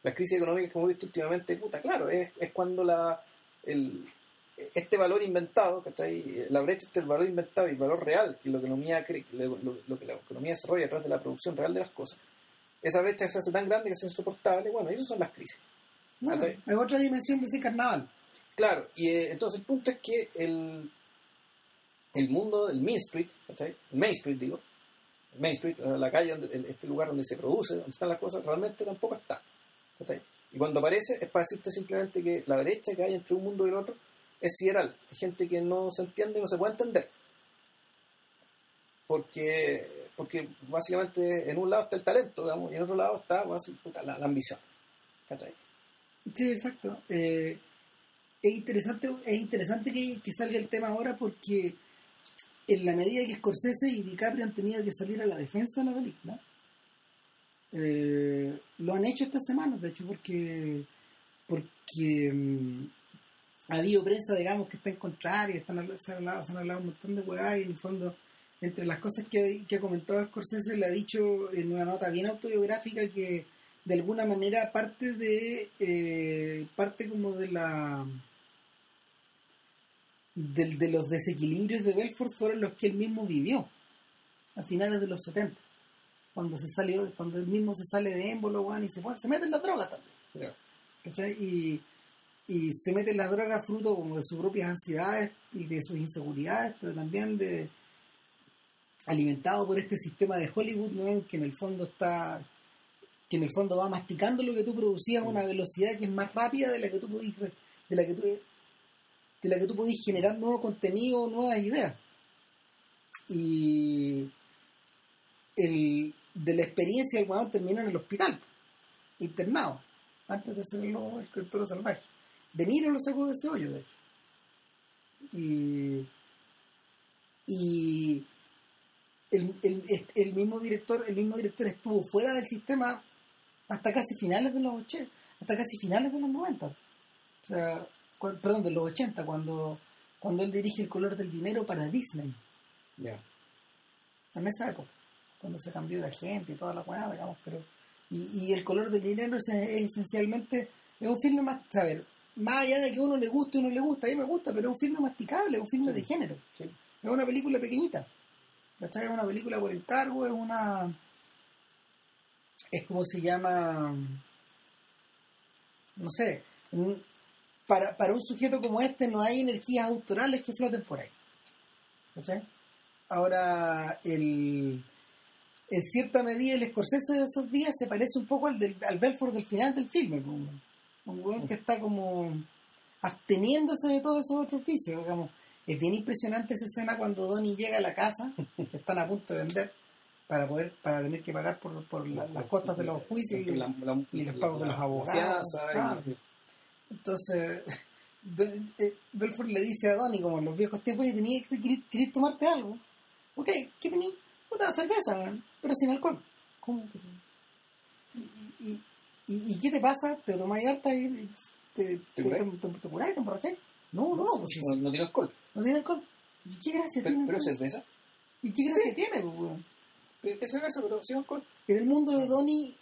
Las crisis económicas que hemos visto últimamente, puta, claro, es, es cuando la, el, este valor inventado, ¿cachai? la brecha entre el valor inventado y el valor real, que la economía cre- que lo, lo- lo que la economía desarrolla a través de la producción real de las cosas, esa brecha se hace tan grande que hace insoportable, bueno, esas son las crisis. No, es otra dimensión de ese carnaval. Claro, y eh, entonces el punto es que el, el mundo del Main Street, ¿cachai? El Main Street, digo, Main Street, la la calle, donde, el- este lugar donde se produce, donde están las cosas, realmente tampoco está. ¿cachai? Y cuando aparece es para decirte simplemente que la brecha que hay entre un mundo y el otro es sideral. Hay gente que no se entiende y no se puede entender. Porque, porque básicamente en un lado está el talento, y en otro lado está la, ambición. Sí, exacto. Eh, es interesante, es interesante que, que salga el tema ahora porque en la medida que Scorsese y DiCaprio han tenido que salir a la defensa de la película, eh, lo han hecho estas semanas, de hecho, porque porque mm, ha habido prensa, digamos, que está en contrario, están, se, han hablado, se han hablado un montón de huevadas y en el fondo, entre las cosas que, que ha comentado Scorsese, le ha dicho en una nota bien autobiográfica que de alguna manera parte de eh, parte como de la del- de, los desequilibrios de Belfort fueron los que él mismo vivió a finales de los 70 cuando se salió cuando él mismo se sale de émbolo y se, mete en la droga también. ¿cachai? y, y se mete en la droga fruto como de sus propias ansiedades y de sus inseguridades pero también de alimentado por este sistema de Hollywood que en el fondo está que en el fondo va masticando lo que tú producías a una velocidad que es más rápida de la que tú podís de la que tú de la que tú podís generar nuevo contenido nuevas ideas. Y el de la experiencia el weón termina en el hospital internado antes de hacerlo el criatura salvaje De Niro lo sacó de ese hoyo de hecho. Y y el, el, el mismo director el mismo director estuvo fuera del sistema hasta casi finales de los 80 hasta casi finales de los 90 o sea cu- perdón de los 80 cuando cuando él dirige el color del dinero para Disney. Ya. en esa época cuando se cambió de agente y toda la weá digamos pero y, y el color del dinero es, es esencialmente es un filme más a ver más allá de que uno le guste o no le gusta a mí me gusta pero es un filme masticable es un filme Sí. de género Sí. es una película pequeñita ¿cachai? es una película por encargo es una es como se llama no sé para, para un sujeto como este no hay energías autorales que floten por ahí ¿cachai? ahora el en cierta medida el Scorsese de esos días se parece un poco al, del, al Belfort del final del filme pues, un, weón que está como absteniéndose de todos esos otros vicios digamos es bien impresionante esa escena cuando Donnie llega a la casa que están a punto de vender para poder para tener que pagar por, por la- las costas de los juicios y, La- la- y los pagos de los abogados, y- claro. entonces [LAUGHS] eh, Belfort le dice a Donnie como en los viejos tiempos "Oye, tenía que querer, querer tomarte algo ok ¿qué tenía? puta cerveza man, pero sin alcohol ¿cómo? ¿Y, y, y, y qué te pasa? ¿te tomáis harta y te, te, te, te, curáis, te emborracháis? no, no, pues si no, no tiene alcohol. no tiene alcohol ¿y qué gracia Pero, tiene? pero entonces? cerveza. ¿y qué gracia tiene? pues, weón? Es cerveza, pero sin alcohol. en el mundo de Donnie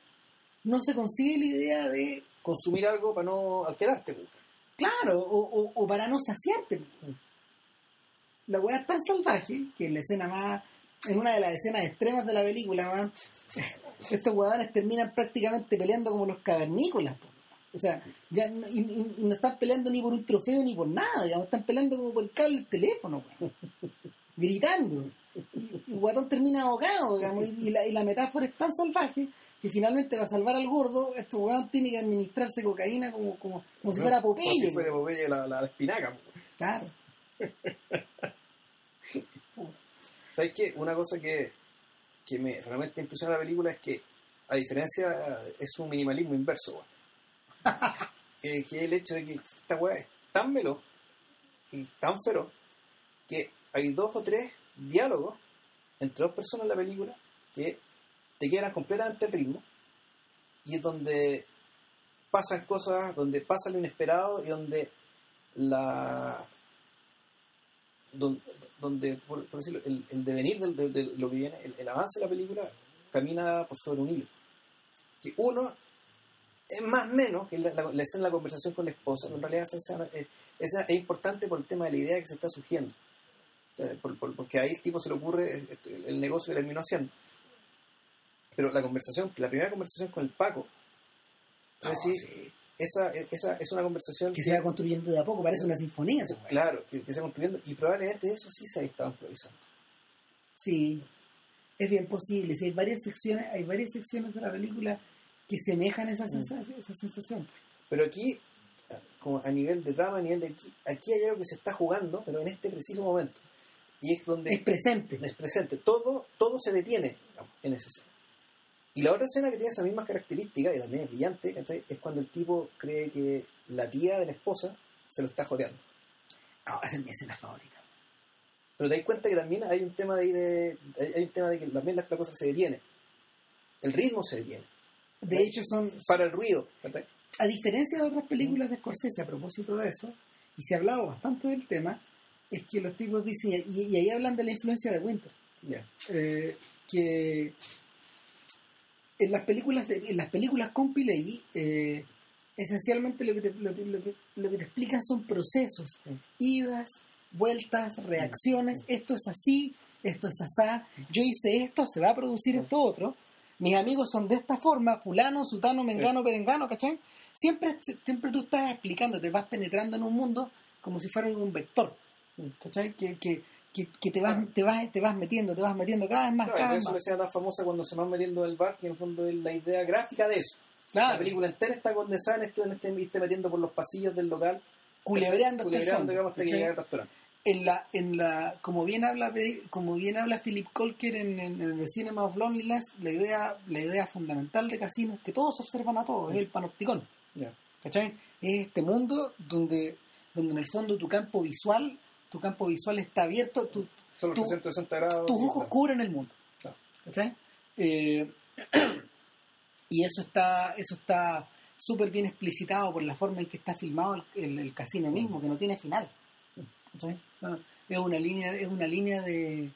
no se consigue la idea de Consumir algo para no alterarte. pues. Claro, o, o, o para no saciarte. La weá es tan salvaje que en la escena más. En una de las escenas extremas de la película, man, estos huevones terminan prácticamente peleando como los cavernícolas. po. O sea, ya y, y- y no están peleando ni por un trofeo ni por nada, digamos, están peleando como por el cable del teléfono, [LAUGHS] gritando. Y, Guatón termina ahogado, digamos, y, la, y la metáfora es tan salvaje que finalmente va a salvar al gordo, este weón tiene que administrarse cocaína como, como, como si fuera Como Popeye. si fuera Popeye la, espinaca. Claro. [LAUGHS] ¿Sabes qué? Una cosa que, que me realmente impresiona la película es que, a diferencia, es un minimalismo inverso. [LAUGHS] eh, que el hecho de que esta weá es tan veloz y tan feroz que hay dos o tres diálogos entre dos personas en la película que te quedan completamente el ritmo y es donde pasan cosas, donde pasa lo inesperado y donde la donde, donde por, por decirlo, el, el devenir de, de lo que viene, el, el avance de la película camina por sobre un hilo. Que uno es más o menos que la, la- la escena de la conversación con la esposa, pero en realidad esa escena es, esa es importante por el tema de la idea que se está surgiendo. Eh, por- por- porque ahí el tipo se le ocurre este, el negocio que terminó haciendo. Pero la conversación, la primera conversación con el Paco, No, decir, sí. Esa, esa es una conversación Que se va construyendo de a poco, parece una sinfonía. esa weá. Claro, que, que se va construyendo y probablemente eso sí se estaba improvisando. Sí, es bien posible. Sí, hay varias secciones, hay varias secciones de la película que semejan esa, sensación, esa sensación. Pero aquí, como a nivel de trama, a nivel de aquí, aquí hay algo que se está jugando, pero en este preciso momento. Y es donde Es presente. es presente. Todo, todo se detiene en esa escena. Y la otra escena que tiene esas mismas características, y también es brillante, es cuando el tipo cree que la tía de la esposa se lo está jodeando. No, esa es mi escena favorita. Pero te das cuenta que también hay un tema de ahí de. Hay un tema de que también la, la cosa se detiene. El ritmo se detiene. De hecho, son, Para el ruido. a diferencia de otras películas de Scorsese a propósito de eso, y se ha hablado bastante del tema, es que los tipos dicen, y, y ahí hablan de la influencia de Winter, Ya. eh, que en las películas de- en las películas con Pileggi, eh, esencialmente lo que, te, lo, lo que- lo que te explican son procesos, Mm. idas, vueltas, reacciones, esto es así, esto es asá, yo hice esto, se va a producir esto otro, mis amigos son de esta forma, fulano, sutano, mengano, perengano, ¿cachai? Siempre, siempre tú estás explicando, te vas penetrando en un mundo como si fuera un vector, ¿cachai? Que, que, que, que te, vas, Claro. te, vas, te vas metiendo, te vas metiendo cada vez más, Claro, cada vez eso más. sea tan famosa cuando se van metiendo en el bar, que en el fondo es la idea gráfica de eso. Claro, La película entera está condensada en esto, en este irte metiendo por los pasillos del local. culebreando culebreando, digamos, hasta que llega al restaurante. en la en la como bien habla como bien habla Philip Colker en, en, en The Cinema of Loneliness la idea la idea fundamental de Casino es que todos observan a todos es el panopticón Ya. ¿cachai? es este mundo donde donde en el fondo tu campo visual tu campo visual está abierto tu, Son los Tú- 360 grados. tus ojos cubren el mundo. Eh, [CLEARS THROAT] y eso está eso está súper bien explicitado por la forma en que está filmado el, el- el casino mismo que no tiene final ¿cachai? No, es una línea es una línea de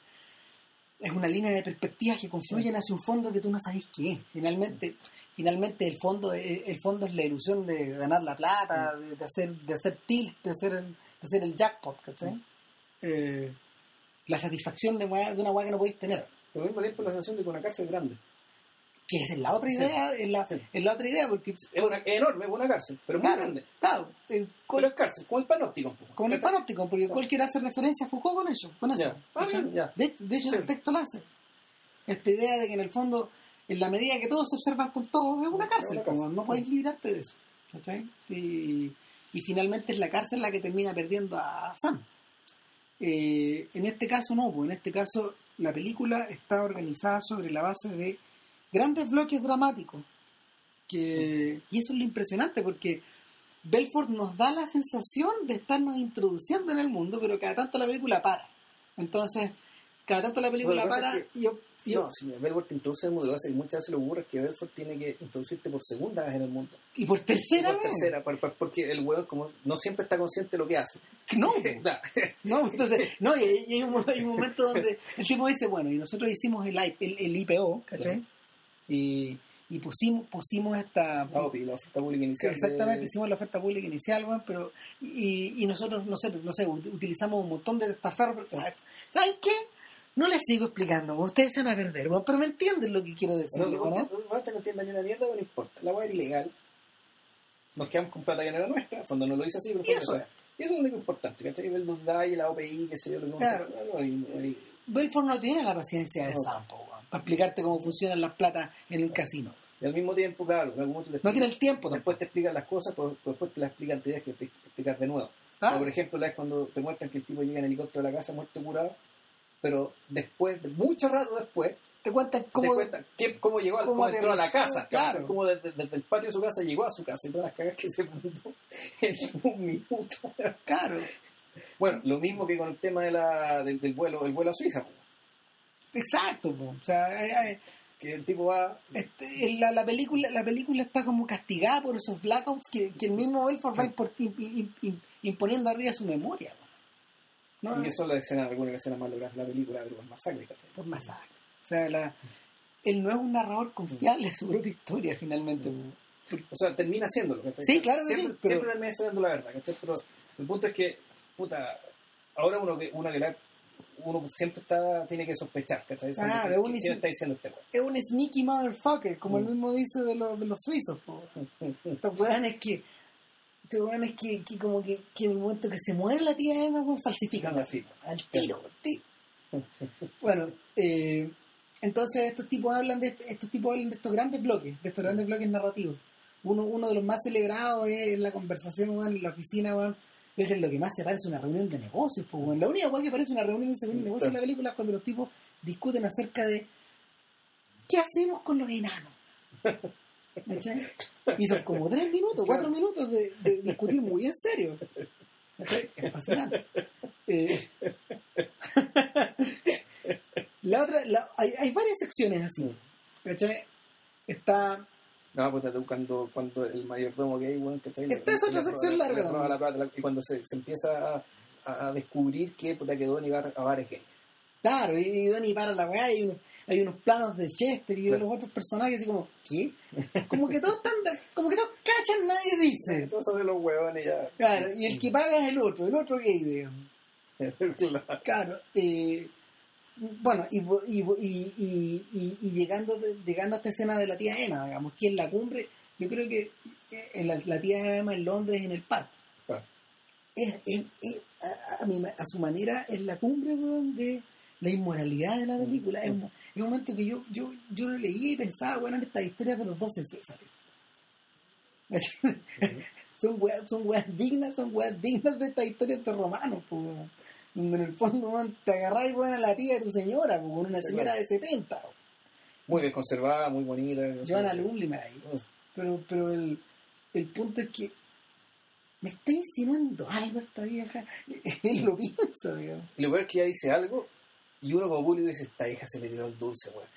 es una línea de perspectivas que confluyen hacia un fondo que tú no sabes qué es finalmente finalmente el fondo es- el fondo es la ilusión de ganar la plata de, de hacer de hacer tilt de hacer hacer el jackpot ¿cachai? Eh, la satisfacción de, una weá que no podéis tener Pero al mismo tiempo la sensación de que una cárcel grande. que esa es la otra Sí. idea es, la, Sí. es la otra idea porque Es, una, es enorme, es una cárcel, pero muy claro, grande. claro, el- Pero es cárcel, como el panóptico. como el panóptico porque cuál quiere hacer referencia a Foucault con eso con eso. Ah. De, de hecho Sí. el texto lo hace esta idea de que en el fondo en la medida que todos se observan con todos es una cárcel, una como no puedes librarte de eso ¿cachai? y, y finalmente es la cárcel la que termina perdiendo a Sam. Eh, en este caso no, pues en este caso la película está organizada sobre la base de grandes bloques dramáticos que, y eso es lo impresionante porque Belfort nos da la sensación de estarnos introduciendo en el mundo pero cada tanto la película para. Entonces cada tanto la película Bueno, para es que- y yo, y yo- No, si Belfort introduce el mundo, lo que muchas veces lo que ocurre es que Belfort tiene que introducirte por segunda vez en el mundo. y por tercera por vez tercera, por- por- porque el huevo como no siempre está consciente de lo que hace. no. [LAUGHS] No, entonces, no, y hay, y hay un, hay un momento donde [LAUGHS] el tipo dice, bueno, y nosotros hicimos el, I- el, el IPO, ¿cachai? Y, y pusimos, pusimos esta... La OPI, la oferta pública inicial. de- Exactamente, hicimos la oferta pública inicial, weón, pero... Y, y nosotros, no sé, no sé, ut- utilizamos un montón de testaferros. pero- ¿Saben qué? No les sigo explicando, ustedes se van a perder, pero me entienden lo que quiero decir, No, ¿no? no, no, no entiendan ni una mierda, pero no importa. La weá era ilegal. Nos quedamos con plata que no era nuestra. En fondo no lo hizo así, pero fue eso. Y eso es lo único importante, ¿cachai? El los DAI, la OPI, qué sé yo, lo que Claro. Belfort no tiene la paciencia de No. Sampo, para explicarte cómo funcionan las platas en un casino. y al mismo tiempo, claro, te No tiene el tiempo tampoco. Después te explican las cosas, pero pero después te las explican, te tienes que expli- explicar de nuevo. Ah. Como por ejemplo, la vez cuando te muestran que el tipo llega en helicóptero a la casa muerto curado, pero después, de mucho rato después, te cuentan te cómo... cuenta qué- cómo llegó al, cómo cómo entró a la casa, claro. cómo desde, desde el patio de su casa llegó a su casa y todas las cagas que se mandó [LAUGHS] en un minuto. Claro, Bueno, lo mismo que con el tema de la, del, del vuelo, el vuelo a Suiza, exacto. po. O sea, que el tipo va este, la, la película la película está como castigada por esos blackouts que, que el mismo Belfort va im- im- imponiendo arriba su memoria. po. ¿No? y las escenas, algunas de las escenas más logradas de la película, pero es masacre, ¿cachai? Por masacre. O sea, la- él no es un narrador confiable de su propia historia, finalmente. po. O sea, termina haciéndolo, ¿cachai? Sí, claro que siempre, sí, pero- siempre termina siendo la verdad, ¿cachai? Pero el punto es que, puta, ahora uno que, uno que la- uno siempre está, tiene que sospechar, ¿cachai? Claro, ¿Quién, uno quién dice- está diciendo este? Es un sneaky motherfucker, como el Mm. mismo dice de, los de los suizos. po. [LAUGHS] Estos weones que. Weones que, que como que, que en el momento que se muere la tía Emma, weón, falsifican la firma. Al tiro, al tiro. Bueno, eh, entonces estos tipos hablan de estos tipos hablan de estos grandes bloques, de estos grandes bloques narrativos. Uno, uno de los más celebrados es la conversación weón, en la oficina, weón, es lo que más se parece a una reunión de negocios, pues, weón. La única weón que parece una reunión de negocios en la película es cuando los tipos discuten acerca de ¿qué hacemos con los enanos? [LAUGHS] ¿Cachai? Y son como tres minutos, cuatro minutos de, de discutir muy en serio. ¿Cachai? Es fascinante. Eh, [LAUGHS] la otra, la- hay, hay varias secciones así. ¿Cachai? Está. No, pues está buscando cuando el mayordomo gay, weón, ¿cachai? Esta es otra sección larga la la- y cuando se, se empieza a, descubrir que puta quedó negar a bares gay. Claro, y Donnie para la weá, unos, hay unos planos de Chester y de Claro. los otros personajes, así como, ¿qué? Como que todos están, como que todos cachan, nadie dice. [LAUGHS] Entonces son de los huevones ya. Claro, y el que paga es el otro, el otro gay, digamos. [LAUGHS] Claro. Claro, eh, bueno, y, y, y, llegando, llegando a esta escena de la tía Emma, digamos, que en la cumbre, yo creo que eh, la, la tía Emma en Londres, en el parque, Claro. es, es- es- a, a su manera es la cumbre weón, de la inmoralidad de la película. Es, un, es un momento que yo, yo, yo lo leía y pensaba, bueno, en estas historias de los 12 Césares. [LAUGHS] son weas, son weas dignas, son weas dignas de estas historias de romanos, pues, donde en el fondo te agarrás weón, a la tía de tu señora, pues, con una señora de 70. weón. Muy bien conservada, muy bonita. Joanna Lumley di. Pero, pero el, el punto es que me está insinuando algo esta vieja. [LAUGHS] Él lo piensa, digamos. Y lo peor es que ella dice algo y uno como público dice, esta hija se le tiró el dulce, weón.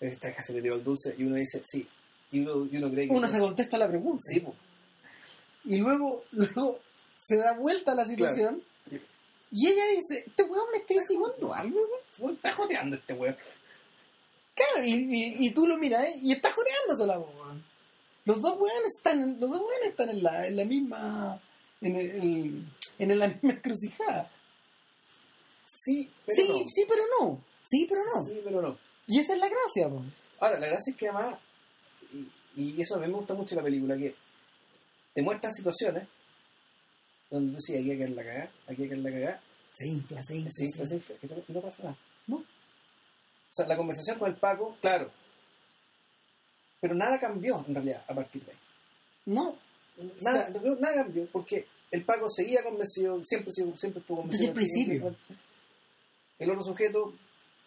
Esta hija se le tiró el dulce y uno dice, sí. Y uno, y uno cree que... Uno se contesta la pregunta. Sí, pues. Y luego, [LAUGHS] luego se da vuelta la situación. Claro. Y ella dice, este weón me está insinuando algo, weón. Weón, Está joteando este weón. Claro, y, y, y tú lo miras, ¿eh? Y está jodeándosela, weón. Los dos weones están, los dos weones están en la, en la misma, en, el, en la misma encrucijada. Sí, pero Sí, no. sí, pero no. Sí, pero no. Sí, pero no. Y esa es la gracia, weón. Ahora, la gracia es que además, y, y eso a mí me gusta mucho de la película, que te muestran situaciones donde tú aquí hay que la cagada, aquí hay que la cagada, Se infla, se infla. sí, se infla. sí, sí, y no- y no pasa nada. No. O sea, la conversación con el Paco, claro, pero nada cambió en realidad a partir de ahí. No, Nada, nada cambió, porque el Paco seguía convencido, siempre, siempre, siempre estuvo convencido. Desde el principio. El otro sujeto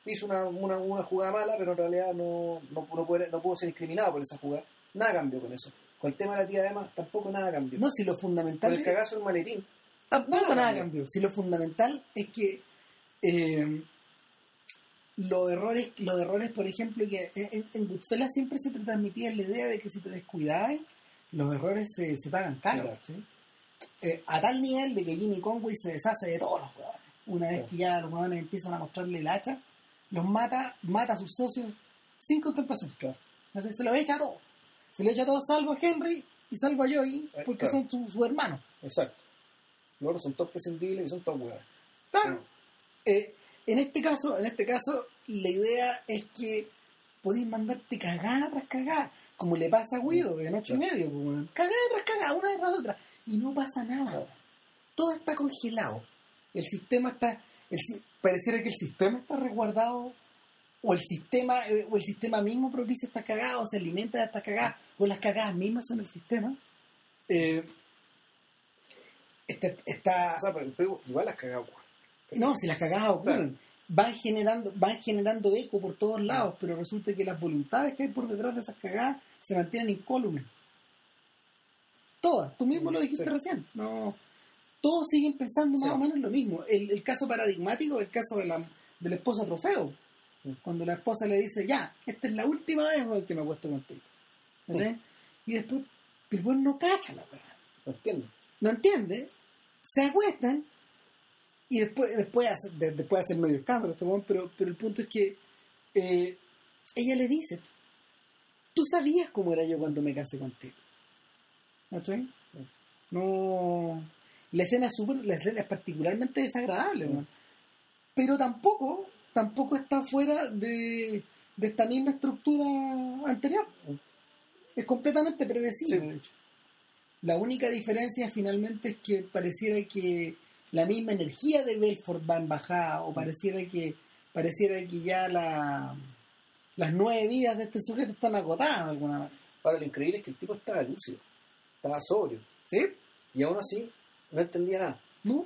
hizo una, una, una jugada mala, pero en realidad no, no, no, puede- no pudo ser incriminado por esa jugada. Nada cambió con eso. Con el tema de la tía Emma tampoco nada cambió. no, si lo con fundamental... el cagazo del maletín. Tampoco Nada nada cambió. cambió. Si lo fundamental es que eh, los errores, los errores, por ejemplo, que en, en- Goodfellas siempre se te transmitía la idea de que si te descuidabas, los errores se, se pagan caro. Sí, ¿sí? Eh, a tal nivel de que Jimmy Conway se deshace de todos los jugadores. Una vez Claro. que ya los jugadores empiezan a mostrarle el hacha, los mata, mata a sus socios sin contemplación. Entonces se lo echa a todos. Se lo echa a todos salvo a Henry y salvo a Joey Eh, porque claro. son su, su hermano. Exacto. Los otros son todos prescindibles y son todos huevos. Claro. Eh, en este caso, en este caso, la idea es que podéis mandarte cagada tras cagada, como le pasa a Guido en ocho y medio, pues, cagada tras cagada, una detrás de otra, y no pasa nada. Claro. Todo está congelado. El sistema está, el, pareciera que el sistema está resguardado, o el sistema, eh, o el sistema mismo propicia esta cagada, o se alimenta de esta cagada, o las cagadas mismas son el sistema. Eh, este- está, O sea, pero, pero igual las cagado, weón. no, si las cagadas ocurren. van generando, van generando eco por todos lados, pero resulta que las voluntades que hay por detrás de esas cagadas se mantienen incólumes. Todas, tú mismo lo dijiste Sí. recién. No, todos siguen pensando más Sí. o menos lo mismo. El, el caso paradigmático es el caso de la, de la esposa trofeo. Sí. Cuando la esposa le dice, ya, esta es la última vez que me acuesto contigo. ¿Cachai? Y después, el no cacha la weá No entiendo. no entiende, se acuestan y después después hace, de- después de hacer medio escándalo este pero, pero el punto es que eh, ella le dice, tú sabías cómo era yo cuando me casé contigo. ¿Cachai? No... La escena es, súper- la escena es particularmente desagradable, Mm. pero tampoco tampoco está fuera de, de esta misma estructura anterior. Mm. Es completamente predecible, Sí. de hecho. La única diferencia finalmente es que pareciera que la misma energía de Belfort va en bajada o pareciera que pareciera que ya la, las nueve vidas de este sujeto están agotadas de alguna manera. Ahora, lo increíble es que el tipo estaba lúcido, estaba sobrio, ¿Sí? y aún así no entendía nada. No,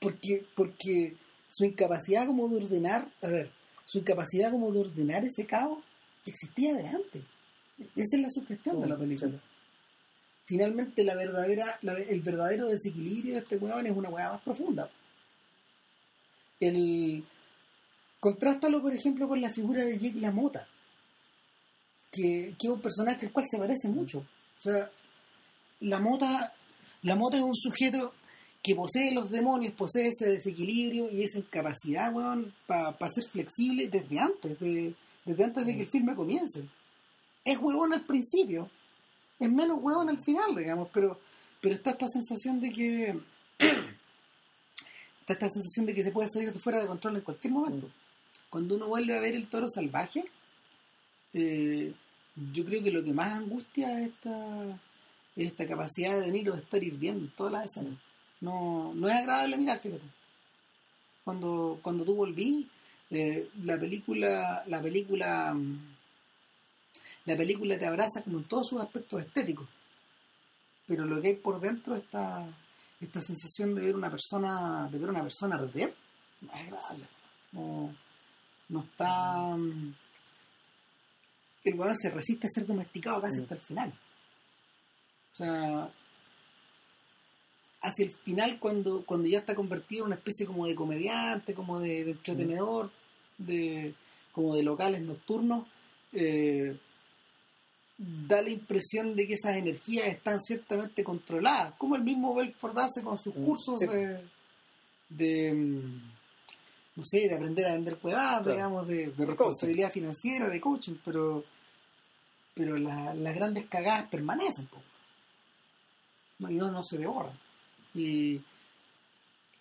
porque, porque su incapacidad como de ordenar, a ver, su incapacidad como de ordenar ese caos ya existía de antes. Esa es la sugestión de la película. Finalmente la verdadera, la- el verdadero desequilibrio de este weón es una weá más profunda. El contrástalo, por ejemplo, con la figura de Jake LaMotta, que, que es un personaje al cual se parece mucho. O sea, la mota, la mota es un sujeto que posee los demonios, posee ese desequilibrio y esa incapacidad, para ser flexible desde antes, de- desde antes de que el filme comience. Es huevón al principio, es menos huevón al final, digamos, pero, pero está esta sensación de que [CLEARS THROAT] está esta sensación de que se puede salir de fuera de control en cualquier momento. Cuando uno vuelve a ver el toro salvaje, eh, yo creo que lo que más angustia es esta, es esta capacidad de De Niro de estar hirviendo en todas las escenas. No, no es agradable mirar, fíjate. Cuando, cuando tú volví, eh, la película, la película, la película te abraza como en todos sus aspectos estéticos. Pero lo que hay por dentro esta, esta sensación de ver una persona, de ver una persona arder, no es agradable. No, no está mm, el weón se resiste a ser domesticado casi Mm. hasta el final. O sea, hacia el final cuando, cuando ya está convertido en una especie como de comediante, como de, de entretenedor, de, como de locales nocturnos, eh, da la impresión de que esas energías están ciertamente controladas, como el mismo Belfort hace con sus Mm, cursos sí. de, de, mm, no sé, de aprender a vender Claro. digamos, de, responsabilidad financiera, de coaching, pero pero la- las grandes cagadas permanecen, po. No, y no, no se devoran. Y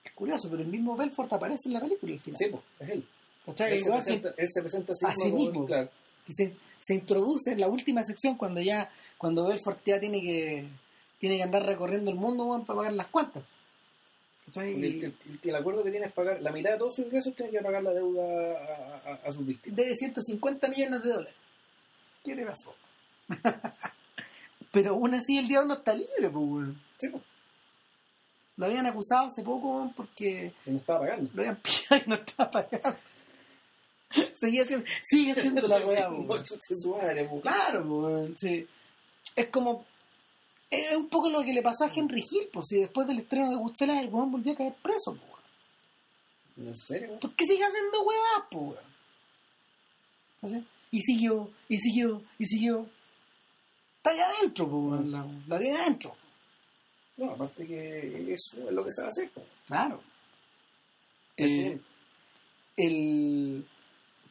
es curioso, pero el mismo Belfort aparece en la película al final. Sí, pues, es él. ¿Cachai? Él se, presenta, él se presenta a sí a mismo. sí mismo. Claro. que se, se introduce en la última sección cuando ya cuando Belfort ya tiene que tiene que andar recorriendo el mundo weón, para pagar las cuentas El, el- el- acuerdo que tiene es pagar la mitad de todos sus ingresos, tiene que pagar la deuda a, a- a sus víctimas. debe 150 millones de dólares ¿qué le pasó? [LAUGHS] pero aún así el diablo está libre pues, weón. Sí, pues, lo habían acusado hace poco weón, porque y no estaba pagando. lo habían [LAUGHS] pillado y no estaba pagando Seguía siendo, sigue siendo la weá weón. Claro, pues, sí. Es como. Es un poco lo que le pasó a Henry Hill, pues, si después del estreno de Goodfellas el weón volvió a caer preso, pues. ¿En serio? ¿Por qué sigue haciendo huevas, pues, weón? Así. Y siguió, y siguió, y siguió. Está allá adentro, pues, la, la tiene adentro. No, aparte que eso es lo que se va a hacer. pues. Claro. Eso- Eh, el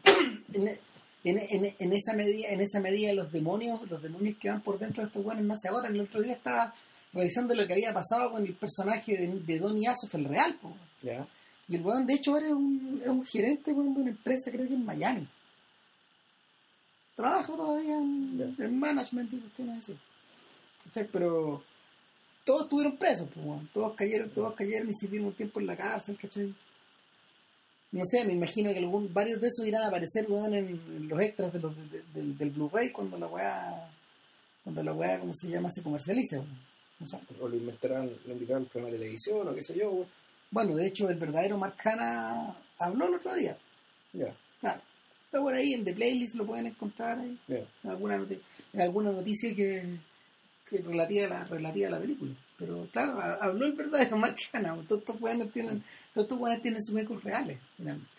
[CLEARS THROAT] en, en, en- en esa medida en esa medida los demonios los demonios que van por dentro de estos buenos no se agotan el otro día estaba revisando lo que había pasado con el personaje de, de Donny el real ya. y el weón de hecho ahora es un, es un gerente weón, de una empresa creo que en Miami trabaja todavía en, en management y cuestiones así ¿Cachai? pero todos estuvieron presos pues, weón. todos cayeron todos cayeron y sirvieron un tiempo en la cárcel ¿cachai? no sé, me imagino que algún, varios de esos irán a aparecer weón, en, en los extras de los, de- de- del, del Blu-ray cuando la weá, cuando la weá, ¿cómo se llama? se comercialice. weón. O lo inventarán, lo invitarán al programa de televisión o qué sé yo. pues. Bueno, de hecho, el verdadero Mark Hanna habló el otro día. Ya, Claro. Está por ahí, en The Playlist lo pueden encontrar ahí. En alguna, noti- en alguna noticia que, que relativa, a la, relativa a la película. Pero claro, ha- habló el verdadero Mark Hanna. Todos estos weones tienen, todos estos weones tienen sus ecos reales, finalmente.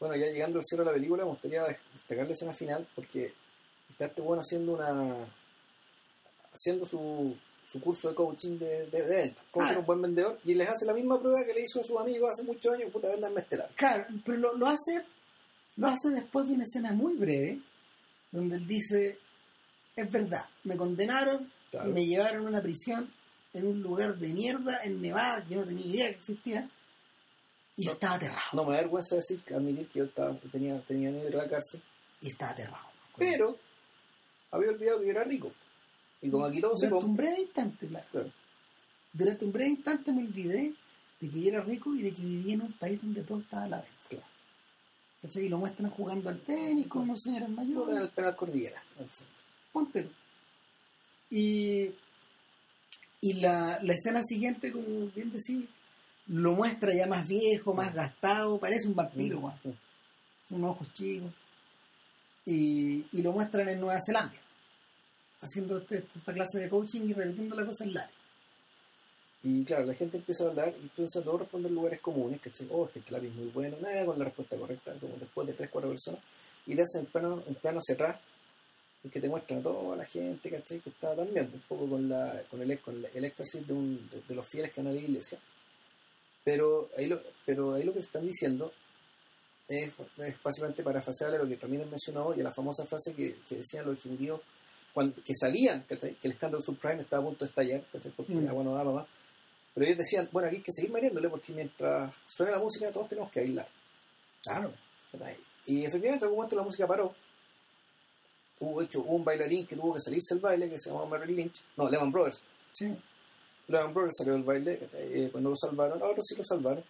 Bueno, ya llegando al cierre de la película, me gustaría destacar la escena final porque está este bueno haciendo una. haciendo su, su curso de coaching de, de, de venta. Cómo Ah. un buen vendedor. Y les hace la misma prueba que le hizo a sus amigos hace muchos años: puta, vendanme estelar. Claro, pero lo, lo hace lo hace después de una escena muy breve, donde él dice, es verdad, me condenaron Claro. me llevaron a una prisión en un lugar de mierda en Nevada, que yo no tenía idea que existía, y No. estaba aterrado, No me da vergüenza decir, admitir que yo estaba, tenía, tenía miedo de la cárcel. y estaba aterrado. Pero había olvidado que yo era rico. Y como aquí todo se Durante un breve instante, claro. Claro. Durante un breve instante me olvidé de que yo era rico y de que vivía en un país donde todo estaba a la vez. Y lo muestran jugando al tenis con unos señores Yo en mayores. el penal cordillera. Ponte. Y, y la, la escena siguiente, como bien decís, lo muestra ya más viejo, más gastado, parece un vampiro, weón. Mm. Son ojos chicos. Y, y lo muestran en Nueva Zelanda, haciendo este- esta clase de coaching y repitiendo la cosa en la Y claro, la gente empieza a hablar y empieza a todos responder lugares comunes, ¿cachai? Oh, este lápiz muy bueno, nada con la respuesta correcta, como después de 3, 4 personas, y te hacen un plano, un plano hacia atrás, en que te muestran a toda la gente, ¿cachai? Que está también un poco con, la, con, el, con el, el éxtasis de, un, de, de los fieles que van a la iglesia. Pero ahí lo, pero ahí lo que están diciendo es, es básicamente parafraseable a lo que Ramírez mencionó y a la famosa frase que, que decían los ejecutivos cuando, que sabían ¿cachai? que el escándalo subprime estaba a punto de estallar, ¿cachai? porque Mm. agua no daba más. Pero ellos decían, bueno, aquí hay que seguir metiéndole porque mientras suena la música todos tenemos que bailar. Claro. Y efectivamente en algún momento la música paró. Hubo, hecho, un bailarín que tuvo que salirse del baile que se llamaba Merrill Lynch. No, Lehman Brothers. Sí. Lehman Brothers salió del baile. Eh, cuando lo salvaron. A otros sí lo salvaron.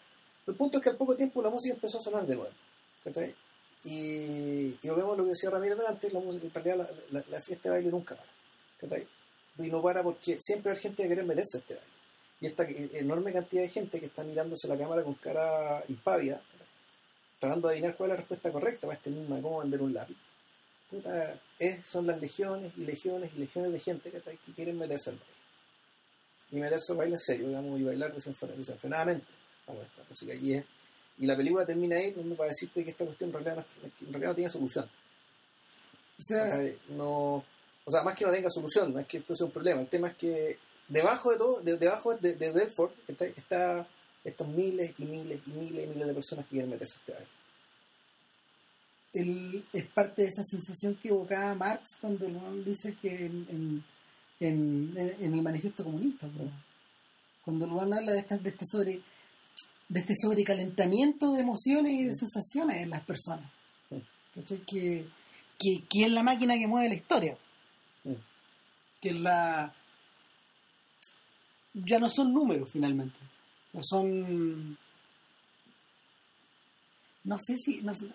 El punto es que al poco tiempo la música empezó a sonar de nuevo. Y, y vemos lo que decía Ramírez delante, la, música- en realidad la, la- la fiesta de baile nunca para. Y no para porque siempre hay gente que quiere meterse a este baile. Y esta enorme cantidad de gente que está mirándose la cámara con cara impávida, tratando de adivinar cuál es la respuesta correcta para este enigma de cómo vender un lápiz. Puta, es, son las legiones y legiones y legiones de gente ¿cachai? que quieren meterse al baile. Y meterse al baile en serio, digamos, y bailar desenfren- desenfrenadamente como esta música. Y, es, y la película termina ahí para decirte que esta cuestión en realidad no, que- en realidad no tiene solución. O sea. No, o sea, más que no tenga solución, no es que esto sea un problema. El tema es que debajo de todo, de- debajo de, de Bedford, está, está estos miles y miles y miles y miles de personas que quieren meterse a este baile. es parte de esa sensación que evocaba Marx cuando weón dice que en, en, en- en el manifiesto comunista, cuando weón habla de, esta- de este sobre de este sobrecalentamiento de emociones y de sensaciones en las personas. Que, que, que es la máquina que mueve la historia. Que es la... Ya no son números finalmente. Son... No sé si... No sé-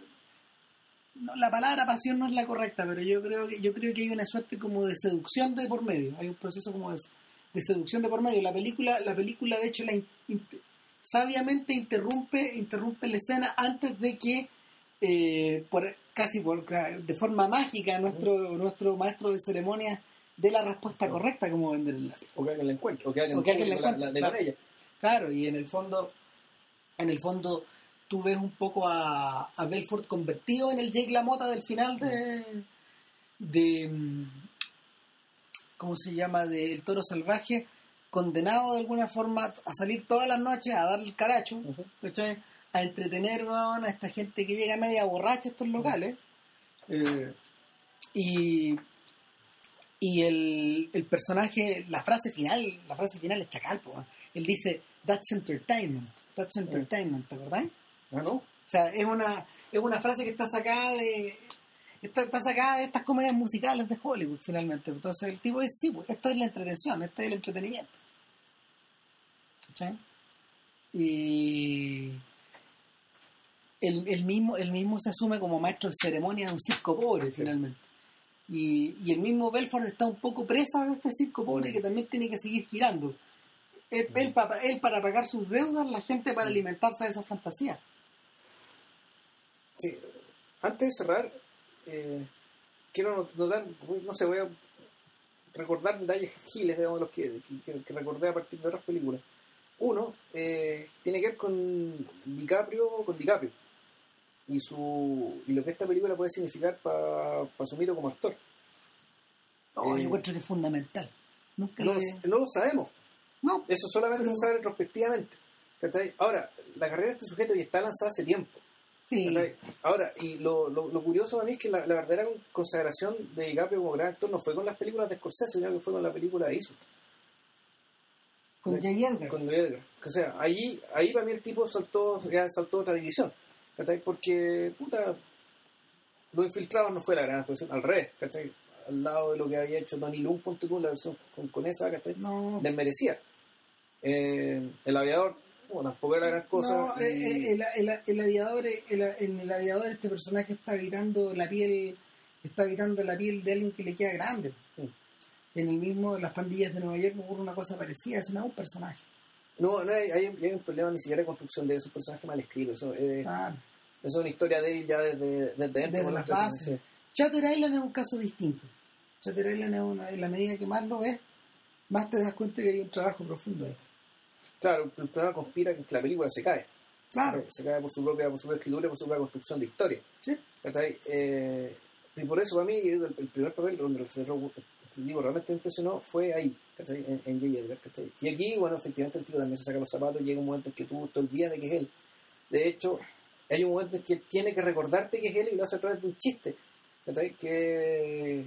no, la palabra pasión no es la correcta, pero yo creo que yo creo que hay una suerte como de seducción de por medio. Hay un proceso como de, de seducción de por medio. La película, la película de hecho, la sabiamente interrumpe, interrumpe la escena antes de que eh, por casi por de forma mágica nuestro nuestro maestro de ceremonias dé la respuesta correcta como vender el lápiz. O que alguien la encuentre, o que alguien, O que alguien la encuentre, la- de claro. con ella. Claro, y en el fondo, en el fondo, tú ves un poco a, a Belfort convertido en el Jake LaMotta del final de, de mm, ¿cómo se llama? de El Toro Salvaje, condenado de alguna forma a salir todas las noches a darle el caracho, a entretener a esta gente que llega media borracha a estos locales. Eh, y y el, el personaje, la frase final, la frase final es chacal, po, él dice, that's entertainment, that's entertainment, ¿te acordás? Ah, ¿no? O sea, es una, es una frase que está sacada de está, está sacada de estas comedias musicales de Hollywood finalmente. Entonces el tipo dice, sí, pues, esto es la entretención, esto es el entretenimiento. ¿Cachai? Y el, el mismo, el mismo se asume como maestro de ceremonia de un circo pobre finalmente. Y, y el mismo Belfort está un poco presa de este circo pobre que también tiene que seguir girando. Él, él para, él para pagar sus deudas, la gente para alimentarse de esas fantasías. Sí. Antes de cerrar, eh, quiero notar, no sé, voy a recordar detalles [LAUGHS] giles, digamos, los que, que, que, recordé a partir de otras películas. Uno eh, tiene que ver con DiCaprio, con DiCaprio y su y lo que esta película puede significar para pa su mito como actor. Oh, yo encuentro que es fundamental. Nunca no, lo- no lo sabemos. No, Eso solamente Pero- se sabe retrospectivamente. Ahora, la carrera de este sujeto ya está lanzada hace tiempo. sí. Ahora, y lo, lo, lo curioso para mí es que la, la verdadera consagración de DiCaprio como gran actor no fue con las películas de Scorsese, sino que fue con la película de Eastwood, Con de- J. Edgar. con Louis Edgar. O sea, ahí, ahí para mí el tipo saltó, ya saltó otra división. ¿Cachai? Porque, puta, Los Infiltrados no fue la gran actuación, al revés, ¿cachai? Al lado de lo que había hecho Tony Lung, ponte tú, la versión con, con esa, ¿cachai? No, desmerecía. Eh, el aviador, bueno, tampoco era gran cosa. no, y- eh, eh, el, el- el aviador, eh, el- el aviador este personaje está habitando la piel, está habitando la piel de alguien que le queda grande. Sí. En el mismo, en las pandillas de Nueva York ocurre una cosa parecida, es no es un personaje. No, no hay, hay, hay un problema ni siquiera de construcción de esos personajes mal escritos. Eso, eh, Claro. Es una historia débil ya desde, desde dentro. Desde las bases. Chatter Island es un caso distinto. Chatter Island es una, en la medida que más lo ves, más te das cuenta que hay un trabajo profundo ahí. sí. Claro, el problema conspira con que la película se cae. Claro, Se cae por su propia, por su propia escritura y por su propia construcción de historia. sí. ¿cachai? Eh, y por eso para mí el, el primer papel donde el cerro- este realmente me impresionó fue ahí, ¿cachai? En, en J. Edgar, ¿cachai? Y aquí, bueno, efectivamente el tipo también se saca los zapatos y llega un momento en que tú te olvidas de que es él. De hecho, hay un momento en que él tiene que recordarte que es él y lo hace a través de un chiste, ¿cachai? Que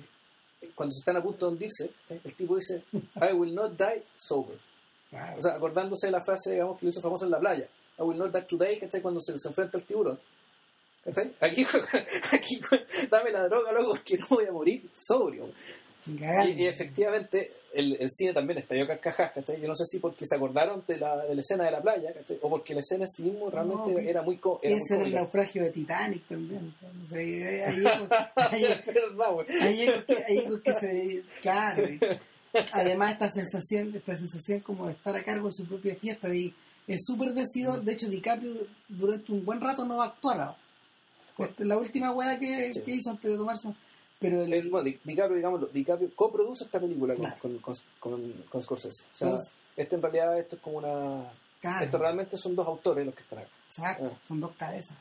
cuando se están a punto de hundirse, el tipo dice, I will not die sober. O sea, acordándose de la frase, digamos, que lo hizo famoso en la playa. I will not die today, ¿cachai? Cuando se, se enfrenta al tiburón. ¿Cachai? Aquí, [LAUGHS] aquí, dame la droga, loco, que no voy a morir sobrio. Y, y efectivamente, el, el cine también estalló carcajas, ¿cachai? Yo no sé si porque se acordaron de la, de la escena de la playa, ¿cachai? O porque la escena en sí mismo realmente No, era muy... co- Era muy Ese era el naufragio de Titanic también. O sea, [LAUGHS] ahí, Es que, hay ecos que se claro [LAUGHS] además esta sensación esta sensación como de estar a cargo de su propia fiesta y es súper decidor de hecho DiCaprio durante un buen rato no va a actuar ahora. La última que, Sí. que hizo antes de tomarse un- pero el, El- bueno, Di- DiCaprio, digamos, DiCaprio coproduce esta película con, Claro. con, con, con, con Scorsese. O sea, Entonces- esto en realidad esto es como una... claro, Esto realmente son dos autores los que están acá. exacto Ah. son dos cabezas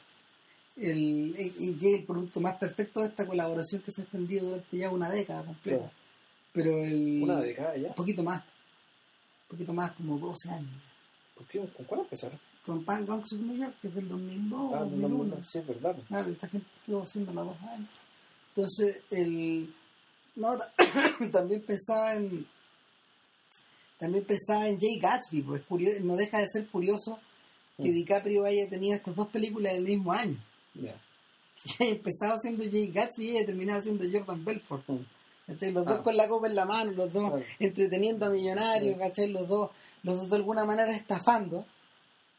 el, y, el producto más perfecto de esta colaboración que se ha extendido durante ya una década completa Claro. pero el Una década ya. un poquito más un poquito más como 12 años ¿Por qué? ¿Con cuál empezaron? con Pan of New York, que es del 2002 Ah, 2001. 2001. Sí, es verdad. pues. Claro, esta gente estuvo haciendo las dos años. Entonces, el, no, ta- [COUGHS] también pensaba en también pensaba en Jay Gatsby, pues curioso, no deja de ser curioso que Mm. DiCaprio haya tenido estas dos películas el mismo año. Ya. [LAUGHS] Que haya empezado siendo Jay Gatsby y haya terminado siendo Jordan Belfort. Mm. ¿cachai? Los Ah. dos con la copa en la mano, los dos entreteniendo a millonarios. ¿cachai? Los dos, los dos de alguna manera estafando.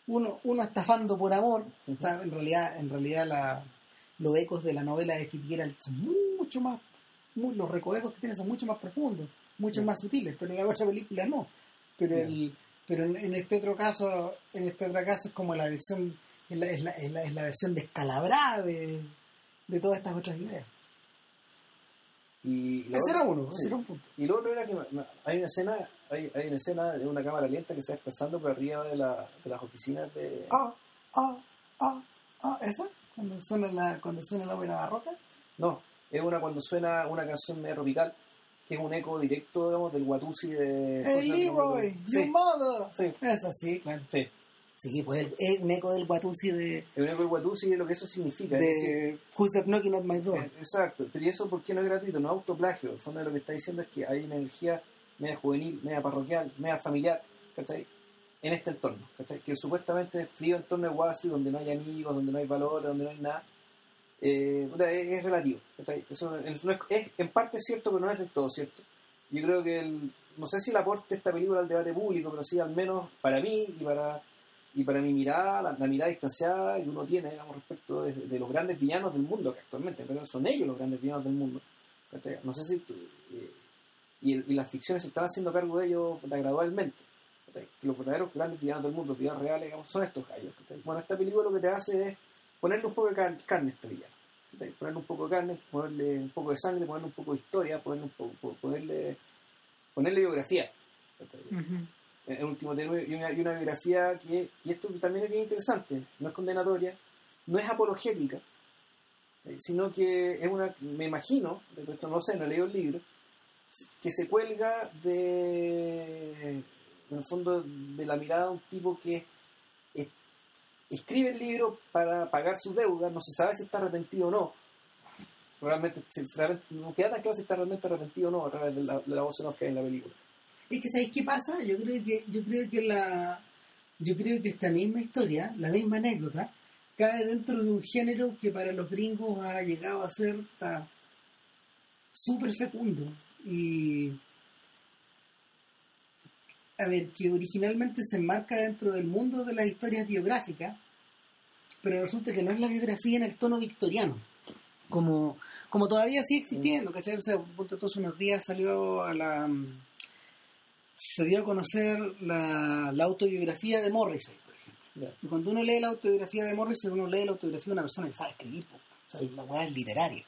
Uno, uno estafando por amor. O sea, en realidad, en realidad la, los ecos de la novela de Fitzgerald son mucho más, los recovecos que tiene son mucho más profundos, mucho Sí. más sutiles, pero en la otra película no. Pero Sí. el, pero en, en este otro caso, en este otro caso es como la versión, es la, es la, es la, es la versión descalabrada de, de todas estas otras ideas. Y Ese era uno, sí. ese era un punto. Y lo otro era que hay una escena, hay, hay una escena de una cámara lenta que se va desplazando por arriba de, la, de las oficinas de. Ah, ah, ah, ah, ¿esa? Cuando suena la, cuando suena la ópera barroca. No, es una cuando suena una canción medio tropical, que es un eco directo, digamos, del Watusi de. Hey Leroy, Sí, your mother. sí, Es así, claro. sí. Sí, pues es un eco del Watusi de, Es un eco del Watusi de lo que eso significa. es decir, de Who's That Knocking at My Door. Eh, Exacto, pero ¿y eso por qué no es gratuito? No es autoplagio. El fondo de lo que está diciendo es que hay una energía media juvenil, media parroquial, media familiar, ¿cachai? En este entorno, ¿cachai? Que supuestamente es frío entorno de Guasi, donde no hay amigos, donde no hay valores, donde no hay nada. Eh, es, es relativo. Eso es, es- en parte es cierto, pero no es del todo cierto. Yo creo que el, no sé si el aporte de esta película al debate público, pero sí al menos para mí y para y para mi mirada, la, la mirada distanciada que uno tiene, digamos, respecto de, de los grandes villanos del mundo, que actualmente pero son ellos los grandes villanos del mundo. No sé si... eh, y, el- y las ficciones se están haciendo cargo de ellos gradualmente. Que los verdaderos grandes villanos del mundo, los villanos reales, digamos, son estos gallos. Bueno, esta película lo que te hace es ponerle un poco de car- carne a este villano. Ponerle un poco de carne, ponerle un poco de sangre, ponerle un poco de historia, ponerle, un poco, ponerle, ponerle biografía. ¿cachai? en último término, y una, y una biografía que, y esto también es bien interesante, no es condenatoria, no es apologética, eh, sino que es una, me imagino, de esto no sé, no he leído el libro, que se cuelga de, en el fondo, de la mirada de un tipo que es- escribe el libro para pagar sus deudas, no se sabe si está arrepentido o no, realmente si- si realmente- no queda tan claro si está realmente arrepentido o no a través de la, voz en off que hay en la película. Es que ¿sabéis qué pasa? Yo creo que, yo creo que la yo creo que esta misma historia, la misma anécdota, cae dentro de un género que para los gringos ha llegado a ser súper fecundo. Y a ver, que originalmente se enmarca dentro del mundo de las historias biográficas, pero resulta que no es la biografía en el tono victoriano, como, como todavía sigue existiendo, ¿cachai? O sea, hace unos días salió a la se dio a conocer la, la autobiografía de Morrissey, por ejemplo. Y cuando uno lee la autobiografía de Morrissey, uno lee la autobiografía de una persona que sabe escribir. O sea, Sí. La weá es literaria.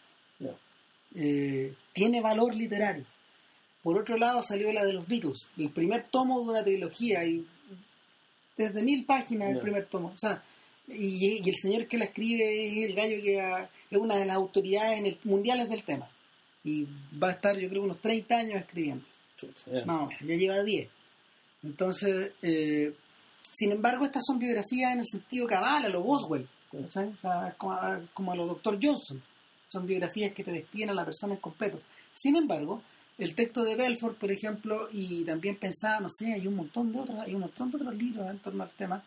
Eh, tiene valor literario. Por otro lado, salió la de los Beatles, el primer tomo de una trilogía, y desde mil páginas el primer tomo. O sea, y, y el señor que la escribe es el gallo que ha- es una de las autoridades en el, mundiales del tema. Y va a estar, yo creo, unos 30 años escribiendo. Ya. Más o menos, ya lleva 10. Entonces, eh, sin embargo, estas son biografías en el sentido cabal, a lo Boswell. O sea, es como, a, como a lo Dr. Johnson. Son biografías que te describen a la persona en completo. Sin embargo, el texto de Belfort, por ejemplo, y también pensaba, no sé, hay un montón de otros, hay un montón de otros libros en torno al tema.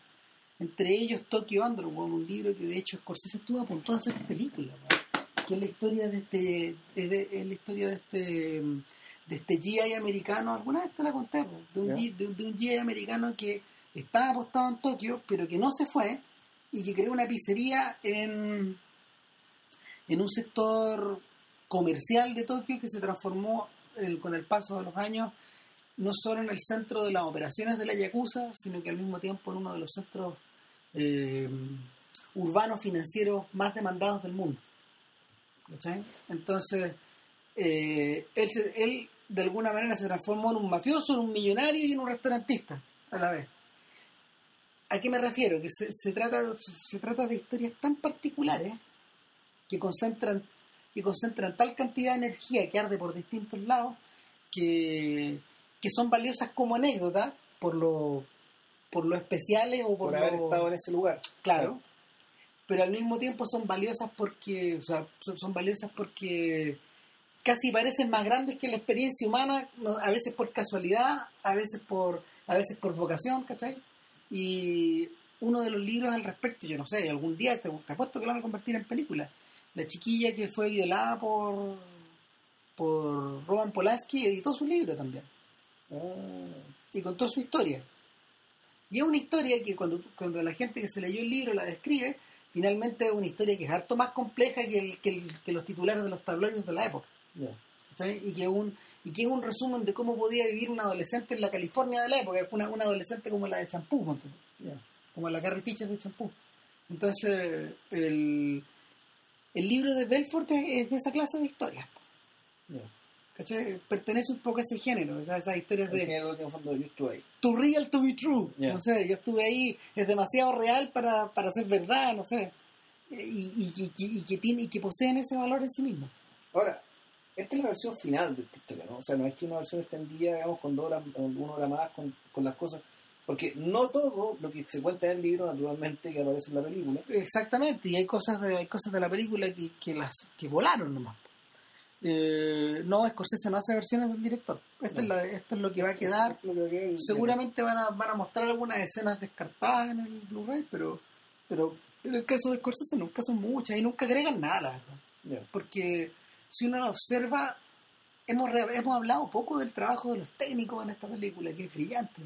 Entre ellos Tokyo Underworld, un libro que de hecho Scorsese estuvo a punto de hacer película, ¿no? que es la historia de este, es de- es la historia de este de este GI americano, alguna vez te la conté, de un, de, un- de un GI americano que estaba apostado en Tokio, pero que no se fue y que creó una pizzería en, en un sector comercial de Tokio que se transformó con el paso de los años no solo en el centro de las operaciones de la Yakuza, sino que al mismo tiempo en uno de los centros eh, urbanos financieros más demandados del mundo. Entonces, eh, él de alguna manera se transformó en un mafioso, en un millonario y en un restaurantista a la vez. ¿A qué me refiero? Que se, se trata, se trata de historias tan particulares que concentran, que concentran tal cantidad de energía que arde por distintos lados que, que son valiosas como anécdota por lo, por lo especiales o por, Por haber lo- estado en ese lugar. claro, pero al mismo tiempo son valiosas porque, o sea, son, son valiosas porque casi parecen más grandes que la experiencia humana, a veces por casualidad, a veces por, a veces por vocación, ¿cachai? Y uno de los libros al respecto, yo no sé, algún día te, te apuesto que lo van a convertir en película. La chiquilla que fue violada por por Roman Polanski editó su libro también Ah, y contó su historia. Y es una historia que cuando, cuando la gente que se leyó el libro la describe, finalmente es una historia que es harto más compleja que, el- que, el- que los titulares de los tabloides de la época. Y que, es un, y que es un resumen de cómo podía vivir un adolescente en la California de la época, una, una adolescente como la de champú, como la Carrie Fisher de champú. Entonces, el, el libro de Belfort es, es de esa clase de historias. ¿cachai? Pertenece un poco a ese género, o sea, esas historias El de género que en el fondo yo estuve ahí. too real to be true. No sé, yo estuve ahí, es demasiado real para, para ser verdad, no sé. Y, y, y- y- y que tiene, y que poseen ese valor en sí mismo. Ahora, esta es la versión final de esta historia, ¿no? O sea, no es que una versión extendida, digamos, con dos horas, una hora más, con, con las cosas. Porque no todo lo que se cuenta en el libro, naturalmente, que aparece en la película. Exactamente, y hay cosas de, hay cosas de la película que, que las que volaron nomás. Eh, no, Scorsese no hace versiones del director. Esto, es la- esto es lo que va a quedar. Que- Seguramente van a, van a mostrar algunas escenas descartadas en el Blu-ray, pero, pero en el caso de Scorsese nunca son muchas y nunca agregan nada, la verdad. Porque si uno lo observa, hemos, hemos hablado poco del trabajo de los técnicos en esta película, que es brillante.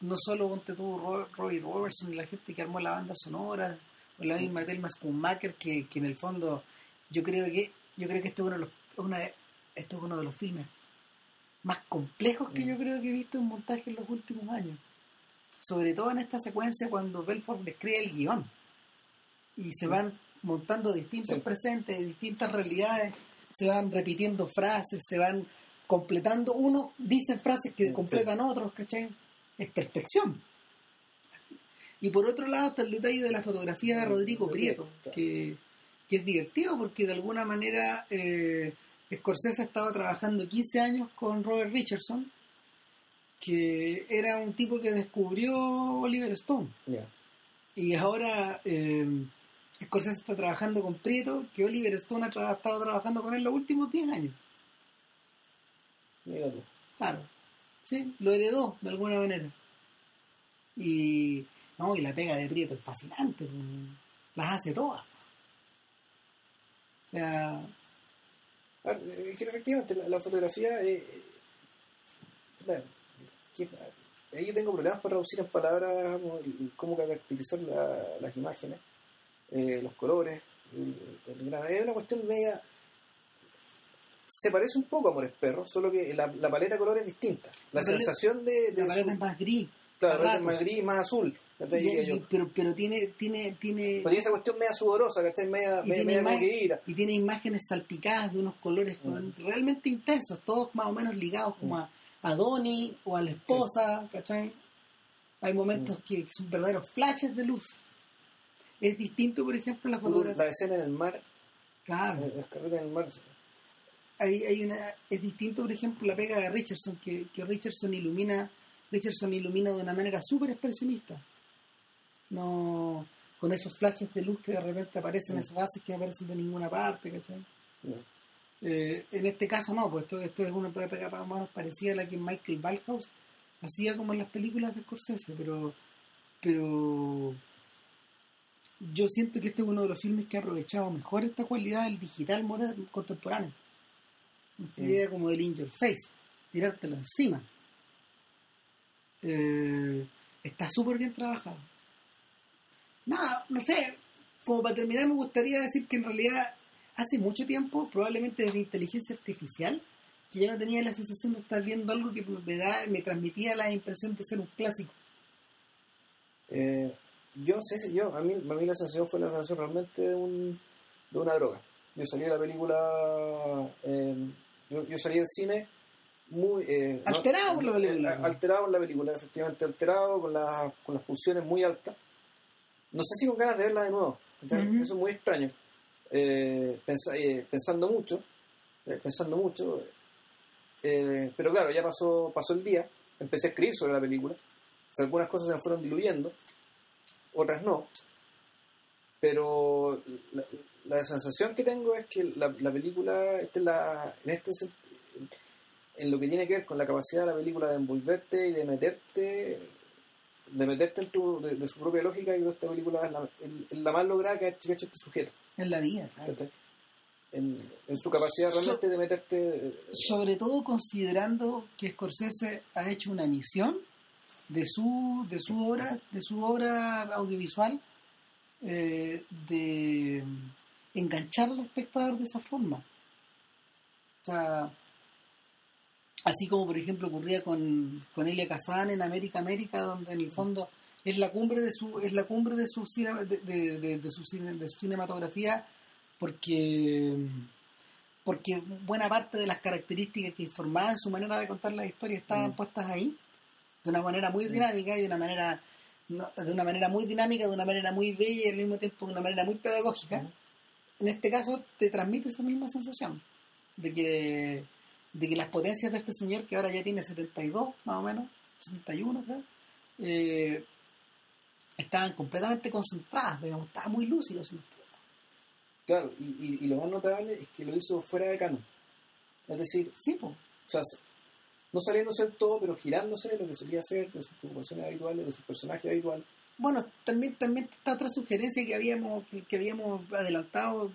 No solo ponte tú Ro- Roy Robertson y la gente que armó la banda sonora, o la misma Thelma Schoonmaker, que, que en el fondo yo creo que yo creo que este es uno de los, una, este es uno de los filmes más complejos que Mm. yo creo que he visto en montaje en los últimos años. Sobre todo en esta secuencia cuando Belfort le escribe el guion. y se van montando distintos Sí. presentes, distintas realidades, se van repitiendo frases, se van completando. Uno dice frases que Sí. completan otros, ¿cachai? Es perfección. Y por otro lado está el detalle de la fotografía de Rodrigo Prieto, que, que es divertido porque de alguna manera eh, Scorsese estaba trabajando 15 años con Robert Richardson, que era un tipo que descubrió Oliver Stone. Y ahora eh, Scorsese está trabajando con Prieto, que Oliver Stone ha, tra- ha estado trabajando con él los últimos 10 años. Claro. Sí, lo heredó de alguna manera. Y no, y la pega de Prieto es fascinante. pues, Las hace todas. O sea, eh, que efectivamente la, fotografía eh, eh, bueno, ahí yo tengo problemas para reducir en palabras el- cómo caracterizar la- las imágenes eh, los colores el- el grano. es una cuestión media se parece un poco a Amores Perros solo que la, la paleta de colores es distinta la, La paleta- sensación de, de la paleta es más gris. claro, la paleta es más gris más azul pero, pero tiene, tiene, tiene, Pero tiene esa cuestión media sudorosa ¿cachai? media, media, media imagen- que ira y tiene imágenes salpicadas de unos colores con- realmente intensos, todos más o menos ligados como a, a Donnie o a la esposa, ¿cachai? Hay momentos que, que son verdaderos flashes de luz. Es distinto, por ejemplo, la fotografía. la escena en el mar Claro, eh, las carreras en el mar hay, hay una, es distinto, por ejemplo, la pega de Richardson, que, que Richardson ilumina, Richardson ilumina de una manera súper expresionista. No con esos flashes de luz que de repente aparecen, Mm. esos gases que aparecen de ninguna parte, ¿cachai? Eh, en este caso no, pues esto, esto es una pega más o menos parecida a la que Michael Balhaus hacía como en las películas de Scorsese, pero pero yo siento que este es uno de los filmes que ha aprovechado mejor esta cualidad del digital moderno, contemporáneo. Esta idea como del in your face, tirártelo encima. Eh, está súper bien trabajado. Nada, no sé, como para terminar me gustaría decir que en realidad hace mucho tiempo, probablemente desde inteligencia artificial, que ya no tenía la sensación de estar viendo algo que me, da, me transmitía la impresión de ser un clásico. Eh, yo sé yo, a mí, a mí la sensación fue la sensación realmente de, un, de una droga. Yo salí de la película, eh, yo, yo salí del cine muy... eh, Alterado por la película. eh, alterado en la película, efectivamente alterado, con, la- con las pulsiones muy altas. No sé si con ganas de verla de nuevo. Eso es muy extraño. Eh, eh, pensando mucho, pensando mucho. pero claro, ya pasó, pasó el día, empecé a escribir sobre la película. O sea, algunas cosas se me fueron diluyendo, otras no. Pero la, la sensación que tengo es que la, la película, esta es la, en este en lo que tiene que ver con la capacidad de la película de envolverte y de meterte de meterte en tu, de, de su propia lógica, y esta película es la, es la más lograda que ha hecho, que ha hecho este sujeto. En la vida. En, en su capacidad realmente de meterte sobre todo considerando que Scorsese ha hecho una misión de su de su obra de su obra audiovisual eh, de enganchar al espectador de esa forma o sea así como por ejemplo ocurría con, con Elia Kazan en América América donde en el fondo es la cumbre de su es la cumbre de su cine- de, de- de- de su, cine- de su cinematografía porque porque buena parte de las características que informaban su manera de contar la historia estaban Mm. puestas ahí de una manera muy dinámica y de una manera de una manera muy dinámica, de una manera muy bella y al mismo tiempo de una manera muy pedagógica. Ujú. En este caso te transmite esa misma sensación de que de que las potencias de este señor que ahora ya tiene 72 más o menos, 71 creo, eh, estaban completamente concentradas, digamos, estaba muy lúcido. claro y, y- y lo más notable es que lo hizo fuera de canon es decir Sí, o sea, no saliéndose del todo pero girándose de lo que solía hacer de sus preocupaciones habituales de sus personajes habituales Bueno, también también está otra sugerencia que habíamos que, habíamos adelantado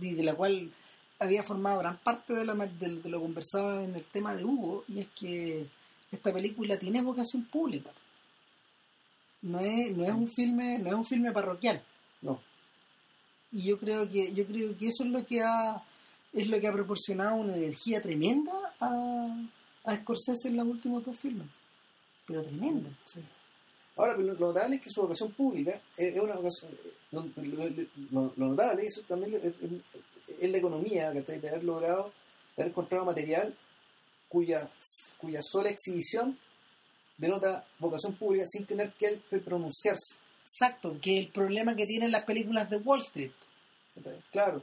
y de la cual había formado gran parte de, la, de, de lo conversado en el tema de Hugo y es que esta película tiene vocación pública. No es no es un filme no es un filme parroquial no y yo creo que yo creo que eso es lo que ha es lo que ha proporcionado una energía tremenda a, a Scorsese en los últimos dos filmes pero tremenda Sí. Ahora, lo, lo notable es que su vocación pública es, es una vocación. Lo, lo- lo- lo notable eso también es, la economía, ¿cachai? De haber logrado, de haber encontrado material cuya, cuya sola exhibición denota vocación pública sin tener que pronunciarse. Exacto, que el problema que tienen las películas de Wall Street. Claro.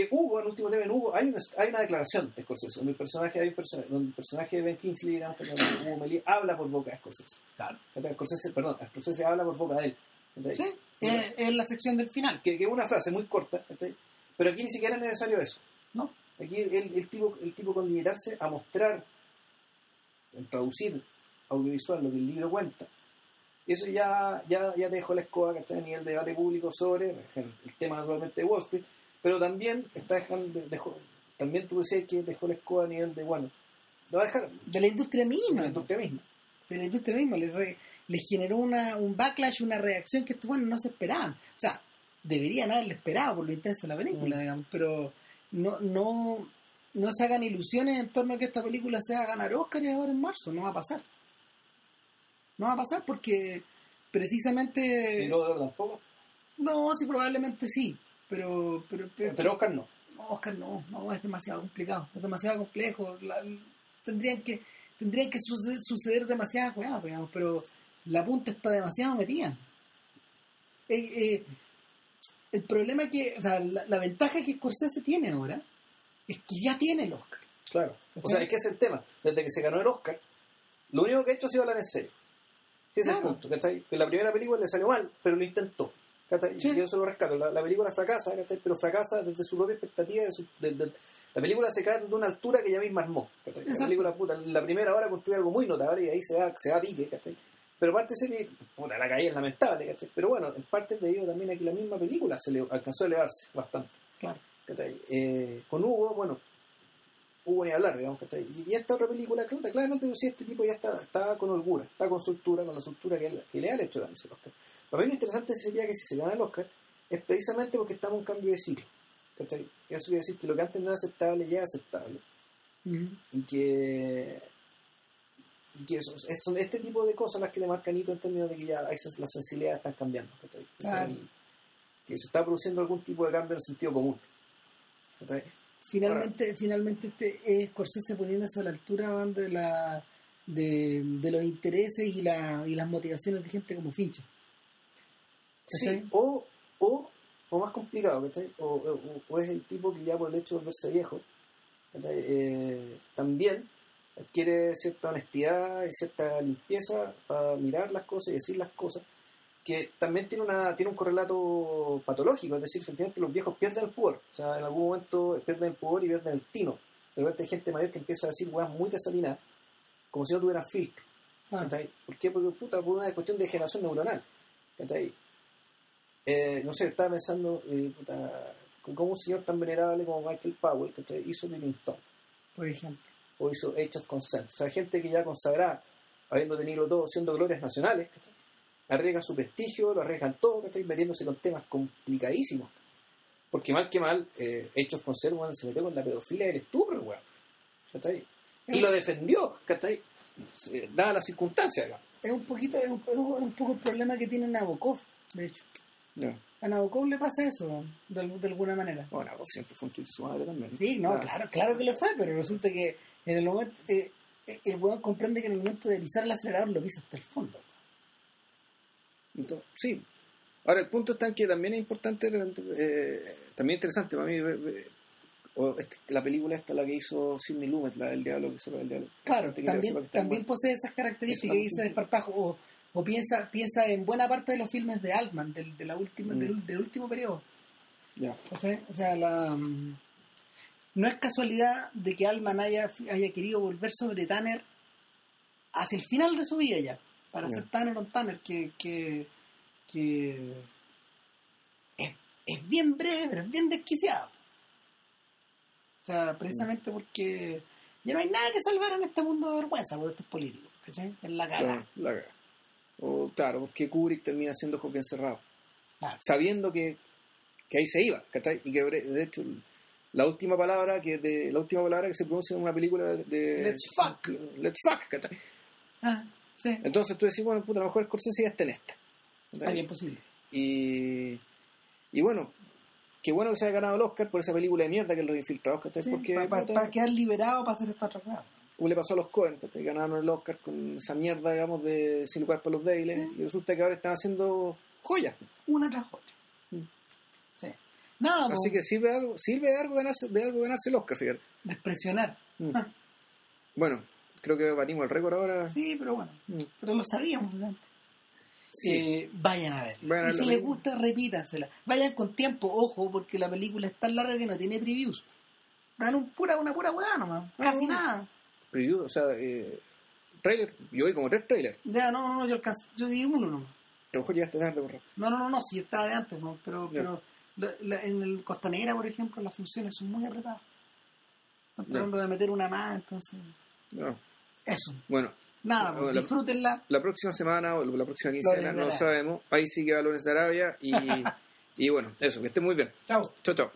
Que Hugo, en el último tema, en Hugo, hay una, hay una declaración de Scorsese, donde el personaje, hay un persona- donde el personaje de Ben Kingsley, digamos, que Hugo Meli, habla por boca de Scorsese. Claro. ¿cachai? Scorsese, perdón, Scorsese habla por boca de él. Sí, es, es la sección del final. Que es una frase muy corta, ¿cachai? pero aquí ni siquiera es necesario eso. ¿no? Aquí el, el tipo, el tipo con limitarse a mostrar, en traducir audiovisual lo que el libro cuenta, eso ya, ya, ya te dejó la escoba ¿cachai? a nivel de debate público sobre el, el tema naturalmente de Wall Street, pero también está dejando, dejó, también tú decías que dejó la escoba a nivel de, bueno, lo va a dejar De la industria misma. la industria misma. De la industria misma. Le, re- le generó una, un backlash, una reacción que estos bueno, no se esperaban. O sea, deberían haberle esperado por lo intensa de la película, Mm. digamos, pero no, no, no se hagan ilusiones en torno a que esta película sea ganar Oscar y ahora en marzo. No va a pasar. No va a pasar porque precisamente... Y tampoco, No, sí, probablemente sí. Pero, pero, pero, pero Oscar no. no, Oscar no, no, es demasiado complicado, es demasiado complejo. La- tendrían que tendrían que suceder, suceder demasiadas cosas, digamos, pero la punta está demasiado metida. Eh, eh, el problema que, o sea, la, la ventaja que Scorsese tiene ahora es que ya tiene el Oscar. Claro. O sea, es que es el tema. Desde que se ganó el Oscar, lo único que ha hecho ha sido hablar en serio. Ese es el punto. ¿cachai? Que la primera película le salió mal, pero lo intentó. Yo se lo rescato. La, la película fracasa, pero fracasa desde su propia expectativa. De su- de- de- la película se cae desde una altura que ella misma armó. La película, puta, la primera hora construye algo muy notable y ahí se va, se va a pique. Pero parte de ese, puta, la caída es lamentable. ¿cachai? Pero bueno, en parte de ello también aquí la misma película se le alcanzó a elevarse bastante. Claro. Eh, con Hugo, bueno, Hugo ni hablar, digamos, ¿cachai? Y, esta otra película, claro, claramente si este tipo ya está, está con holgura, está con soltura, con la soltura que, él- que le ha hecho el Oscar. Para mí lo interesante sería que si se gana el Oscar es precisamente porque estamos en un cambio de ciclo. ¿cachai? Eso quiere decir que lo que antes no era aceptable ya es aceptable. Y que y que son este tipo de cosas las que le marcan hito en términos de que ya las sensibilidades están cambiando. ¿cachai? Claro. Que se está produciendo algún tipo de cambio en el sentido común. ¿cachai? Finalmente, finalmente este es Scorsese poniéndose a la altura van, de la de, de los intereses y, la, y las motivaciones de gente como Fincher. Sí, o, o, o más complicado. O, o, o es el tipo que ya por el hecho de volverse viejo. Eh, también adquiere cierta honestidad y cierta limpieza para mirar las cosas y decir las cosas, que también tiene una tiene un correlato patológico, es decir, efectivamente los viejos pierden el pudor, o sea, en algún momento pierden el pudor y pierden el tino. De repente hay gente mayor que empieza a decir weas muy desalinadas, como si no tuvieran filtro. ¿cachai? ¿Por qué? Porque puta, por una cuestión de generación neuronal. ¿cachai? Eh, no sé, estaba pensando eh, puta, cómo un señor tan venerable como Michael Powell ¿cachai? hizo Living Stone por ejemplo. o hizo Age of Consent. O sea, gente que ya consagrada, habiendo tenido todo, siendo glorias nacionales, ¿cachai? Arriesgan su prestigio, lo arriesgan todo, ¿cachai? metiéndose con temas complicadísimos. Porque mal que mal, eh, Age of Consent weón, se metió con la pedofilia y el estupro, weón. ¿cachai? Y lo defendió, ¿cachai? Dadas las circunstancias, digamos. Es un poquito, es un, es un- un poco el problema que tiene Nabokov, de hecho. A Nabokov le pasa eso, de, al- de alguna manera. Bueno, siempre fue un chucho su madre también. Sí, no, claro, claro que lo fue, pero resulta que en el momento, eh, eh, el weón comprende que en el momento de pisar el acelerador lo pisa hasta el fondo. Entonces, sí. Ahora, el punto está en que también es importante, eh, también interesante para mí, ver- ver- o este- la película esta, la que hizo Sidney Lumet, la del diablo, que sepa del diablo. Claro, que quiera también, sepa que está también bueno. posee esas características también. dice Desparpajo, o, o piensa, piensa en buena parte de los filmes de Altman, del, de la última, Mm. del, del último periodo. Ya. ¿cachai? O sea, la, mm, no es casualidad de que Altman haya, haya querido volver sobre Tanner hacia el final de su vida ya, para hacer Tanner on Tanner, que, que, que es, es bien breve, pero es bien desquiciado. O sea, precisamente porque ya no hay nada que salvar en este mundo de vergüenza, porque esto es político, ¿cachai? Es la cara. La. O claro, porque Kubrick termina siendo Joaquín encerrado, Claro. sabiendo que, que ahí se iba, ¿cachai? Y que de hecho la última palabra que de, la última palabra que se pronuncia en una película de Let's fuck. Let's fuck, ¿cachai? Ah, Sí. Entonces tú decís, bueno, puta, a lo mejor Scorsese ya está en esta. Ah, bien posible. Y, y bueno, qué bueno que se haya ganado el Oscar por esa película de mierda que es Los Infiltrados, ¿cachai? Sí, Porque, para puta, quedar liberado para hacer esta otra cosa. como le pasó a los Cohen, ¿cachai? Ganaron el Oscar con esa mierda, digamos, de Sin lugar para los débiles, Sí. y resulta que ahora están haciendo joyas. Una tras otra. Mm. Sí. Nada, Así po, que sirve de algo, sirve de algo ganarse, de algo ganarse el Oscar, fíjate. despresionar. Mm. Bueno, creo que batimos el récord ahora. Sí, pero bueno. Mm. Pero lo sabíamos ¿no? Sí. Eh, vayan a ver. Vayan y si les gusta, repítansela. Vayan con tiempo, ojo, porque la película es tan larga que no tiene previews. Dan un pura, una pura hueá nomás. Ah, Casi nada. Preview, o sea, eh, trailer, yo vi como tres trailers. Ya, no, no, no, yo, yo vi uno nomás. A lo mejor llegaste tarde, por No, no, no, no, si estaba de antes, ¿no? Pero, pero la- la- en el Costanera, por ejemplo, las funciones son muy apretadas. Están tratando de meter una más, entonces. No. Eso. Bueno, Nada, pues, la- disfrútenla. la próxima semana o la próxima quincena, no sabemos. Ahí va Lorenz de Arabia y, [LAUGHS] y bueno, eso, que esté muy bien. Chao. Chao, chao.